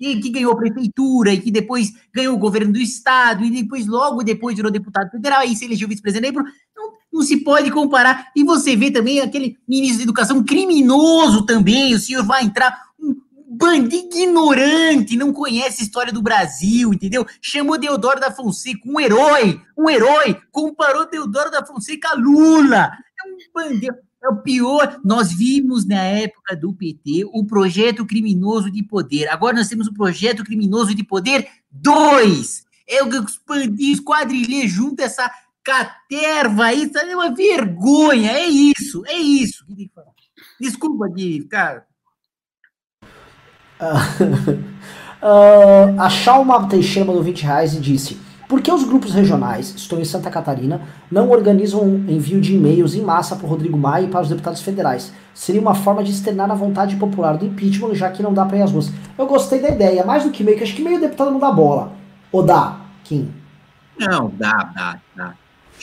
ali, que ganhou prefeitura e que depois ganhou o governo do estado e depois, logo depois, virou deputado federal e se elegeu vice-presidente. Não, não se pode comparar. E você vê também aquele ministro da educação criminoso também. O senhor vai entrar, um bandido ignorante, não conhece a história do Brasil, entendeu? Chamou Deodoro da Fonseca um herói, um herói, comparou Deodoro da Fonseca a Lula. É um bandido. É o pior. Nós vimos na época do PT o projeto criminoso de poder. Agora nós temos o projeto criminoso de poder 2. É o que os bandidos quadrilheiros juntam essa caterva aí. Isso é uma vergonha. É isso, é isso. Desculpa de ficar. Uh, uh, a Chalma Teixeira mandou 20 reais e disse. Por que os grupos regionais, estou em Santa Catarina, não organizam um envio de e-mails em massa para o Rodrigo Maia e para os deputados federais? Seria uma forma de externar a vontade popular do impeachment, já que não dá para ir às ruas. Eu gostei da ideia, mais do que e-mail, que acho que meio deputado não dá bola. Ou dá, Kim? Não, dá, dá, dá.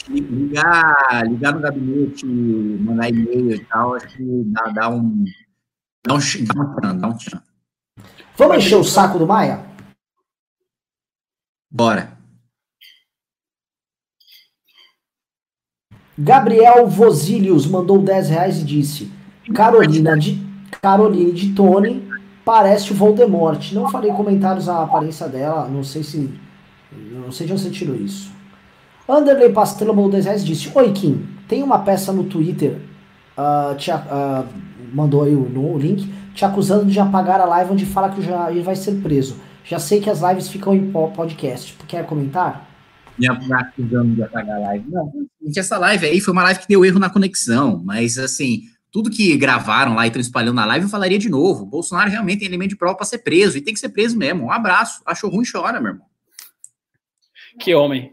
Ligar, ligar no gabinete, mandar e-mail e tal, acho que dá, dá um. Dá um, dá um, dá um Vamos encher o saco do Maia? Bora. Gabriel Vosilius mandou 10 reais e disse: Carolina de, Caroline de Tony parece o Voldemort. Não farei comentários à aparência dela, não sei se. Não sei de onde você tirou isso. Anderley Pastrello mandou 10 reais e disse: Oi, Kim, tem uma peça no Twitter, uh, te, uh, mandou aí o, o link, te acusando de apagar a live onde fala que o Jair vai ser preso. Já sei que as lives ficam em podcast. Quer comentar? Me acusando de apagar a live. Não, gente, essa live aí foi uma live que deu erro na conexão, mas assim, tudo que gravaram lá e estão espalhando na live, eu falaria de novo. O Bolsonaro realmente tem elemento de prova para ser preso, e tem que ser preso mesmo. Um abraço. Achou ruim, chora, meu irmão. Que homem.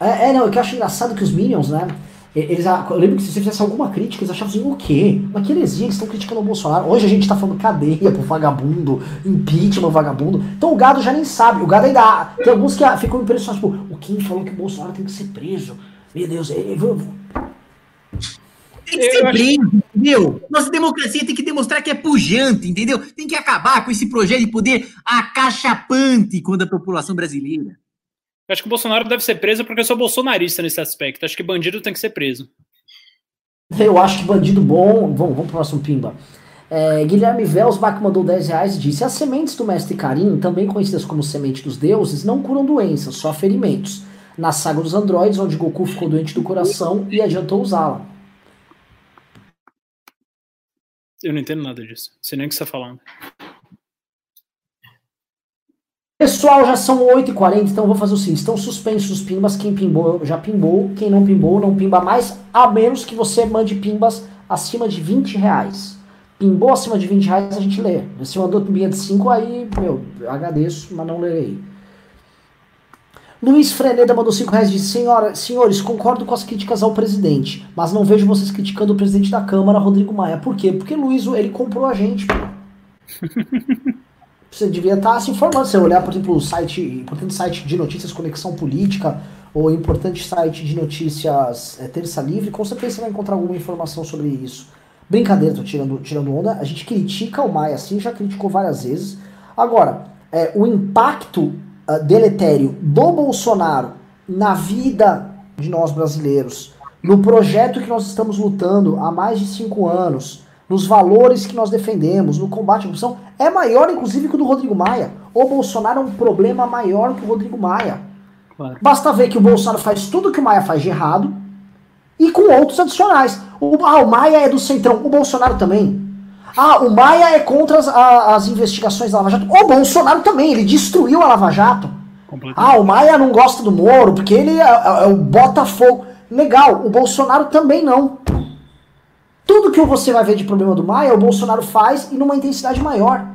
É, é não, o que eu acho engraçado que os Minions, né? Eles, eu lembro que se você fizesse alguma crítica, eles achavam assim, o quê? Mas que heresia, eles estão criticando o Bolsonaro. Hoje a gente tá falando cadeia pro vagabundo, impeachment vagabundo. Então o gado já nem sabe, o gado ainda. Tem alguns que ficam impressionados, tipo, o Kim falou que o Bolsonaro tem que ser preso. Meu Deus, eu, vou. Tem que ser preso, entendeu? Nossa democracia tem que demonstrar que é pujante, entendeu? Tem que acabar com esse projeto de poder acachapante contra a população brasileira. Acho que o Bolsonaro deve ser preso porque eu sou bolsonarista nesse aspecto. Acho que bandido tem que ser preso. Eu acho que bandido bom. Vamos, vamos pro próximo pimba. É, Guilherme Velsbach mandou 10 reais e disse: As sementes do mestre Karim, também conhecidas como semente dos deuses, não curam doenças, só ferimentos. Na saga dos androides, onde Goku ficou doente do coração e adiantou usá-la. Eu não entendo nada disso. Sei nem o que você está falando. Pessoal, já são 8h40, então vou fazer o seguinte: estão suspensos os pimbas. Quem pimbou já pimbou. Quem não pimbou, não pimba mais, a menos que você mande pimbas acima de 20 reais. Pimbou acima de 20 reais, a gente lê. Se mandou pimbinha de 5, aí, meu, agradeço, mas não lerei. Luiz Freneda mandou 5 reais e disse: Senhora, Senhores, concordo com as críticas ao presidente, mas não vejo vocês criticando o presidente da Câmara, Rodrigo Maia. Por quê? Porque Luiz, ele comprou a gente. Pô. Você devia estar se informando. Se você olhar, por exemplo, o site, importante site de notícias Conexão Política, ou importante site de notícias é, Terça Livre, com certeza você vai encontrar alguma informação sobre isso. Brincadeira, tô tirando, tirando onda. A gente critica o Maia assim, já criticou várias vezes. Agora, é, o impacto uh, deletério do Bolsonaro na vida de nós brasileiros, no projeto que nós estamos lutando há mais de cinco anos, nos valores que nós defendemos, no combate à corrupção, é maior, inclusive, que o do Rodrigo Maia. O Bolsonaro é um problema maior que o Rodrigo Maia. Claro. Basta ver que o Bolsonaro faz tudo que o Maia faz de errado e com outros adicionais. O, ah, o Maia é do Centrão, o Bolsonaro também. Ah, o Maia é contra as, a, as investigações da Lava Jato. O Bolsonaro também, ele destruiu a Lava Jato. Ah, o Maia não gosta do Moro, porque ele é, é, é o Botafogo. Legal, o Bolsonaro também não. Tudo que você vai ver de problema do Maia, o Bolsonaro faz e numa intensidade maior.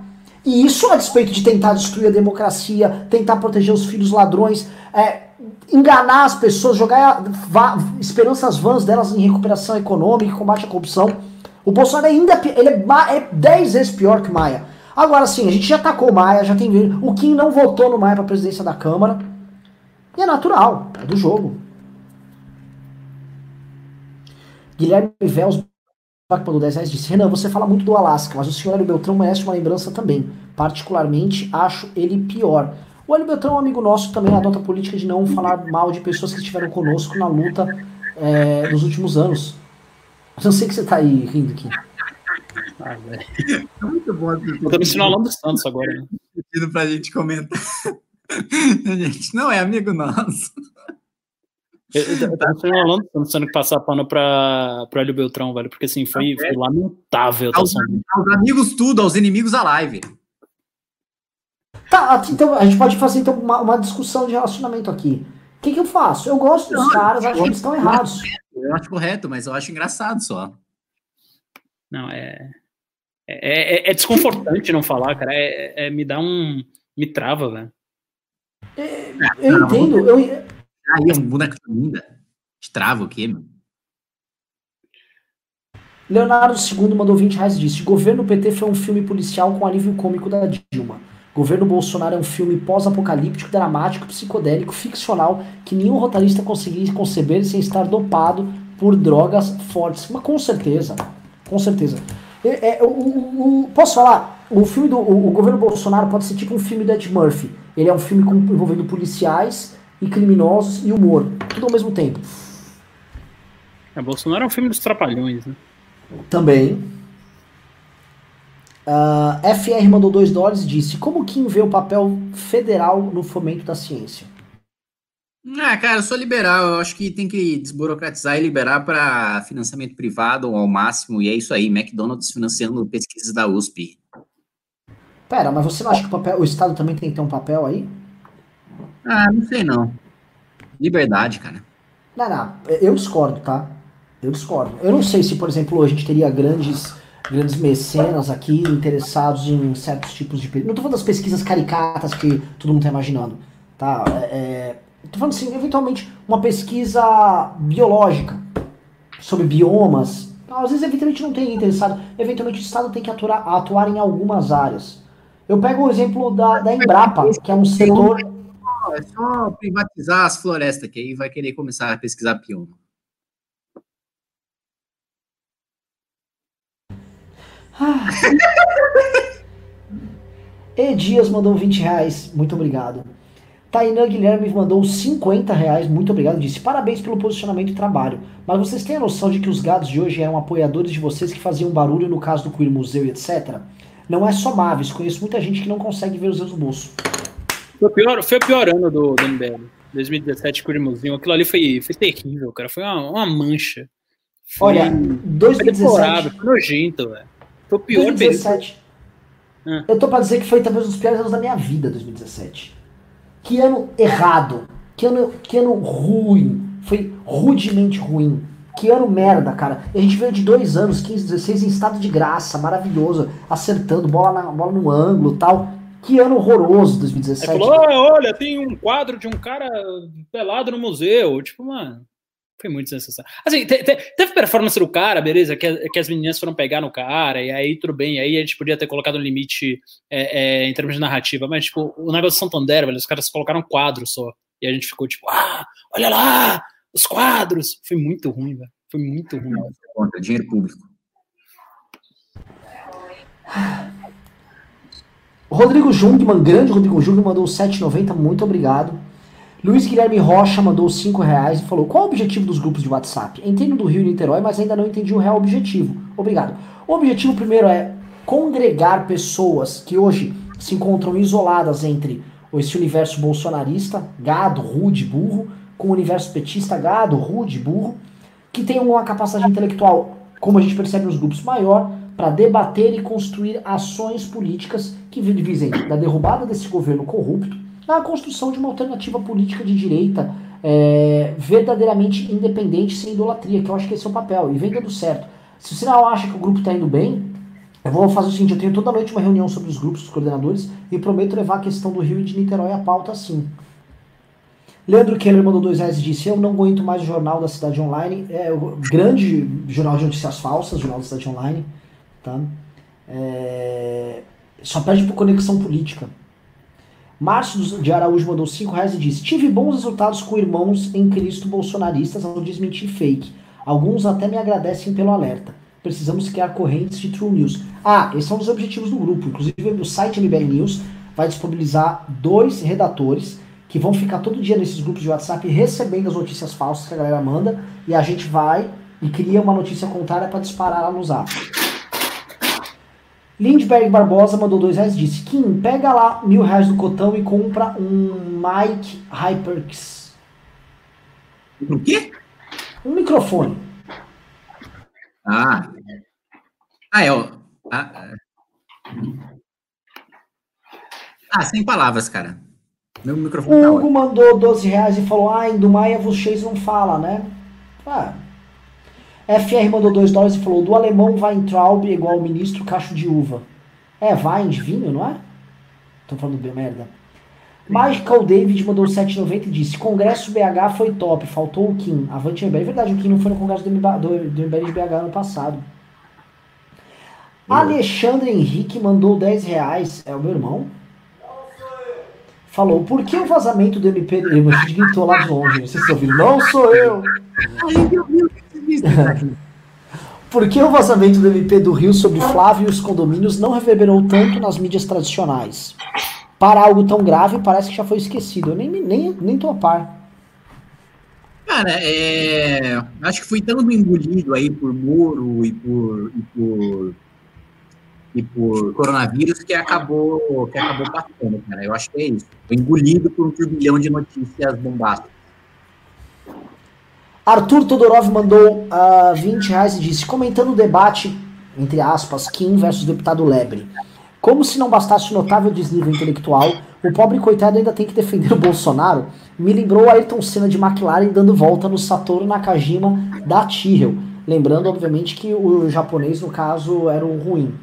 E isso a despeito de tentar destruir a democracia, tentar proteger os filhos ladrões, é, enganar as pessoas, jogar esperanças vãs delas em recuperação econômica, combate à corrupção. O Bolsonaro ainda ele é, é 10 vezes pior que Maia. Agora sim, a gente já atacou o Maia, já tem o Kim não votou no Maia para presidência da Câmara. E é natural, é do jogo. Guilherme Vels mandou 10 reais disse: Renan, você fala muito do Alasca, mas o senhor Hélio Beltrão merece uma lembrança também. Particularmente, acho ele pior. O Hélio Beltrão é um amigo nosso também adota a política de não falar mal de pessoas que estiveram conosco na luta é, dos últimos anos. Eu sei que você tá aí rindo aqui. Ah, é muito bom. Eu tô me ensinando dos Santos agora. Né? Pedindo pra gente comentar. gente, não é amigo nosso. Eu, eu, tô enrolando, tendo que passar pano pra, pra Hélio Beltrão, velho, porque assim, foi, foi lamentável. Aos, aos amigos tudo, aos inimigos a live. Tá, então a gente pode fazer então, uma, uma discussão de relacionamento aqui. O que, que eu faço? Eu gosto dos não, caras, acho que eles estão errados. Eu acho correto, mas eu acho engraçado só. Não, é. É, é, é desconfortante não falar, cara. É, é, me dá um. Me trava, velho. É, eu entendo. Eu... Aí é um boneco linda. Trava o quê, meu? Leonardo II mandou 20 reais e disse: Governo PT foi um filme policial com alívio cômico da Dilma. Governo Bolsonaro é um filme pós-apocalíptico, dramático, psicodélico, ficcional, que nenhum rotarista conseguiria conceber sem estar dopado por drogas fortes. Mas com certeza, com certeza. É, é, o, o, o, posso falar? O filme do o, governo Bolsonaro pode ser tipo um filme do Ed Murphy. Ele é um filme com, envolvendo policiais e criminosos e humor, tudo ao mesmo tempo. É, Bolsonaro é um filme dos trapalhões, né? Também. Uh, ah, FR mandou 2 dólares e disse: Como Kim vê o papel federal no fomento da ciência? Ah, cara, eu sou liberal. Eu acho que tem que desburocratizar e liberar para financiamento privado ao máximo. E é isso aí: McDonald's financiando pesquisas da USP. Pera, mas você não acha que o, papel, o Estado também tem que ter um papel aí? Ah, não sei não. Liberdade, cara. Não, não. Eu discordo, tá? Eu discordo. Eu não sei se, por exemplo, a gente teria grandes grandes mecenas aqui interessados em certos tipos de. Não estou falando das pesquisas caricatas que todo mundo está imaginando. Tá? É, tô falando assim, eventualmente, uma pesquisa biológica sobre biomas. Às vezes, eventualmente, não tem interessado. Eventualmente, o Estado tem que atuar, atuar em algumas áreas. Eu pego o exemplo da, da Embrapa, que é um setor. É só privatizar as florestas, que aí vai querer começar a pesquisar bioma. Ah. e Dias mandou 20 reais, muito obrigado. Tainan Guilherme mandou 50 reais, muito obrigado. Disse: Parabéns pelo posicionamento e trabalho. Mas vocês têm a noção de que os gados de hoje eram apoiadores de vocês que faziam barulho no caso do Queer Museu e etc? Não é só Mavis, conheço muita gente que não consegue ver os seus bolsos. Foi, pior, foi o pior ano do, do MBL. 2017, Queer Museu. Aquilo ali foi, foi terrível, cara. Foi uma, uma mancha. Foi, Olha, 2017. Foi nojento, velho. Foi o pior 2017. período. Eu tô pra dizer que foi talvez um dos piores anos da minha vida, 2017. Que ano errado. Que ano, que ano ruim. Foi rudemente ruim. Que ano merda, cara. A gente veio de dois anos, 15, 16, em estado de graça, maravilhoso, acertando, bola, na, bola no ângulo tal. Que ano horroroso 2017. Aí falou, ah, olha, tem um quadro de um cara pelado no museu. Tipo, mano, foi muito desnecessário. Assim, te, te, teve performance do cara, beleza, que, que, as meninas foram pegar no cara, e aí tudo bem, aí a gente podia ter colocado um limite é, é, em termos de narrativa, mas, tipo, o negócio de Santander, velho, os caras colocaram um quadro só, e a gente ficou tipo, ah, olha lá, os quadros. Foi muito ruim, velho. Foi muito ruim. Conta, dinheiro público. Rodrigo Jungmann, grande Rodrigo Jungmann, mandou 7,90, muito obrigado. Luiz Guilherme Rocha mandou 5 reais e falou: Qual o objetivo dos grupos de WhatsApp? Entendo do Rio e Niterói, mas ainda não entendi o real objetivo. Obrigado. O objetivo primeiro é congregar pessoas que hoje se encontram isoladas entre esse universo bolsonarista, gado, rude, burro, com o universo petista, gado, rude, burro, que tem uma capacidade intelectual, como a gente percebe nos grupos, maior, para debater e construir ações políticas que visem da derrubada desse governo corrupto, na construção de uma alternativa política de direita é, verdadeiramente independente, sem idolatria, que eu acho que esse é o papel, e vem dando certo. Se você não acha que o grupo está indo bem, eu vou fazer o seguinte, eu tenho toda noite uma reunião sobre os grupos, os coordenadores, e prometo levar a questão do Rio e de Niterói à pauta sim. Leandro Keller mandou dois reais e disse: Eu não aguento mais o jornal da Cidade Online. É o grande jornal de notícias falsas, jornal da Cidade Online. Tá? É, só perde por conexão política. Márcio de Araújo mandou 5 reais e disse: Tive bons resultados com irmãos em Cristo bolsonaristas ao desmentir fake. Alguns até me agradecem pelo alerta. Precisamos criar correntes de True News. Ah, esse é um dos objetivos do grupo. Inclusive, o site MBL News vai disponibilizar dois redatores que vão ficar todo dia nesses grupos de WhatsApp recebendo as notícias falsas que a galera manda e a gente vai e cria uma notícia contrária para disparar lá no zap. Lindbergh Barbosa mandou dois reais e disse: Kim, pega lá mil reais do cotão e compra um mic HyperX. O quê? Um microfone. Ah. Ah, é. Ó. Ah, ah, sem palavras, cara. Meu microfone tá o Hugo mandou 12 reais e falou: Ah, em vocês não fala, né? Ah. FR mandou 2 dólares e falou: Do alemão Weintraub igual o ministro cacho de uva. É, Wein de vinho, não é? Tô falando bem merda. Michael David mandou 7,90 e disse: Congresso BH foi top, faltou o Kim. Avante MBL. É verdade, o Kim não foi no Congresso do, do, do MBL de BH ano passado. Alexandre Henrique mandou 10 reais. É o meu irmão? falou: por que o vazamento do MP. Meu filho gritou lá de longe, vocês ouviram. Não sou eu! Por que o vazamento do MP do Rio sobre Flávio e os condomínios não reverberou tanto nas mídias tradicionais? Para algo tão grave, parece que já foi esquecido. Eu nem, nem, nem tô a par. Cara, é, acho que foi tanto engolido aí por Moro e por, e por e por coronavírus que acabou, que acabou passando, cara. Eu acho que é isso. Foi engolido por um turbilhão de notícias bombásticas. Arthur Todorov mandou uh, ah, 20 reais e disse, comentando o debate, entre aspas, Kim versus deputado Lebre. Como se não bastasse o notável desnível intelectual, o pobre coitado ainda tem que defender o Bolsonaro. Me lembrou Ayrton Senna de McLaren dando volta no Satoru Nakajima da Tyrrell. Lembrando, obviamente, que o japonês, no caso, era o ruim.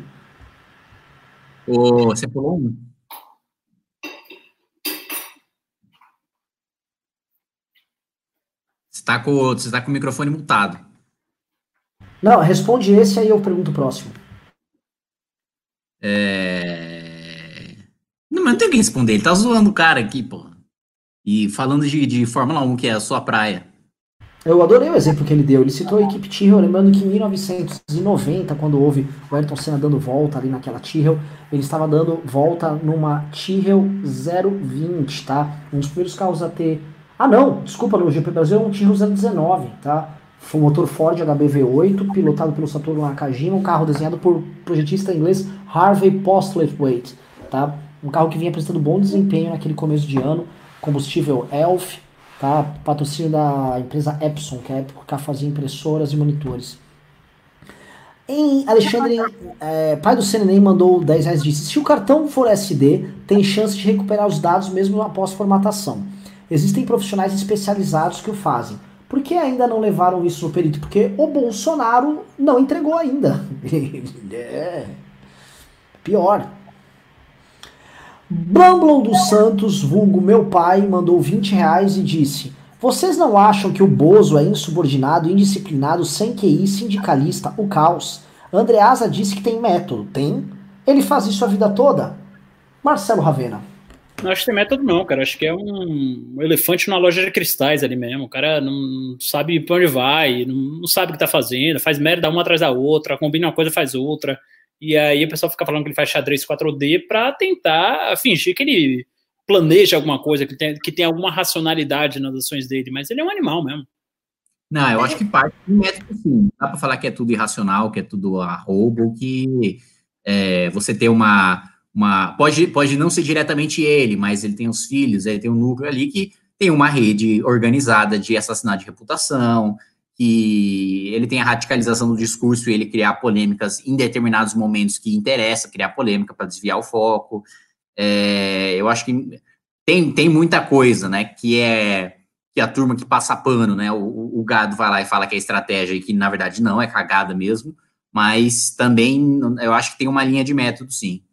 O, você pulou um? Está com, você tá com o microfone mutado. Não, responde esse aí eu pergunto o próximo. É... Não, mas não tem que responder. Ele tá zoando o cara aqui, pô. E falando de, de Fórmula 1, que é a sua praia. Eu adorei o exemplo que ele deu. Ele citou a equipe Tyrrell, lembrando que em 1990, quando houve o Ayrton Senna dando volta ali naquela Tyrrell, ele estava dando volta numa Tyrrell 020, tá? Um dos primeiros carros a ter. Ah, não, desculpa, no GP Brasil é um Tyrrell 019, tá? Foi um motor Ford HBV8, pilotado pelo Saturno Nakajima, um carro desenhado por projetista inglês Harvey Postlethwaite, tá? Um carro que vinha apresentando bom desempenho naquele começo de ano, combustível ELF, tá? Patrocínio da empresa Epson, que é época fazia impressoras e monitores. Em Alexandre, é, pai do CNN, mandou 10 reais disse: Se o cartão for SD, tem chance de recuperar os dados mesmo após formatação. Existem profissionais especializados que o fazem. Por que ainda não levaram isso no perito? Porque o Bolsonaro não entregou ainda. é. Pior. Bumblon dos Santos, vulgo meu pai, mandou 20 reais e disse: Vocês não acham que o Bozo é insubordinado, indisciplinado, sem QI, sindicalista, o caos? Andreasa disse que tem método. Tem? Ele faz isso a vida toda? Marcelo Ravena. Não acho que tem método, não, cara. Acho que é um elefante na loja de cristais ali mesmo. O cara não sabe pra onde vai, não sabe o que tá fazendo, faz merda uma atrás da outra, combina uma coisa faz outra. E aí o pessoal fica falando que ele faz xadrez 4D para tentar fingir que ele planeja alguma coisa, que tem, que tem alguma racionalidade nas ações dele, mas ele é um animal mesmo. Não, eu acho que parte do método sim. Dá para falar que é tudo irracional, que é tudo arrobo, que é, você tem uma, uma. Pode, pode não ser diretamente ele, mas ele tem os filhos, ele tem um núcleo ali que tem uma rede organizada de assassinato de reputação, que ele tem a radicalização do discurso e ele criar polêmicas em determinados momentos que interessa criar polêmica para desviar o foco. É, eu acho que tem, tem muita coisa, né, que é que a turma que passa pano, né, o, o gado vai lá e fala que é estratégia e que na verdade não, é cagada mesmo, mas também eu acho que tem uma linha de método, sim.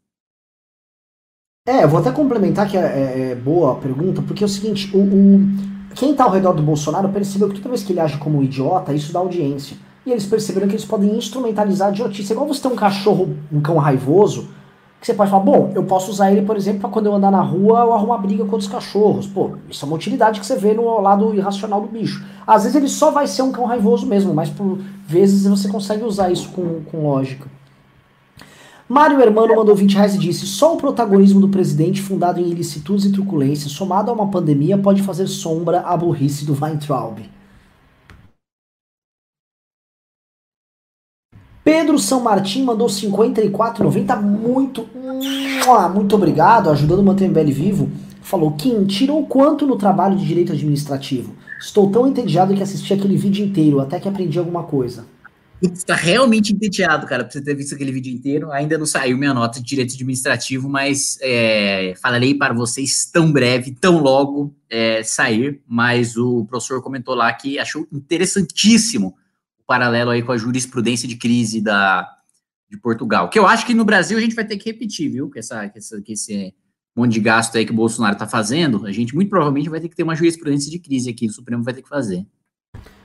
É, eu vou até complementar que é, é, é boa a pergunta, porque é o seguinte, o, o quem está ao redor do Bolsonaro percebeu que toda vez que ele age como idiota, isso dá audiência. E eles perceberam que eles podem instrumentalizar a idiotice. É igual você ter um cachorro, um cão raivoso, que você pode falar, bom, eu posso usar ele, por exemplo, para quando eu andar na rua eu arrumar briga com os cachorros. Pô, isso é uma utilidade que você vê no lado irracional do bicho. Às vezes ele só vai ser um cão raivoso mesmo, mas por vezes você consegue usar isso com, com lógica. Mário Hermano mandou 20 reais e disse: Só o protagonismo do presidente, fundado em ilicitudes e truculências, somado a uma pandemia, pode fazer sombra à burrice do Weintraub. Pedro São Martin mandou 54,90. Muito, muito obrigado, ajudando a manter o MBL vivo. Falou: Kim, tirou quanto no trabalho de direito administrativo? Estou tão entediado que assisti aquele vídeo inteiro, até que aprendi alguma coisa. Está realmente entediado, cara, pra você ter visto aquele vídeo inteiro. Ainda não saiu minha nota de direito administrativo, mas é, falarei para vocês tão breve, tão logo é, sair. Mas o professor comentou lá que achou interessantíssimo o paralelo aí com a jurisprudência de crise da, de Portugal. Que eu acho que no Brasil a gente vai ter que repetir, viu? Que, essa, que, essa, que esse monte de gasto aí que o Bolsonaro está fazendo, a gente muito provavelmente vai ter que ter uma jurisprudência de crise aqui, o Supremo vai ter que fazer.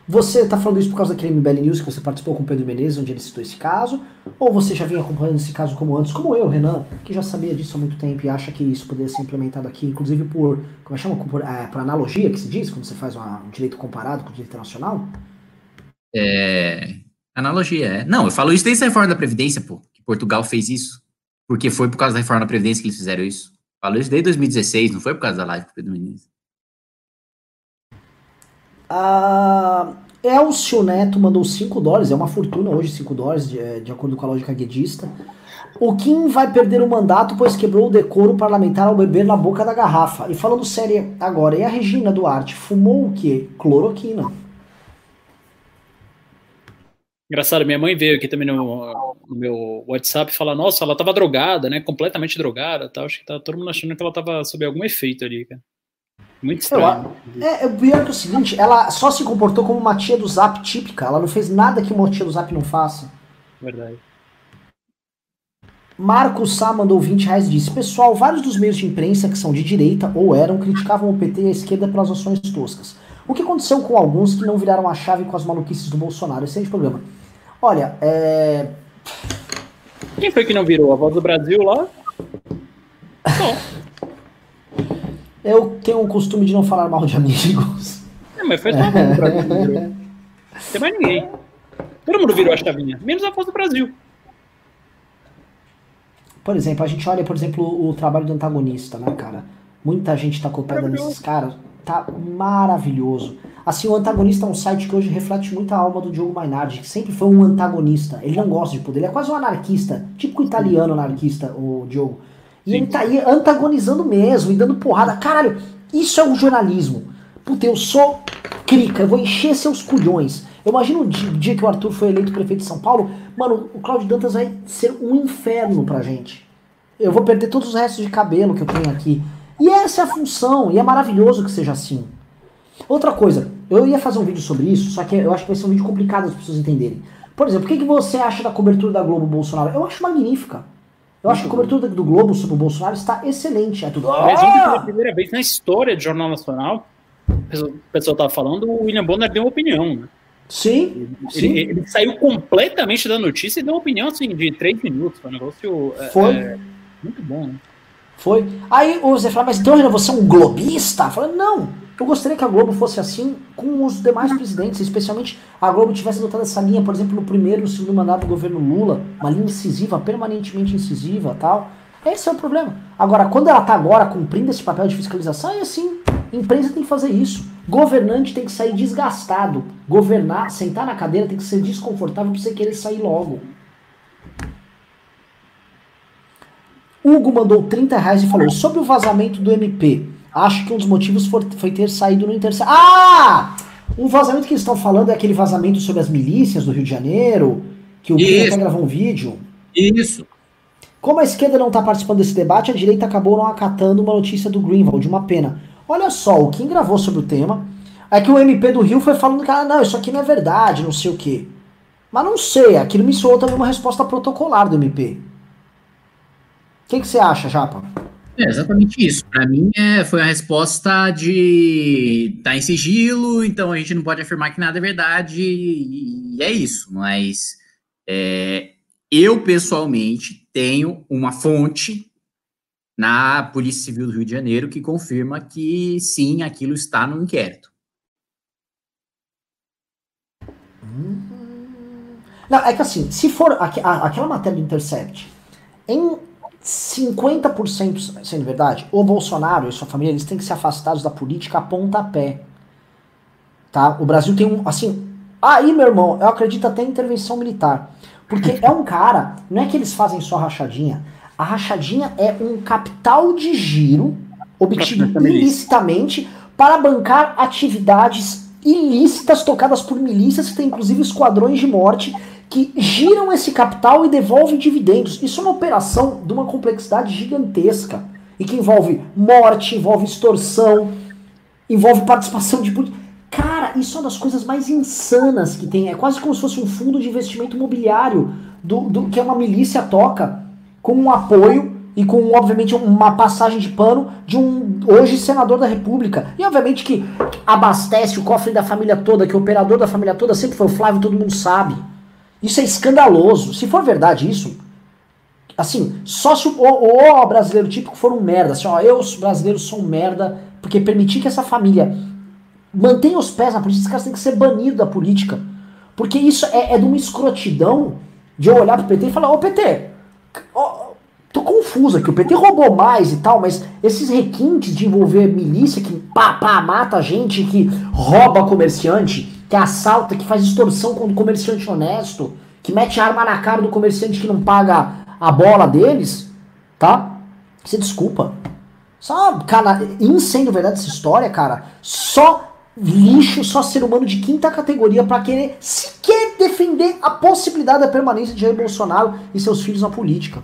Você está falando isso por causa daquele MBL News que você participou com o Pedro Menezes, onde ele citou esse caso? Ou você já vinha acompanhando esse caso como antes, como eu, Renan, que já sabia disso há muito tempo e acha que isso poderia ser implementado aqui, inclusive por, como é chama, por, é, por analogia que se diz, quando você faz uma, um direito comparado com o direito internacional? É, analogia, é. Não, eu falo isso desde a reforma da Previdência, pô, que Portugal fez isso, porque foi por causa da reforma da Previdência que eles fizeram isso. Falo isso desde 2016, não foi por causa da live com o Pedro Menezes. Uh, Elcio Neto mandou 5 dólares, é uma fortuna hoje 5 dólares, de, de, acordo com a lógica guedista. O Kim vai perder o mandato, pois quebrou o decoro parlamentar ao beber na boca da garrafa. E falando sério agora, e a Regina Duarte fumou o quê? Cloroquina. Engraçado, minha mãe veio aqui também no, no meu WhatsApp falar, nossa, ela tava drogada, né? Completamente drogada tal. Acho que tá todo mundo achando que ela tava sob algum efeito ali, cara. Muito estranho. é, é pior que o seguinte, ela só se comportou como uma tia do Zap típica. Ela não fez nada que uma tia do Zap não faça. Verdade. Marcos Sá mandou 20 reais e disse: Pessoal, vários dos meios de imprensa que são de direita ou eram criticavam o PT e a esquerda pelas ações toscas. O que aconteceu com alguns que não viraram a chave com as maluquices do Bolsonaro? Excelente programa. Olha, é. Quem foi que não virou? A voz do Brasil lá? Não. Eu tenho o costume de não falar mal de amigos. É, mas foi só a voz do Brasil. Não tem mais ninguém. Todo mundo virou a chavinha, menos a voz do Brasil. Por exemplo, a gente olha, por exemplo, o trabalho do antagonista, né, cara? Muita gente tá copiando nesses caras. Tá maravilhoso. Assim, o antagonista é um site que hoje reflete muito a alma do Diogo Mainardi, que sempre foi um antagonista. Ele não gosta de poder, ele é quase um anarquista, tipo italiano anarquista, o Diogo. E Sim. ele tá aí antagonizando mesmo e dando porrada. Caralho, isso é um jornalismo. Puta, eu sou crica, eu vou encher seus culhões. Eu imagino o dia, o dia que o Arthur foi eleito prefeito de São Paulo, mano, o Cláudio Dantas vai ser um inferno pra gente. Eu vou perder todos os restos de cabelo que eu tenho aqui. E essa é a função, e é maravilhoso que seja assim. Outra coisa, eu ia fazer um vídeo sobre isso, só que eu acho que vai ser um vídeo complicado as pessoas entenderem. Por exemplo, o que, que você acha da cobertura da Globo Bolsonaro? Eu acho magnífica. Eu acho que a cobertura do Globo sobre o Bolsonaro está excelente. É tudo. Mas pela primeira vez na história do Jornal Nacional, o pessoal estava falando, o William Bonner deu uma opinião. Né? Sim, ele, sim. Ele, ele, saiu completamente da notícia e deu uma opinião assim, de três minutos. Foi um negócio. Foi. É, muito bom, né? Foi. Aí você fala, mas então você é um globista? Fala, não. Eu gostaria que a Globo fosse assim com os demais presidentes, especialmente a Globo tivesse adotado essa linha, por exemplo, no primeiro e no segundo mandato do governo Lula, uma linha incisiva, permanentemente incisiva tal. Esse é o problema. Agora, quando ela está agora cumprindo esse papel de fiscalização, é assim. Empresa tem que fazer isso. Governante tem que sair desgastado. Governar, sentar na cadeira tem que ser desconfortável para você querer sair logo. Hugo mandou 30 reais e falou: sobre o vazamento do MP. Acho que um dos motivos foi, foi ter saído no intercept. Ah! O vazamento que eles estão falando é aquele vazamento sobre as milícias do Rio de Janeiro, que o Kim até gravou um vídeo. Isso. Como a esquerda não está participando desse debate, a direita acabou não acatando uma notícia do Greenwald, uma pena. Olha só, o Kim gravou sobre o tema. É que o MP do Rio foi falando que, ah, não, isso aqui não é verdade, não sei o quê. Mas não sei, aquilo me soou também uma resposta protocolar do MP. O que, que você acha, Japa? É exatamente isso. Para mim, é, foi a resposta de tá em sigilo, então a gente não pode afirmar que nada é verdade, e é isso. Mas é, eu, pessoalmente, tenho uma fonte na Polícia Civil do Rio de Janeiro que confirma que sim, aquilo está no inquérito. Não, é que assim, se for aquela matéria do Intercept, em 50% sendo verdade, o Bolsonaro e sua família eles têm que ser afastados da política a pontapé. Tá? O Brasil tem um, assim, aí meu irmão, eu acredito até em intervenção militar. Porque é um cara, não é que eles fazem só rachadinha, a rachadinha é um capital de giro obtido ilicitamente para bancar atividades ilícitas tocadas por milícias que tem inclusive esquadrões de morte que giram esse capital e devolvem dividendos. Isso é uma operação de uma complexidade gigantesca e que envolve morte, envolve extorsão, envolve participação de Cara, isso é uma das coisas mais insanas que tem. É quase como se fosse um fundo de investimento imobiliário do, do que uma milícia toca com um apoio e com, obviamente, uma passagem de pano de um hoje senador da República. E, obviamente, que abastece o cofre da família toda, que o operador da família toda sempre foi o Flávio, todo mundo sabe. Isso é escandaloso. Se for verdade isso, assim, só se o, o, o brasileiro típico for um merda, assim, ó, eu, brasileiro, sou um merda, porque permitir que essa família mantenha os pés na política, esses caras têm que ser banidos da política. Porque isso é, é de uma escrotidão de eu olhar pro PT e falar, ô PT, ó, tô confuso aqui, o PT roubou mais e tal, mas esses requintes de envolver milícia que pá, pá, mata gente, que rouba comerciante, que assalta, que faz extorsão com o comerciante honesto, que mete arma na cara do comerciante que não paga a bola deles, tá? Você desculpa. Só, cara, incêndio verdade essa história, cara. Só lixo, só ser humano de quinta categoria para querer sequer defender a possibilidade da permanência de Jair Bolsonaro e seus filhos na política.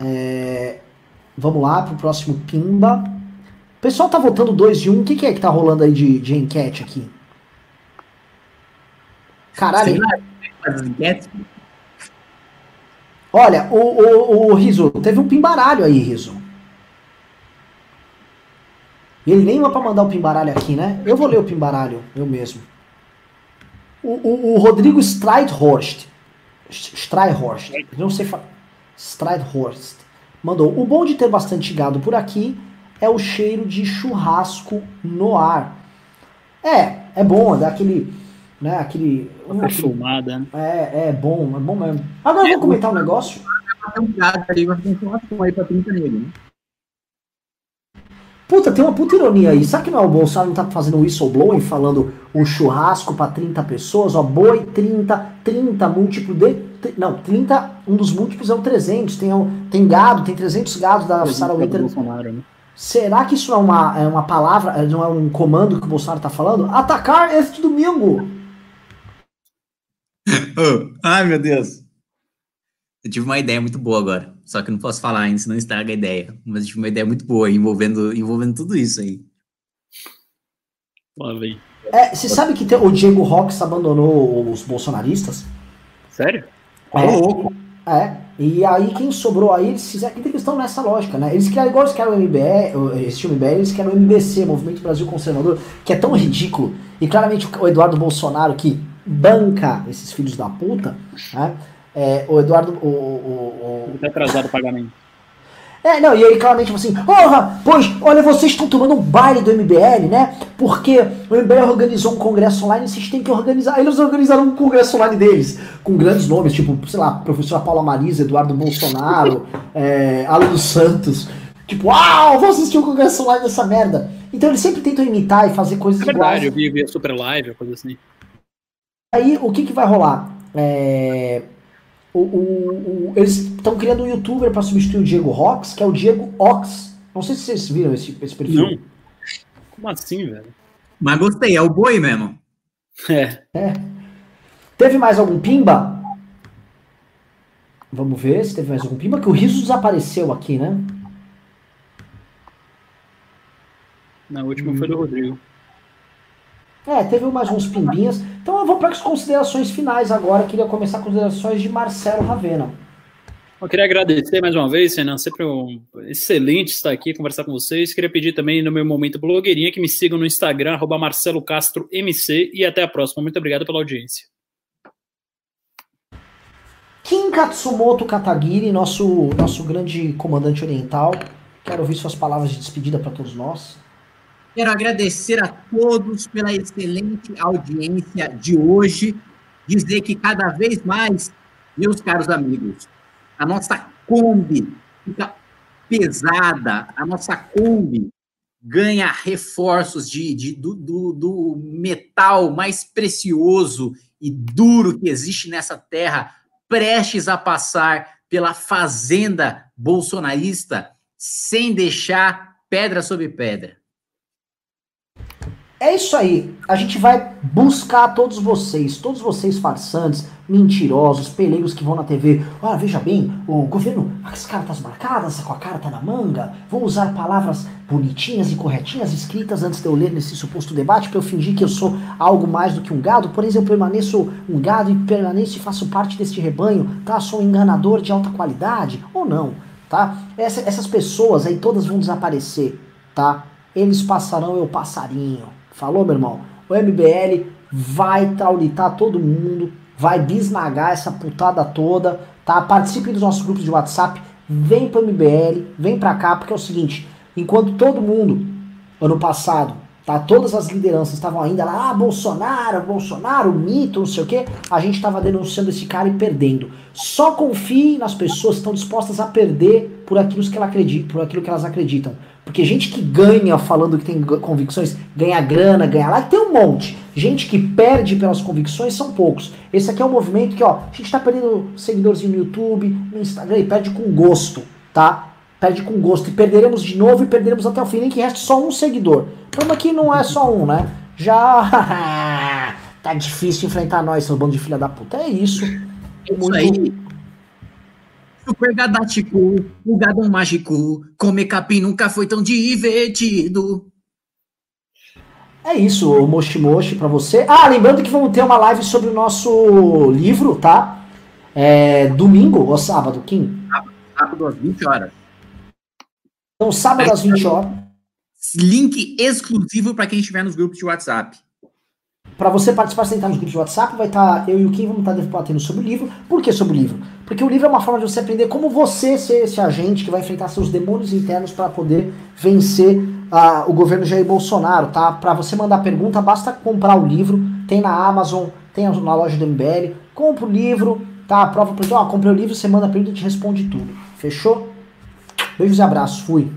É, vamos lá pro próximo Pimba. O pessoal tá votando 2 de 1. Um. O que, que, é que tá rolando aí de, de enquete aqui? Caralho. Olha, o, o, o Riso, teve um pimbaralho aí, Riso. Ele nem vai pra mandar o pimbaralho aqui, né? Eu vou ler o pimbaralho, eu mesmo. O, o, o Rodrigo Streithorst. Streithorst. Não sei falar. Streithorst. Mandou. O bom de ter bastante gado por aqui é o cheiro de churrasco no ar. É, é bom, dá aquele. Né, aquele. Uma filmada. Né? É, é bom, é bom mesmo. Agora eu vou comentar um negócio. Puta, tem uma puta ironia aí. Sabe que não é o Bolsonaro não tá fazendo um whistleblowing falando um churrasco para 30 pessoas? Ó, boi 30, 30 múltiplo de. Não, 30, um dos múltiplos é o 300. Tem, tem gado, tem 300 gados da Sarah Winter. Bolsonaro, né? Será que isso não é uma, é uma palavra, não é um comando que o Bolsonaro está falando? Atacar este domingo! oh, ai, meu Deus. Eu tive uma ideia muito boa agora. Só que não posso falar ainda, senão estraga a ideia. Mas eu tive uma ideia muito boa envolvendo, envolvendo tudo isso aí. Lá vem. É, você sabe que tem, o Diego Rox abandonou os bolsonaristas? Sério? É, louco. É. E aí quem sobrou aí, eles fizeram. Eles estão nessa lógica, né? Eles querem, igual eles querem o MBE, esse MBE, eles querem o MBC, Movimento Brasil Conservador, que é tão ridículo. E claramente o Eduardo Bolsonaro, que banca esses filhos da puta, né? É, o Eduardo. O, o, o... Tá atrasado o pagamento. É, não, e aí claramente assim, porra, pois, olha, vocês estão tomando um baile do MBL, né? Porque o MBL organizou um congresso online, vocês têm que organizar. Eles organizaram um congresso online deles, com grandes nomes, tipo, sei lá, professora Paula Marisa, Eduardo Bolsonaro, é, Alan dos Santos. Tipo, uau, vou assistir um congresso online dessa merda. Então eles sempre tentam imitar e fazer coisas é verdade, iguais. eu vi, vi a Super Live, coisa assim. Aí, o que que vai rolar? É... O, o, o, eles estão criando um youtuber para substituir o Diego Rox, que é o Diego Ox. Não sei se vocês viram esse, esse perfil. Não. Como assim, velho? Mas gostei, é o boi mesmo. É. é. Teve mais algum pimba? Vamos ver se teve mais algum pimba, que o riso desapareceu aqui, né? Na última hum. foi do Rodrigo. É, teve mais uns pimbinhas. Então eu vou para as considerações finais agora. Queria começar com considerações de Marcelo Ravena. Eu queria agradecer mais uma vez, Renan. Sempre um excelente estar aqui conversar com vocês. Queria pedir também no meu momento blogueirinha que me sigam no Instagram, Marcelo Castro MC. E até a próxima. Muito obrigado pela audiência. Kim Katsumoto Katagiri, nosso, nosso grande comandante oriental. Quero ouvir suas palavras de despedida para todos nós. Quero agradecer a todos pela excelente audiência de hoje. Dizer que cada vez mais, meus caros amigos, a nossa Kombi fica pesada, a nossa Kombi ganha reforços de, de do, do, do metal mais precioso e duro que existe nessa terra, prestes a passar pela fazenda bolsonarista, sem deixar pedra sobre pedra. É isso aí. A gente vai buscar todos vocês, todos vocês farsantes, mentirosos, peleiros que vão na TV. Ah, veja bem, o governo, as cartas marcadas, com a carta na manga, vou usar palavras bonitinhas e corretinhas escritas antes de eu ler nesse suposto debate para eu fingir que eu sou algo mais do que um gado. Por exemplo, eu permaneço um gado e permaneço e faço parte deste rebanho, tá? Sou um enganador de alta qualidade ou não, tá? Essa, essas pessoas aí todas vão desaparecer, tá? Eles passarão, eu passarinho. Falou, meu irmão? O MBL vai traulitar todo mundo, vai bisnagar essa putada toda, tá? Participem dos nossos grupos de WhatsApp, vem pro MBL, vem pra cá, porque é o seguinte, enquanto todo mundo, ano passado, tá? Todas as lideranças estavam ainda lá, ah, Bolsonaro, Bolsonaro, mito, não sei o quê, a gente estava denunciando esse cara e perdendo. Só confie nas pessoas que estão dispostas a perder por aquilo que, ela acredita, por aquilo que elas acreditam. Porque gente que ganha falando que tem convicções, ganha grana, ganha lá, tem um monte. Gente que perde pelas convicções são poucos. Esse aqui é um movimento que, ó, a gente tá perdendo seguidores no YouTube, no Instagram, e perde com gosto, tá? Perde com gosto. E perderemos de novo e perderemos até o fim, nem que reste só um seguidor. Então aqui não é só um, né? Já tá difícil enfrentar nós, seu bando de filha da puta. É isso. É isso aí. Super gadático, o gadão mágico, comer capim nunca foi tão divertido. É isso, o Moshi Moshi pra você. Ah, lembrando que vamos ter uma live sobre o nosso livro, tá? É, domingo ou sábado, Kim? Sábado às 20 horas. Então, sábado às 20 horas. Link exclusivo para quem estiver nos grupos de WhatsApp. Para você participar, você entrar nos grupos de WhatsApp, vai estar tá, eu e o Kim vamos estar tá debatendo sobre o livro. Por que sobre o livro? Porque o livro é uma forma de você aprender como você ser esse agente que vai enfrentar seus demônios internos para poder vencer uh, o governo Jair Bolsonaro, tá? Para você mandar pergunta, basta comprar o livro, tem na Amazon, tem na loja do MBL, compra o livro, tá? Prova para ó, comprei o livro, você manda a pergunta e te responde tudo. Fechou? Beijos e abraços, fui.